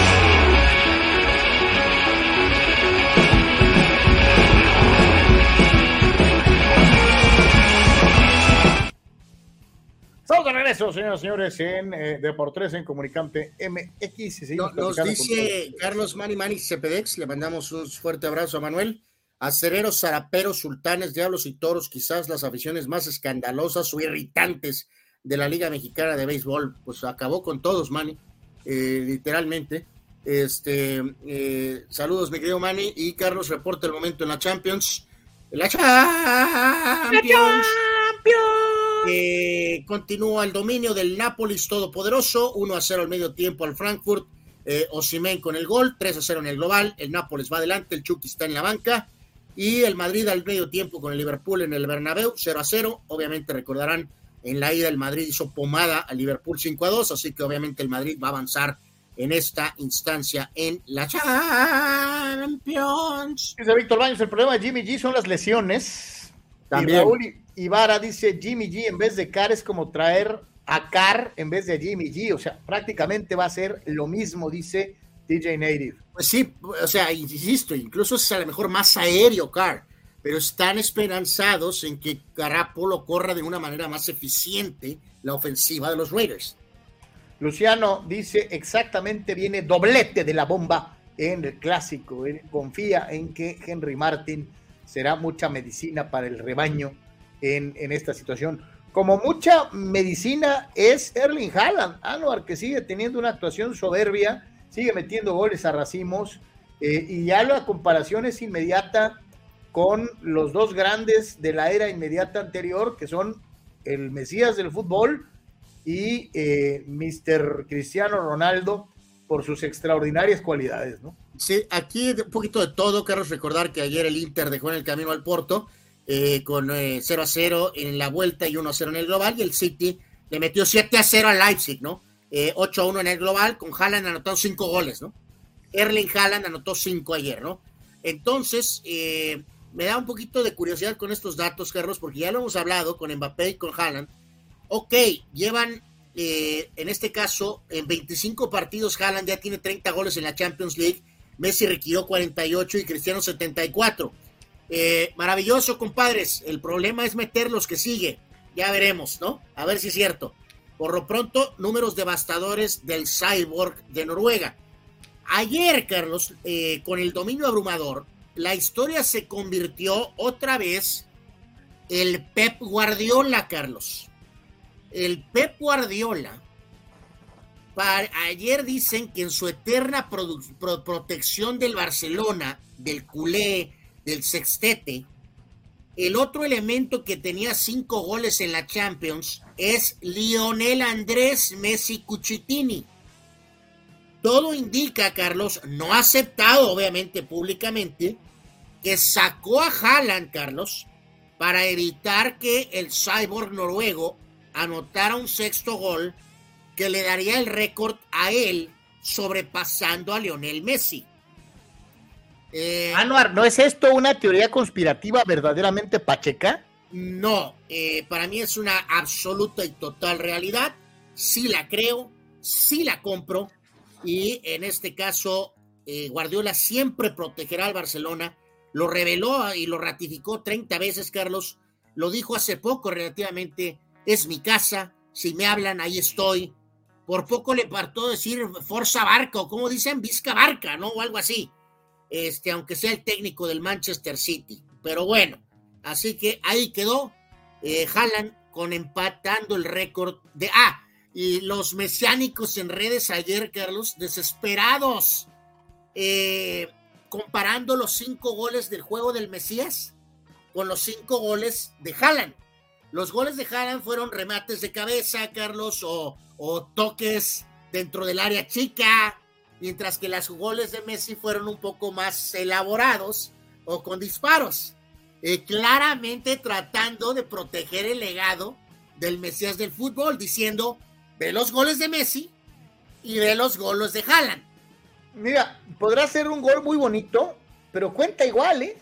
Regreso, señoras y señores, en eh, Deportes en Comunicante MX. Y no, nos dice Carlos Mani Mani Cepedex, le mandamos un fuerte abrazo a Manuel. Acereros, zaraperos, sultanes, diablos y toros, quizás las aficiones más escandalosas o irritantes de la Liga Mexicana de Béisbol. Pues acabó con todos, Mani, eh, literalmente. Este, eh, saludos, mi querido Mani. Y Carlos, reporta el momento en la Champions. La Champions. La Champions. Eh, continúa el dominio del Nápoles todopoderoso, 1 a 0 al medio tiempo al Frankfurt, eh, Osimen con el gol, 3 a 0 en el global, el Nápoles va adelante, el Chucky está en la banca y el Madrid al medio tiempo con el Liverpool en el Bernabéu, 0 a 0, obviamente recordarán en la ida el Madrid hizo pomada al Liverpool 5 a 2, así que obviamente el Madrid va a avanzar en esta instancia en la Champions. Dice Víctor Baños, el problema de Jimmy G son las lesiones. También. Ivara dice Jimmy G en vez de Car es como traer a Car en vez de Jimmy G, o sea, prácticamente va a ser lo mismo, dice DJ Native. Pues sí, o sea, insisto, incluso es a lo mejor más aéreo Car, pero están esperanzados en que Garapolo corra de una manera más eficiente la ofensiva de los Raiders. Luciano dice exactamente viene doblete de la bomba en el clásico. Confía en que Henry Martin será mucha medicina para el rebaño en, esta situación. Como mucha medicina es Erling Haaland, Anuar, que sigue teniendo una actuación soberbia, sigue metiendo goles a racimos, eh, y ya la comparación es inmediata con los dos grandes de la era inmediata anterior, que son el Mesías del fútbol y eh, Mr. Cristiano Ronaldo por sus extraordinarias cualidades, ¿no? Sí, aquí un poquito de todo, Carlos, recordar que ayer el Inter dejó en el camino al Porto, eh, con 0 eh, a 0 en la vuelta y 1 a 0 en el global, y el City le metió 7 a 0 al Leipzig, ¿no? 8 eh, a 1 en el global, con Haaland anotando 5 goles, ¿no? Erling Haaland anotó 5 ayer, ¿no? Entonces, me da un poquito de curiosidad con estos datos, Carlos, porque ya lo hemos hablado con Mbappé y con Haaland. Ok, llevan, en este caso, en 25 partidos, Haaland ya tiene 30 goles en la Champions League, Messi requirió 48 y Cristiano 74 eh, maravilloso, compadres. El problema es meter los que sigue. Ya veremos, ¿no? A ver si es cierto. Por lo pronto, números devastadores del Cyborg de Noruega. Ayer, Carlos, eh, con el dominio abrumador, la historia se convirtió otra vez el Pep Guardiola, Carlos. El Pep Guardiola. ayer dicen que en su eterna protección del Barcelona, del culé, del sextete. El otro elemento que tenía cinco goles en la Champions es Lionel Andrés Messi Cuchitini. Todo indica, Carlos, no aceptado obviamente públicamente, que sacó a Haaland, Carlos, para evitar que el cyborg noruego anotara un sexto gol que le daría el récord a él sobrepasando a Lionel Messi. Eh, Anuar, ¿no es esto una teoría conspirativa verdaderamente pacheca? No, eh, para mí es una absoluta y total realidad. Sí la creo, sí la compro y en este caso eh, Guardiola siempre protegerá al Barcelona. Lo reveló y lo ratificó 30 veces, Carlos. lo dijo hace poco relativamente, es mi casa, si me hablan, ahí estoy. Por poco le partó decir Forza Barca, o como dicen, Vizca Barca, ¿no? O algo así. Este, aunque sea el técnico del Manchester City. Pero bueno, así que ahí quedó. Eh, con empatando el récord de. Ah, y los mesiánicos en redes ayer, Carlos, desesperados, eh, comparando los cinco goles del juego del Mesías con los cinco goles de Haaland. Los goles de Haaland fueron remates de cabeza, Carlos, o, toques dentro del área chica, mientras que los goles de Messi fueron un poco más elaborados o con disparos. Eh, claramente tratando de proteger el legado del Mesías del fútbol, diciendo, ve los goles de Messi y ve los goles de Haaland. Mira, podrá ser un gol muy bonito, pero cuenta igual, ¿eh?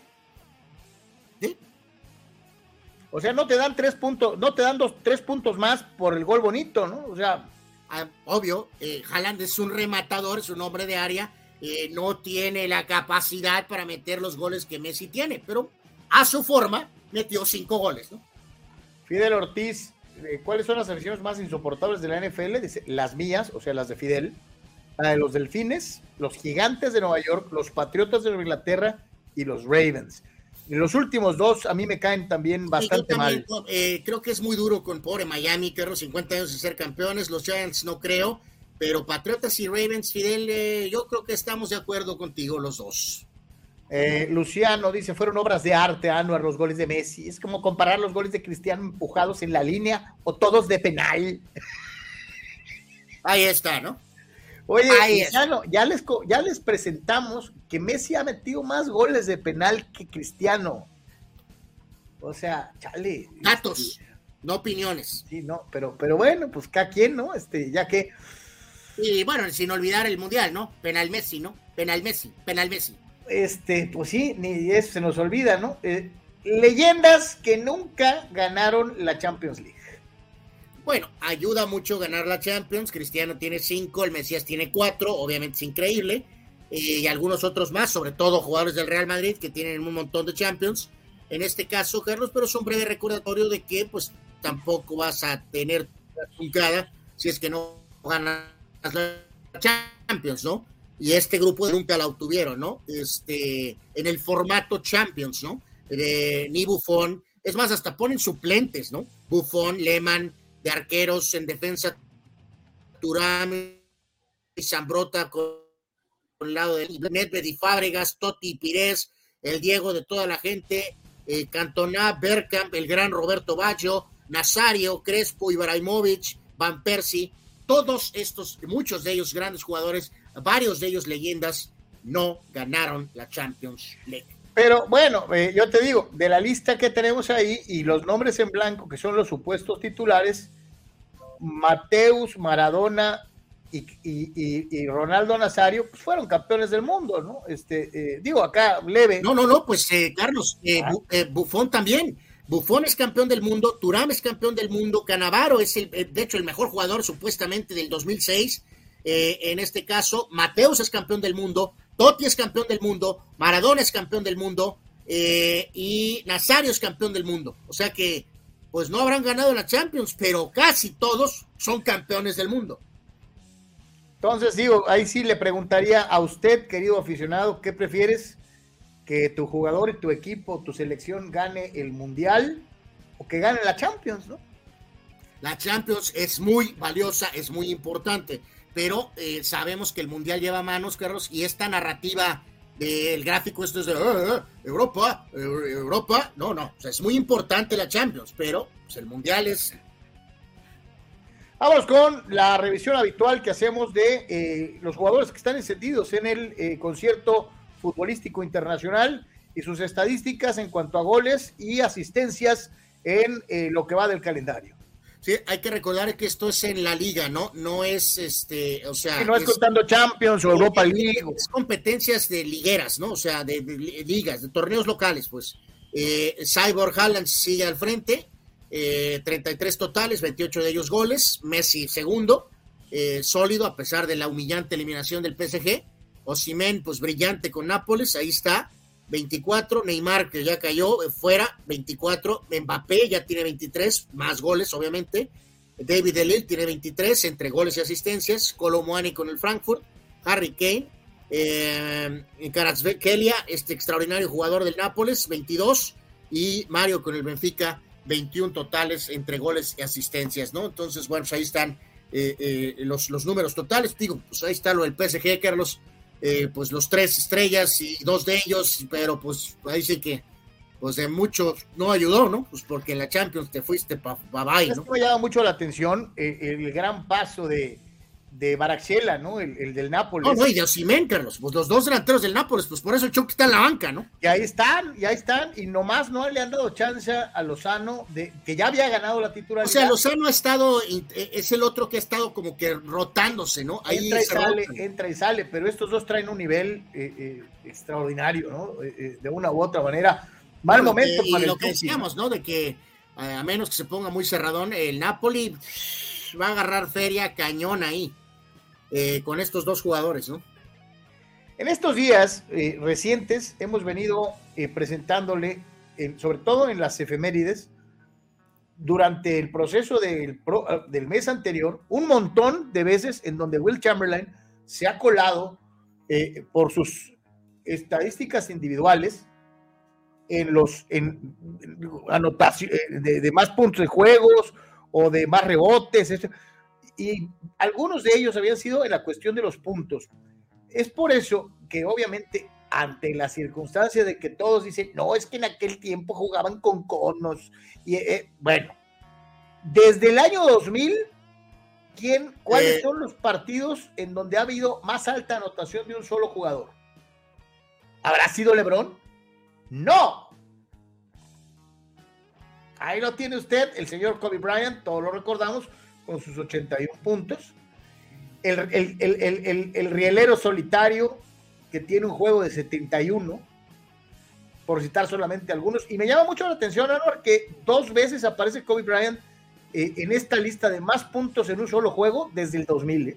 O sea, no te dan tres puntos, no te dan dos, tres puntos más por el gol bonito, ¿no? O sea. Ah, obvio, eh, Haaland es un rematador, es un hombre de área, eh, no tiene la capacidad para meter los goles que Messi tiene, pero a su forma metió cinco goles. Fidel Ortiz, eh, ¿cuáles son las selecciones más insoportables de la NFL? Dice, las mías, o sea, las de Fidel, la de los Delfines, los Gigantes de Nueva York, los Patriotas de Inglaterra y los Ravens. Los últimos dos a mí me caen también bastante mal. Eh, creo que es muy duro con pobre Miami, que los 50 años de ser campeones. Los Giants no creo, pero Patriotas y Ravens, Fidel, eh, yo creo que estamos de acuerdo contigo los dos. Eh, Luciano dice, fueron obras de arte, Anuar, los goles de Messi. Es como comparar los goles de Cristiano empujados en la línea o todos de penal. Ahí está, ¿no? Oye, ya, les, ya les presentamos que Messi ha metido más goles de penal que Cristiano. O sea, chale. Datos, este, no opiniones. Sí, no, pero, pero bueno, pues cada quien, ¿no? Este, ya que. Y bueno, sin olvidar el mundial, ¿no? Penal Messi, ¿no? Penal Messi, penal Messi. Este, pues sí, ni eso se nos olvida, ¿no? Eh, leyendas que nunca ganaron la Champions League. Bueno, ayuda mucho ganar la Champions. Cristiano tiene cinco, el Mesías tiene cuatro, obviamente es increíble. Y algunos otros más, sobre todo jugadores del Real Madrid que tienen un montón de Champions. En este caso, Carlos, pero es un breve recordatorio de que pues tampoco vas a tener truncada si es que no ganas la Champions, ¿no? Y este grupo nunca la obtuvieron, ¿no? Este, en el formato Champions, ¿no? De, ni Buffon, es más, hasta ponen suplentes, ¿no? Buffon, Lehmann, de arqueros en defensa, Turán y Zambrota con, el lado de Nedved y Fábregas, Totti Pires, el Diego de toda la gente, eh, Cantona, Bergkamp, el gran Roberto Baggio, Nazario, Crespo, Ibrahimovic, Van Persie, todos estos, muchos de ellos grandes jugadores, varios de ellos leyendas, no ganaron la Champions League. Pero bueno, eh, yo te digo, de la lista que tenemos ahí y los nombres en blanco, que son los supuestos titulares, Mateus, Maradona y, Ronaldo Nazario, pues fueron campeones del mundo, ¿no? Este, eh, digo, acá leve. No, no, no, pues eh, Carlos, Bufón también. Bufón es campeón del mundo, Turam es campeón del mundo, Canavaro es, el, de hecho, el mejor jugador supuestamente del 2006. en este caso, Mateus es campeón del mundo, Totti es campeón del mundo, Maradona es campeón del mundo eh, y Nazario es campeón del mundo. O sea que, pues no habrán ganado la Champions, pero casi todos son campeones del mundo. Entonces, digo, ahí sí le preguntaría a usted, querido aficionado, ¿qué prefieres? ¿Que tu jugador y tu equipo, tu selección gane el Mundial o que gane la Champions, no? La Champions es muy valiosa, es muy importante pero eh, sabemos que el Mundial lleva manos, Carlos, y esta narrativa del gráfico, esto es de ah, ah, Europa, Europa, no, no, es muy importante la Champions, pero pues, el Mundial es... Vamos con la revisión habitual que hacemos de eh, los jugadores que están encendidos en el eh, concierto futbolístico internacional y sus estadísticas en cuanto a goles y asistencias en lo que va del calendario. Sí, hay que recordar que esto es en la liga, ¿no? No es este, o sea. no es, contando Champions o Europa League. Es competencias de ligueras, ¿no? O sea, de, ligas, de torneos locales, pues. Eh, Cyborg Haaland sigue al frente, eh, 33 totales, 28 de ellos goles. Messi segundo, eh, sólido a pesar de la humillante eliminación del PSG. Osimen, pues brillante con Nápoles, ahí está. 24, Neymar que ya cayó eh, fuera, 24, Mbappé ya tiene 23, más goles obviamente, David Delil tiene 23 entre goles y asistencias, Colomuani con el Frankfurt, Harry Kane, eh, Kelia, este extraordinario jugador del Nápoles, 22, y Mario con el Benfica, 21 totales entre goles y asistencias, ¿no? Entonces, bueno, pues ahí están eh, eh, los, los números totales, digo, pues ahí está lo del PSG, Carlos, eh, pues los tres estrellas y dos de ellos, pero pues ahí sí que pues de mucho no ayudó, ¿no? Pues porque en la Champions te fuiste para pa bye, ¿no? me llama mucho la atención eh, el gran paso de, de Baraxela, ¿no? El, del Nápoles. No, no, y de Osimén, Carlos. Pues los dos delanteros del Nápoles, pues por eso Chucky está en la banca, ¿no? Y ahí están, y ahí están, y nomás no le han dado chance a Lozano, de, que ya había ganado la titularidad. O sea, Lozano ha estado, e, es el otro que ha estado como que rotándose, ¿no? Ahí entra y sale, entra y sale, pero estos dos traen un nivel eh, eh, extraordinario, ¿no? Eh, de una u otra manera. Mal momento para lo que decíamos, ¿no? De que a menos que se ponga muy cerradón, el Napoli va a agarrar feria cañón ahí. Eh, con estos dos jugadores, ¿no? En estos días eh, recientes hemos venido eh, presentándole, sobre todo en las efemérides, durante el proceso del, del, mes anterior, un montón de veces en donde Will Chamberlain se ha colado por sus estadísticas individuales en los en, anotación de, de, más puntos de juegos o de más rebotes. Etc y algunos de ellos habían sido en la cuestión de los puntos. Es por eso que obviamente ante la circunstancia de que todos dicen, no, es que en aquel tiempo jugaban con conos. Y eh, bueno, desde el año 2000, ¿quién, ¿cuáles eh. son los partidos en donde ha habido más alta anotación de un solo jugador? ¿Habrá sido Lebron? No. Ahí lo tiene usted, el señor Kobe Bryant, todos lo recordamos, con sus 81 puntos. El, el, rielero solitario que tiene un juego de 71, por citar solamente algunos. Y me llama mucho la atención, Anwar, que dos veces aparece Kobe Bryant eh, en esta lista de más puntos en un solo juego desde el 2000. ¿eh?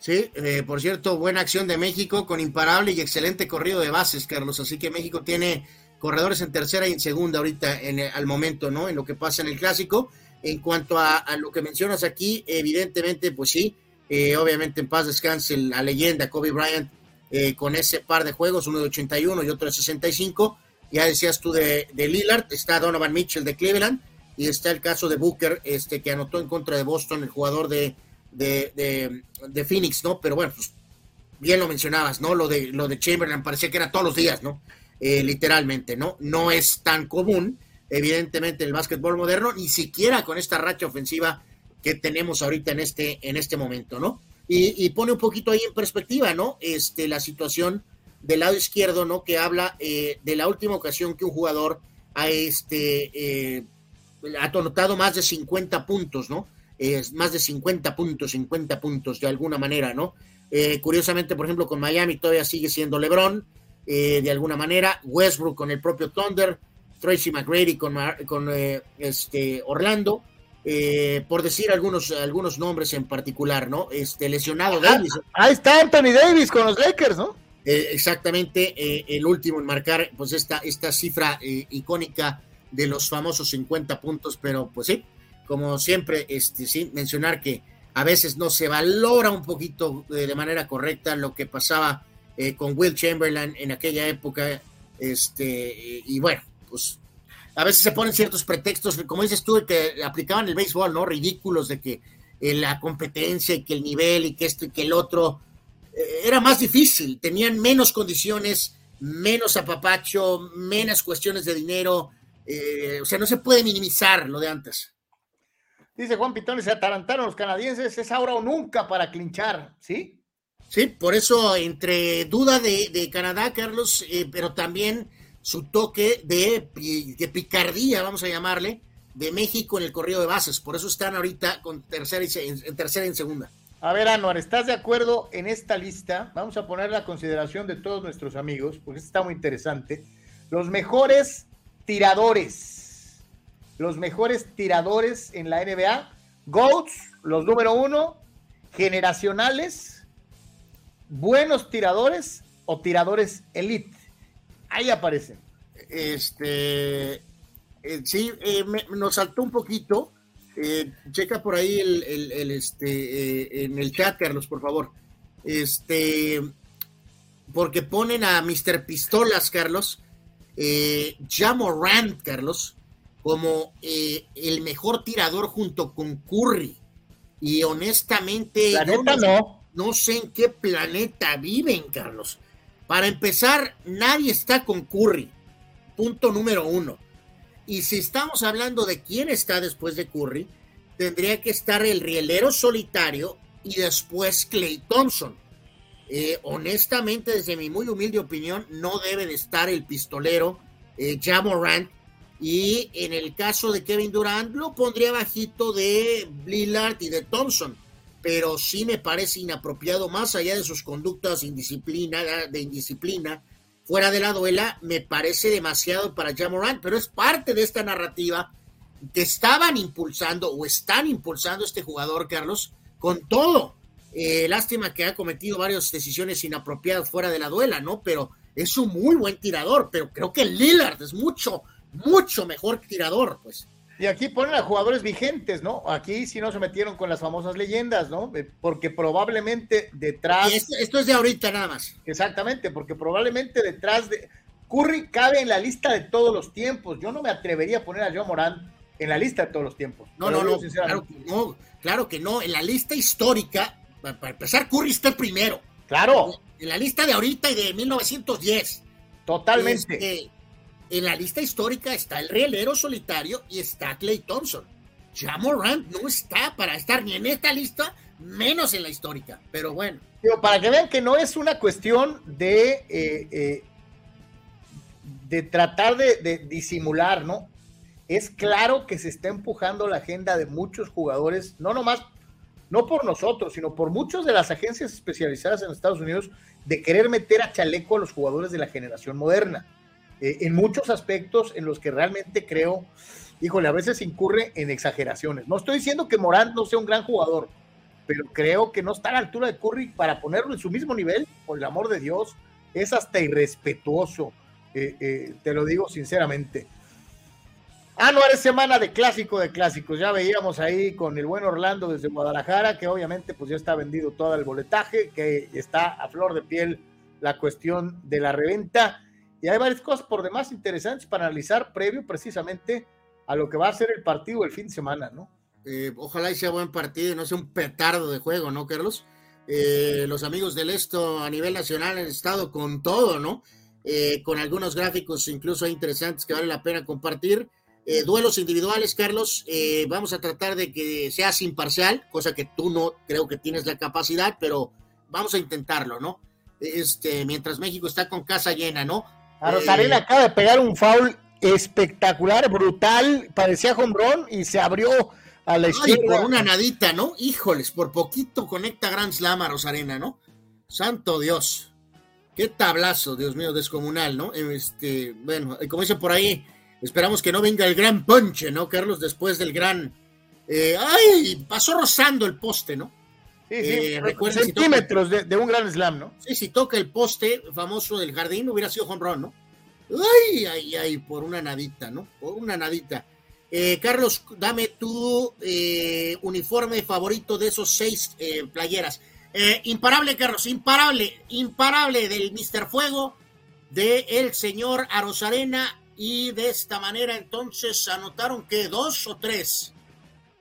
Sí, eh, por cierto, buena acción de México con imparable y excelente corrido de bases, Carlos. Así que México tiene corredores en tercera y en segunda ahorita en al momento, ¿no? En lo que pasa en el clásico. En cuanto a, lo que mencionas aquí, evidentemente, pues sí, eh, obviamente en paz descanse la leyenda Kobe Bryant eh, con ese par de juegos, uno de 81 y otro de 65. Ya decías tú de, Lillard, está Donovan Mitchell de Cleveland y está el caso de Booker, este que anotó en contra de Boston, el jugador de, de, de, Phoenix, ¿no? Pero bueno, pues bien lo mencionabas, ¿no? Lo de, lo de Chamberlain parecía que era todos los días, ¿no? Eh, literalmente, ¿no? No es tan común, evidentemente el básquetbol moderno, ni siquiera con esta racha ofensiva que tenemos ahorita en este, en este momento, ¿no? Y, pone un poquito ahí en perspectiva, ¿no? Este, la situación del lado izquierdo, ¿no? Que habla eh, de la última ocasión que un jugador ha, este, eh, ha anotado más de 50 puntos, ¿no? Es más de 50 puntos, 50 puntos de alguna manera, ¿no? Eh, curiosamente, por ejemplo, con Miami todavía sigue siendo LeBron, de alguna manera, Westbrook con el propio Thunder, Tracy McGrady con, con eh, este, Orlando, eh, por decir algunos, algunos nombres en particular, ¿no? Este lesionado ah, Davis. Ahí está Anthony Davis con los Lakers, ¿no? Eh, exactamente, el último en marcar, pues esta, esta cifra icónica de los famosos 50 puntos, pero pues sí, como siempre, este, sí, mencionar que a veces no se valora un poquito de manera correcta lo que pasaba con Will Chamberlain en aquella época, este, y bueno, pues a veces se ponen ciertos pretextos, como dices tú, que aplicaban el béisbol, ¿no? Ridículos de que eh, la competencia y que el nivel y que esto y que el otro eh, era más difícil, tenían menos condiciones, menos apapacho, menos cuestiones de dinero, eh, o sea, no se puede minimizar lo de antes. Dice Juan Pitón, se atarantaron los canadienses, es ahora o nunca para clinchar, ¿sí? Sí, por eso entre duda de, de Canadá, Carlos, pero también su toque de, picardía, vamos a llamarle, de México en el corrido de bases. Por eso están ahorita con tercera en, tercera y en segunda. A ver, Anuar, ¿estás de acuerdo en esta lista? Vamos a poner la consideración de todos nuestros amigos, porque está muy interesante. Los mejores tiradores. Los mejores tiradores en la NBA. GOATs, los número uno. Generacionales. Buenos tiradores o tiradores elite ahí aparecen. Este, eh, sí, eh, nos saltó un poquito. Eh, checa por ahí el, el, este, en el chat, Carlos, por favor. Este, porque ponen a Mr. Pistolas, Carlos, eh, Rand, Carlos, como el mejor tirador junto con Curry. Y honestamente, no, no sé en qué planeta viven, Carlos. Para empezar, nadie está con Curry. Punto número uno. Y si estamos hablando de quién está después de Curry, tendría que estar el rielero solitario y después Clay Thompson. Eh, honestamente, desde mi muy humilde opinión, no debe de estar el pistolero eh, Jamorant. Y en el caso de Kevin Durant, lo pondría bajito de Lillard y de Thompson. Pero sí me parece inapropiado, más allá de sus conductas de indisciplina, fuera de la duela, me parece demasiado para Jamorant, pero es parte de esta narrativa que estaban impulsando o están impulsando este jugador, Carlos, con todo. Eh, lástima que ha cometido varias decisiones inapropiadas fuera de la duela, ¿no? Pero es un muy buen tirador, pero creo que Lillard es mucho, mucho mejor tirador, pues. Y aquí ponen a jugadores vigentes, ¿no? Aquí sí no se metieron con las famosas leyendas, ¿no? Porque probablemente detrás. Esto, es de ahorita nada más. Exactamente, porque probablemente detrás de. Curry cabe en la lista de todos los tiempos. Yo no me atrevería a poner a Joe Morán en la lista de todos los tiempos. No, no, no claro, que no. Claro que no. En la lista histórica, para empezar, Curry está el primero. Claro. En la lista de ahorita y de 1910. Totalmente. Este, en la lista histórica está el rielero solitario y está Clay Thompson. Ya Morant no está para estar ni en esta lista, menos en la histórica. Pero bueno. Pero para que vean que no es una cuestión de, eh, eh, de tratar de, disimular, ¿no? Es claro que se está empujando la agenda de muchos jugadores, no nomás, no por nosotros, sino por muchas de las agencias especializadas en Estados Unidos, de querer meter a chaleco a los jugadores de la generación moderna eh, en muchos aspectos en los que realmente creo, híjole, a veces incurre en exageraciones. No estoy diciendo que Morán no sea un gran jugador, pero creo que no está a la altura de Curry para ponerlo en su mismo nivel, por el amor de Dios, es hasta irrespetuoso, eh, eh, te lo digo sinceramente. Ah, no, es semana de clásico de clásicos. Ya veíamos ahí con el buen Orlando desde Guadalajara, que obviamente pues ya está vendido todo el boletaje, que está a flor de piel la cuestión de la reventa. Y hay varias cosas por demás interesantes para analizar previo precisamente a lo que va a ser el partido el fin de semana, ¿no? Eh, ojalá y sea buen partido y no sea un petardo de juego, ¿no, Carlos? Eh, los amigos del esto a nivel nacional han estado con todo, ¿no? Eh, con algunos gráficos incluso interesantes que vale la pena compartir. duelos individuales, Carlos, vamos a tratar de que seas imparcial, cosa que tú no creo que tienes la capacidad, pero vamos a intentarlo, ¿no? Este, mientras México está con casa llena, ¿no? A Rosarena acaba de pegar un foul espectacular, brutal, parecía hombrón y se abrió a la izquierda. por una nadita, ¿no? Híjoles, por poquito conecta Grand Slam a Rosarena, ¿no? Santo Dios. Qué tablazo, Dios mío, descomunal, ¿no? Este, bueno, como dice por ahí, esperamos que no venga el gran ponche, ¿no, Carlos? Después del gran. Eh, ¡Ay! Pasó rozando el poste, ¿no? Sí, sí, eh, centímetros de, un gran slam, ¿no? Sí, si toca el poste famoso del jardín, hubiera sido home run, ¿no? Ay, ay, ay, por una nadita, ¿no? Por una nadita. Eh, Carlos, dame tu eh, uniforme favorito de esos seis playeras. imparable, Carlos, imparable, imparable del Mister Fuego, del el señor Arosarena, y de esta manera entonces anotaron que dos o tres.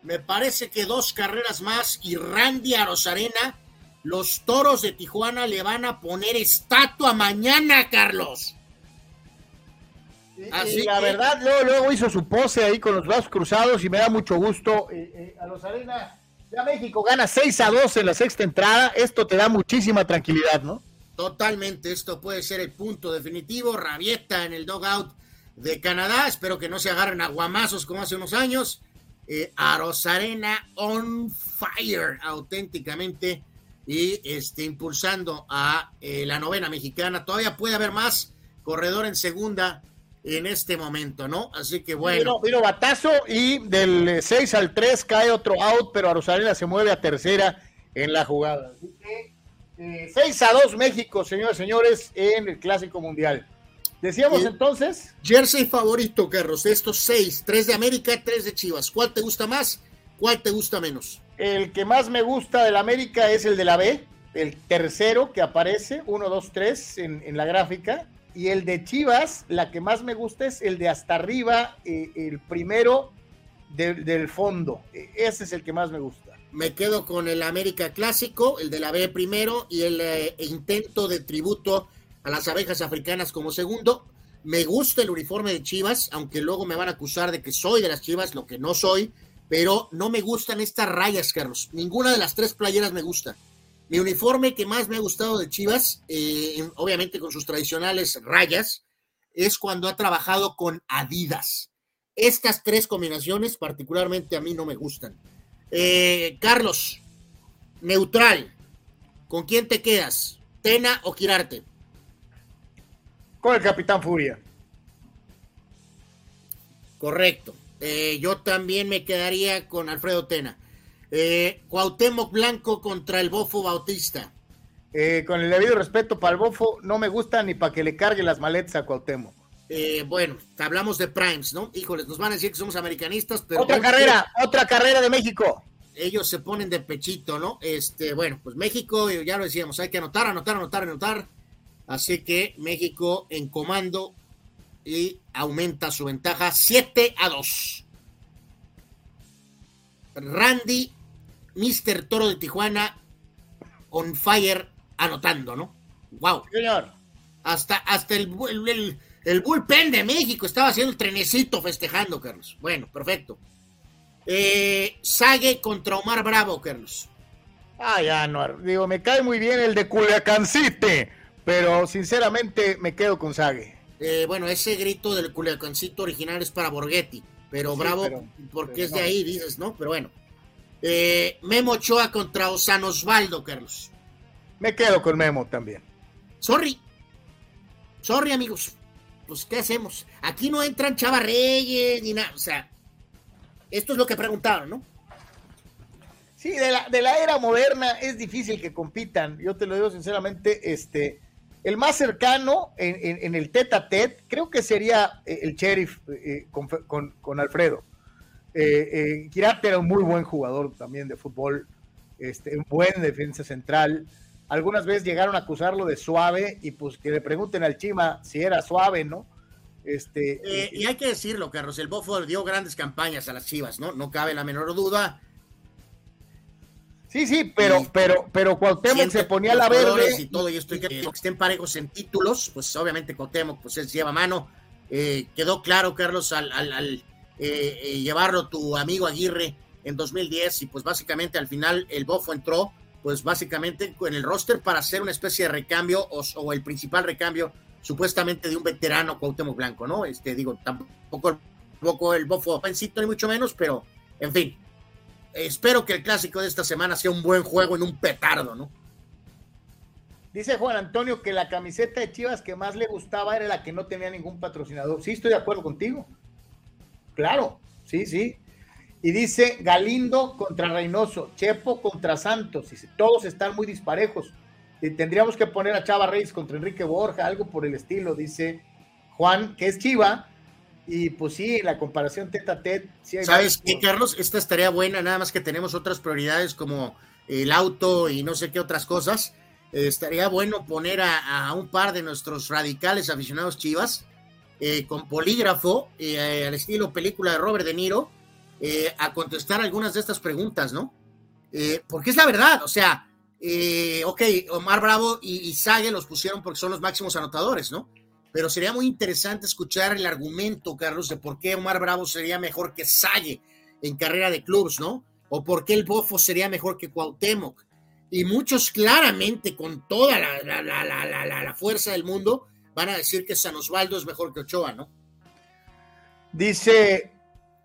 Me parece que dos carreras más y Randy Arozarena, los toros de Tijuana le van a poner estatua mañana, Carlos. Así la verdad, luego, hizo su pose ahí con los brazos cruzados y me da mucho gusto. Eh, eh, a los Arena, ya México gana 6 a 2 en la sexta entrada. Esto te da muchísima tranquilidad, ¿no? Totalmente, esto puede ser el punto definitivo. Rabieta en el dogout de Canadá. Espero que no se agarren aguamazos como hace unos años eh, Arena on fire auténticamente y este, impulsando a eh, la novena mexicana. Todavía puede haber más corredor en segunda en este momento, ¿no? Así que bueno. Vino, batazo y del 6 al 3 cae otro out, pero Arosarena se mueve a tercera en la jugada. Así que 6 eh, a 2 México, señores señores, en el Clásico Mundial. Decíamos entonces. Jersey favorito, Carlos, de estos seis, tres de América, tres de Chivas. ¿Cuál te gusta más? ¿Cuál te gusta menos? El que más me gusta del América es el de la B, el tercero que aparece, 1, 2, 3 en, la gráfica. Y el de Chivas, la que más me gusta es el de hasta arriba, eh, el primero del fondo. E, ese es el que más me gusta. Me quedo con el América clásico, el de la B primero y el eh, intento de tributo a las abejas africanas como segundo. Me gusta el uniforme de Chivas, aunque luego me van a acusar de que soy de las Chivas, lo que no soy, pero no me gustan estas rayas, Carlos. Ninguna de las tres playeras me gusta. Mi uniforme que más me ha gustado de Chivas, eh, obviamente con sus tradicionales rayas, es cuando ha trabajado con Adidas. Estas tres combinaciones particularmente a mí no me gustan. Eh, Carlos, neutral, ¿con quién te quedas? ¿Tena o Girarte? Con el Capitán Furia. Correcto. Eh, yo también me quedaría con Alfredo Tena. Eh, Cuauhtémoc Blanco contra el Bofo Bautista. Eh, con el debido respeto para el Bofo, no me gusta ni para que le cargue las maletas a Cuauhtémoc. Eh, bueno, hablamos de Primes, ¿no? Híjoles, nos van a decir que somos americanistas, pero. Otra carrera, otra carrera de México. Ellos se ponen de pechito, ¿no? Este, bueno, pues México, ya lo decíamos, hay que anotar, anotar, anotar, anotar. Así que México en comando y aumenta su ventaja 7 a 2. Randy, Mr. Toro de Tijuana, on fire, anotando, ¿no? Wow. Señor. Hasta, hasta el, el, el, bullpen de México estaba haciendo el trenecito festejando, Carlos. Bueno, perfecto. Eh, Sague contra Omar Bravo, Carlos. Ah, ya, no. Digo, me cae muy bien el de Culiacán City, pero sinceramente me quedo con Sague. Eh, bueno, ese grito del Culiacancito original es para Borghetti. Pero bravo, porque es de ahí, dices, ¿no? Pero bueno. Eh, Memo Ochoa contra Osano Osvaldo, Carlos. Me quedo con Memo también. Sorry. Sorry, amigos. Pues, ¿qué hacemos? Aquí no entran Chava Reyes ni nada. O sea, esto es lo que preguntaron, ¿no? Sí, de la, de la era moderna es difícil que compitan. Yo te lo digo sinceramente, este el más cercano en, el tete a tete, creo que sería eh, el sheriff eh, con, Alfredo. Eh, eh era un muy buen jugador también de fútbol, este, un buen defensa central. Algunas veces llegaron a acusarlo de suave y pues que le pregunten al Chima si era suave, ¿no? Este, y hay que decirlo, Carlos, el Bofo dio grandes campañas a las Chivas, ¿no? No cabe la menor duda. Sí, sí, pero, pero, pero Cuauhtémoc se ponía la verde. Y todo, y estoy que, estén parejos en títulos, pues obviamente Cuauhtémoc, pues él lleva mano. Eh, quedó claro, Carlos, al, al, eh, eh, llevarlo tu amigo Aguirre en 2010 y pues básicamente al final el Bofo entró, pues básicamente en el roster para hacer una especie de recambio o, el principal recambio supuestamente de un veterano Cuauhtémoc Blanco, ¿no? Este, digo, tampoco, tampoco el Bofo ofensito ni mucho menos, pero en fin, espero que el clásico de esta semana sea un buen juego en un petardo, ¿no? Dice Juan Antonio que la camiseta de Chivas que más le gustaba era la que no tenía ningún patrocinador. Sí, estoy de acuerdo contigo. Claro, sí, sí. Y dice Galindo contra Reynoso, Chepo contra Santos. Dice, todos están muy disparejos. Y tendríamos que poner a Chava Reyes contra Enrique Borja, algo por el estilo, dice Juan, que es Chiva, y pues sí, la comparación teta a tet. ¿Sabes qué, Carlos? Esta estaría buena, nada más que tenemos otras prioridades como el auto y no sé qué otras cosas. Eh, estaría bueno poner a, un par de nuestros radicales aficionados chivas eh, con polígrafo, eh, al estilo película de Robert De Niro, a contestar algunas de estas preguntas, ¿no? porque es la verdad, o sea, ok, Omar Bravo y, y Sague los pusieron porque son los máximos anotadores, ¿no? Pero sería muy interesante escuchar el argumento, Carlos, de por qué Omar Bravo sería mejor que Sague en carrera de clubs, ¿no? O por qué el Bofo sería mejor que Cuauhtémoc. Y muchos claramente, con toda la, la, fuerza del mundo, van a decir que San Osvaldo es mejor que Ochoa, ¿no? Dice,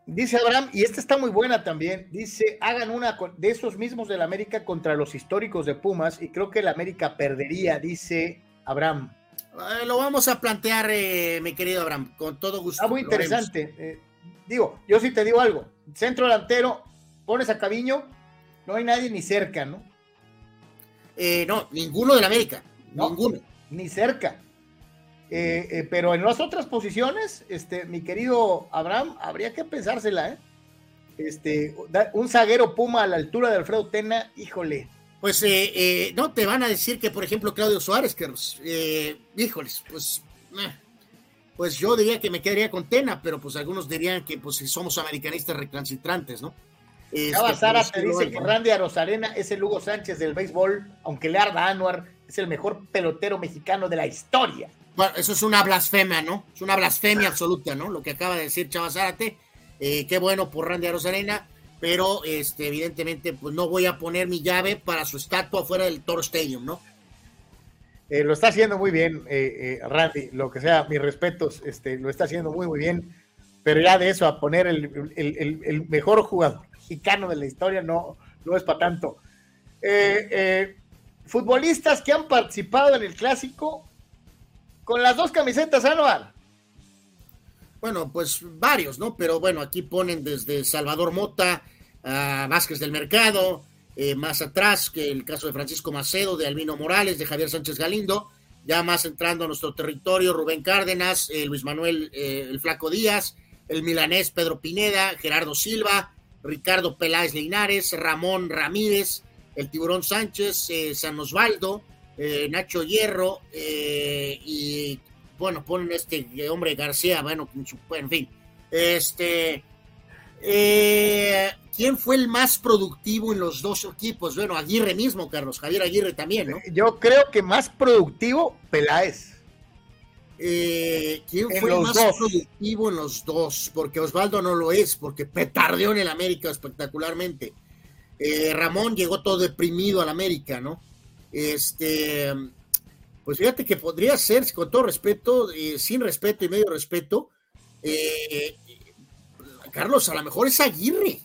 dice Abraham, y esta está muy buena también, dice, hagan una de esos mismos del América contra los históricos de Pumas, y creo que el América perdería, dice Abraham. Eh, lo vamos a plantear, eh, mi querido Abraham, con todo gusto. Está muy interesante. Eh, digo, yo sí te digo algo. Centro delantero, pones a Caviño, no hay nadie ni cerca, ¿no? no, ninguno del América. ninguno. Ni cerca. Pero en las otras posiciones, este, mi querido Abraham, habría que pensársela, ¿eh? Este, un zaguero Puma a la altura de Alfredo Tena, híjole. Pues eh, no te van a decir que, por ejemplo, Claudio Suárez, que híjoles, pues, pues yo diría que me quedaría con Tena, pero pues algunos dirían que pues si somos americanistas recalcitrantes, ¿no? Este, Sara te dice que Randy Arozarena es el Hugo Sánchez del béisbol, aunque le arda Anuar, es el mejor pelotero mexicano de la historia. Bueno, eso es una blasfemia, ¿no? Es una blasfemia absoluta, ¿no? Lo que acaba de decir Chava Zárate. Eh, qué bueno por Randy Arozarena, pero este, evidentemente pues no voy a poner mi llave para su estatua fuera del Toro Stadium, ¿no? Eh, lo está haciendo muy bien, eh, Randy, lo que sea, mis respetos, este, lo está haciendo muy, muy bien, pero ya de eso a poner el, el mejor jugador mexicano de la historia no, no es para tanto. Eh, eh, futbolistas que han participado en el clásico con las dos camisetas anual. Bueno, pues varios, ¿no? Pero bueno, aquí ponen desde Salvador Mota a Vázquez del Mercado, eh, más atrás que el caso de Francisco Macedo, de Albino Morales, de Javier Sánchez Galindo, ya más entrando a nuestro territorio, Rubén Cárdenas, Luis Manuel el Flaco Díaz, el milanés Pedro Pineda, Gerardo Silva, Ricardo Peláez Linares, Ramón Ramírez, el Tiburón Sánchez, eh, San Osvaldo, eh, Nacho Hierro eh, y bueno, ponen este hombre García, bueno, en fin. Este, ¿quién fue el más productivo en los dos equipos? Bueno, Aguirre mismo, Carlos, Javier Aguirre también, ¿no? Yo creo que más productivo Peláez. Eh, ¿Quién fue el más productivo en los dos? Porque Osvaldo no lo es, porque petardeó en el América espectacularmente. Eh, Ramón llegó todo deprimido al América, ¿no? Este, pues fíjate que podría ser, con todo respeto, eh, sin respeto y medio respeto, Carlos, a lo mejor es Aguirre.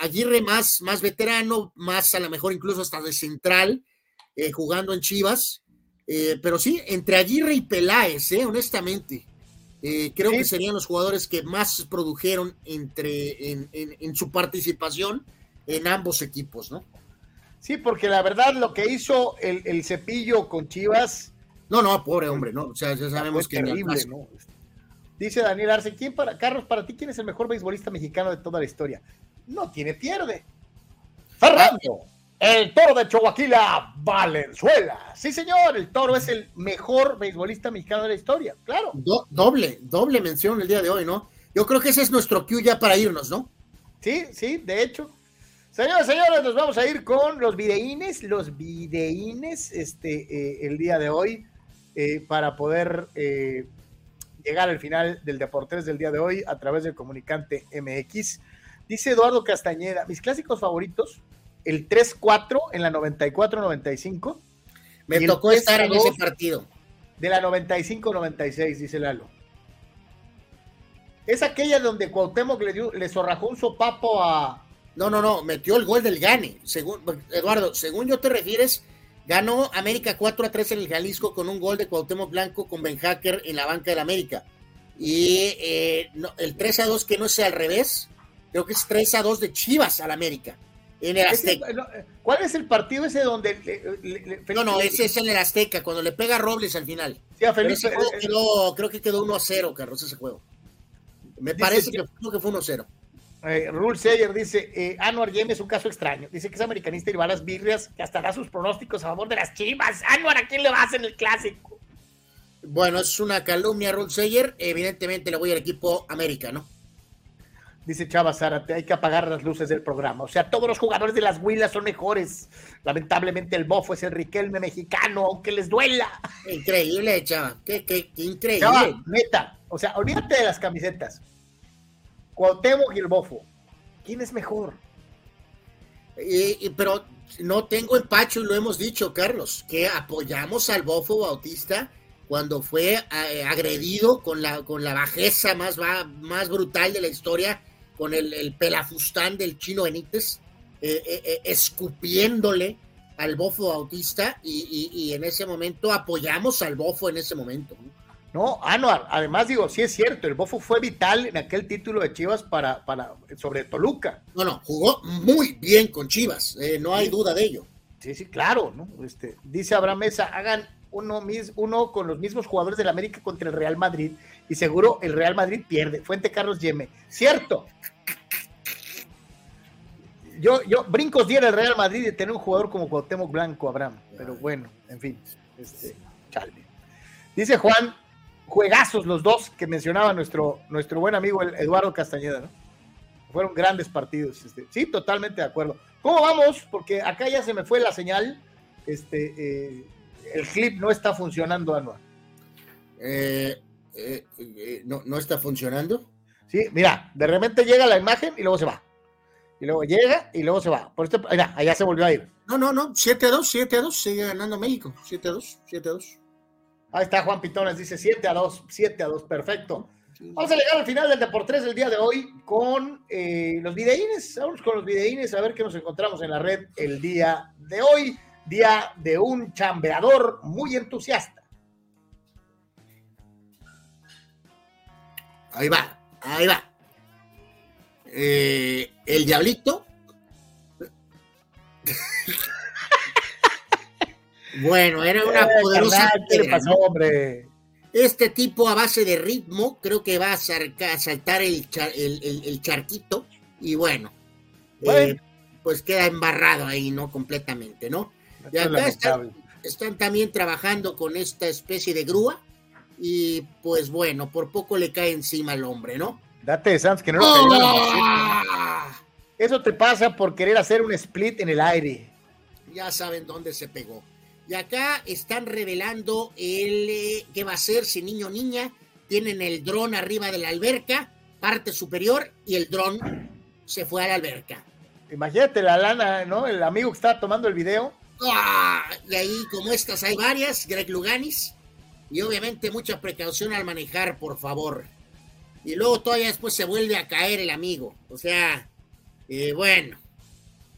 Aguirre más, más veterano, más a lo mejor incluso hasta de central, jugando en Chivas eh, pero sí, entre Aguirre y Peláez, eh, honestamente. Eh, creo que serían los jugadores que más produjeron entre, en, su participación en ambos equipos, ¿no? Sí, porque la verdad lo que hizo el, cepillo con Chivas. No, no, pobre hombre, ¿no? O sea, ya sabemos que. Terrible, ¿no? Dice Daniel Arce, ¿quién para, Carlos, para ti, quién es el mejor beisbolista mexicano de toda la historia? No tiene pierde. Fernando. El toro de Chihuahua, Valenzuela. Sí, señor, el toro es el mejor beisbolista mexicano de la historia, claro. doble, doble mención el día de hoy, ¿no? Yo creo que ese es nuestro cue ya para irnos, ¿no? Sí, sí, de hecho. Señores, señores, nos vamos a ir con los videínes, los videínes, este, eh, el día de hoy, eh, para poder eh, llegar al final del Deportes del día de hoy a través del comunicante MX. Dice Eduardo Castañeda, mis clásicos favoritos el 3-4 en la 94-95. Me tocó estar en ese partido. De la 95-96, dice Lalo. Es aquella donde Cuauhtémoc le, dio, le zorrajó un sopapo a... No, no, no, metió el gol del Gane. Según, Eduardo, según yo te refieres, ganó América 4 a 3 en el Jalisco con un gol de Cuauhtémoc Blanco con Ben Hacker en la banca del América. Y eh, el 3 a 2 que no sea al revés, creo que es 3 a 2 de Chivas al América. En el Azteca. ¿Cuál es el partido ese donde... no, no, ese es en el Azteca, cuando le pega Robles al final. Sí, a Felipe, eh, quedó, creo que quedó 1 a 0, Carlos, ese juego. Me parece que, fue 1 a 0. Eh, Rule Sayer dice, eh, Anuar Yem es un caso extraño. Dice que es americanista y va a las birrias, que hasta da sus pronósticos a favor de las chivas. Anuar, ¿a quién le vas en el clásico? Bueno, es una calumnia, Rule Sayer. Evidentemente le voy al equipo América, ¿no? Dice Chava Zárate, hay que apagar las luces del programa. O sea, todos los jugadores de las Huilas son mejores. Lamentablemente el bofo es el Riquelme mexicano, aunque les duela. Increíble, Chava. Qué, qué, increíble. Chava, neta. O sea, olvídate de las camisetas. Cuauhtémoc y el bofo. ¿Quién es mejor? pero no tengo empacho y lo hemos dicho, Carlos, que apoyamos al bofo Bautista cuando fue eh, agredido con la, con la bajeza más, más brutal de la historia con el, pelafustán del chino Benítez, eh, eh, escupiéndole al bofo autista y, en ese momento apoyamos al bofo en ese momento. No, Anuar, además digo, sí es cierto, el bofo fue vital en aquel título de Chivas para, para sobre Toluca. No, no, jugó muy bien con Chivas, no hay duda de ello. Sí, sí, claro, ¿no? Este, dice Abraham Mesa, hagan uno, mis, uno con los mismos jugadores del América contra el Real Madrid y seguro el Real Madrid pierde. Fuente Carlos Yeme. Cierto. Yo, yo, brincos diera el Real Madrid de tener un jugador como Cuauhtémoc Blanco, Abraham. Pero bueno, en fin. Este, Dice Juan, juegazos los dos que mencionaba nuestro, nuestro buen amigo Eduardo Castañeda, ¿no? Fueron grandes partidos. Este. Sí, totalmente de acuerdo. ¿Cómo vamos? Porque acá ya se me fue la señal. Este, eh, el clip no está funcionando, Anuar. Eh, eh, no, no está funcionando. Sí, mira, de repente llega la imagen y luego se va. Y luego llega y luego se va. Por esto, mira, allá se volvió a ir. No, no, no, 7 a 2, 7 a 2, sigue ganando México. 7 a 2, 7 a 2. Ahí está Juan Pitones, dice 7 a 2, 7 a 2, perfecto. Vamos a llegar al final del Deportes del día de hoy con eh, los videínes. Vamos con los videínes a ver qué nos encontramos en la red el día de hoy. Día de un chambeador muy entusiasta. Ahí va, ahí va. Eh, el diablito. bueno, era una eh, poderosa. hombre? Este tipo a base de ritmo creo que va a, saltar el, el, charquito y bueno, eh, pues queda embarrado ahí, ¿no? Completamente, ¿no? Y acá están, también trabajando con esta especie de grúa y pues bueno, por poco le cae encima al hombre, ¿no? Date de que no lo ¡Oh! Eso te pasa por querer hacer un split en el aire. Ya saben dónde se pegó. Y acá están revelando el eh, qué va a ser si niño o niña. Tienen el dron arriba de la alberca, parte superior, y el dron se fue a la alberca. Imagínate la lana, ¿no? El amigo que está tomando el video. ¡Ah! Y ahí, como estas, hay varias, Greg Luganis. Y obviamente mucha precaución al manejar, por favor. Y luego todavía después se vuelve a caer el amigo. O sea, eh, bueno.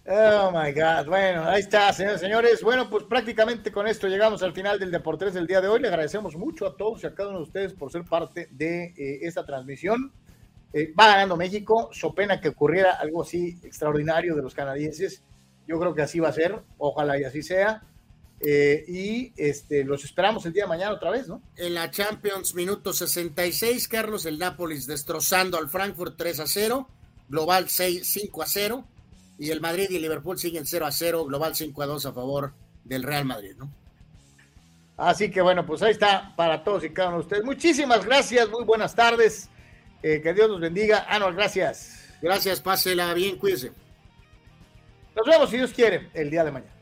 Oh my God. Bueno, ahí está, señores señores. Bueno, pues prácticamente con esto llegamos al final del Deportes del día de hoy. Le agradecemos mucho a todos y a cada uno de ustedes por ser parte de eh, esta transmisión. Eh, va ganando México. So pena que ocurriera algo así extraordinario de los canadienses. Yo creo que así va a ser. Ojalá y así sea. Eh, y este, los esperamos el día de mañana otra vez, ¿no? En la Champions, minuto 66, Carlos, el Nápoles destrozando al Frankfurt 3 a 0, global 6, 5 a 0 y el Madrid y el Liverpool siguen 0 a 0, global 5 a 2 a favor del Real Madrid, ¿no? Así que bueno, pues ahí está para todos y cada uno de ustedes. Muchísimas gracias, muy buenas tardes. Eh, que Dios los bendiga. Anual, gracias. Gracias, pásela bien, cuídese. Nos vemos si Dios quiere el día de mañana.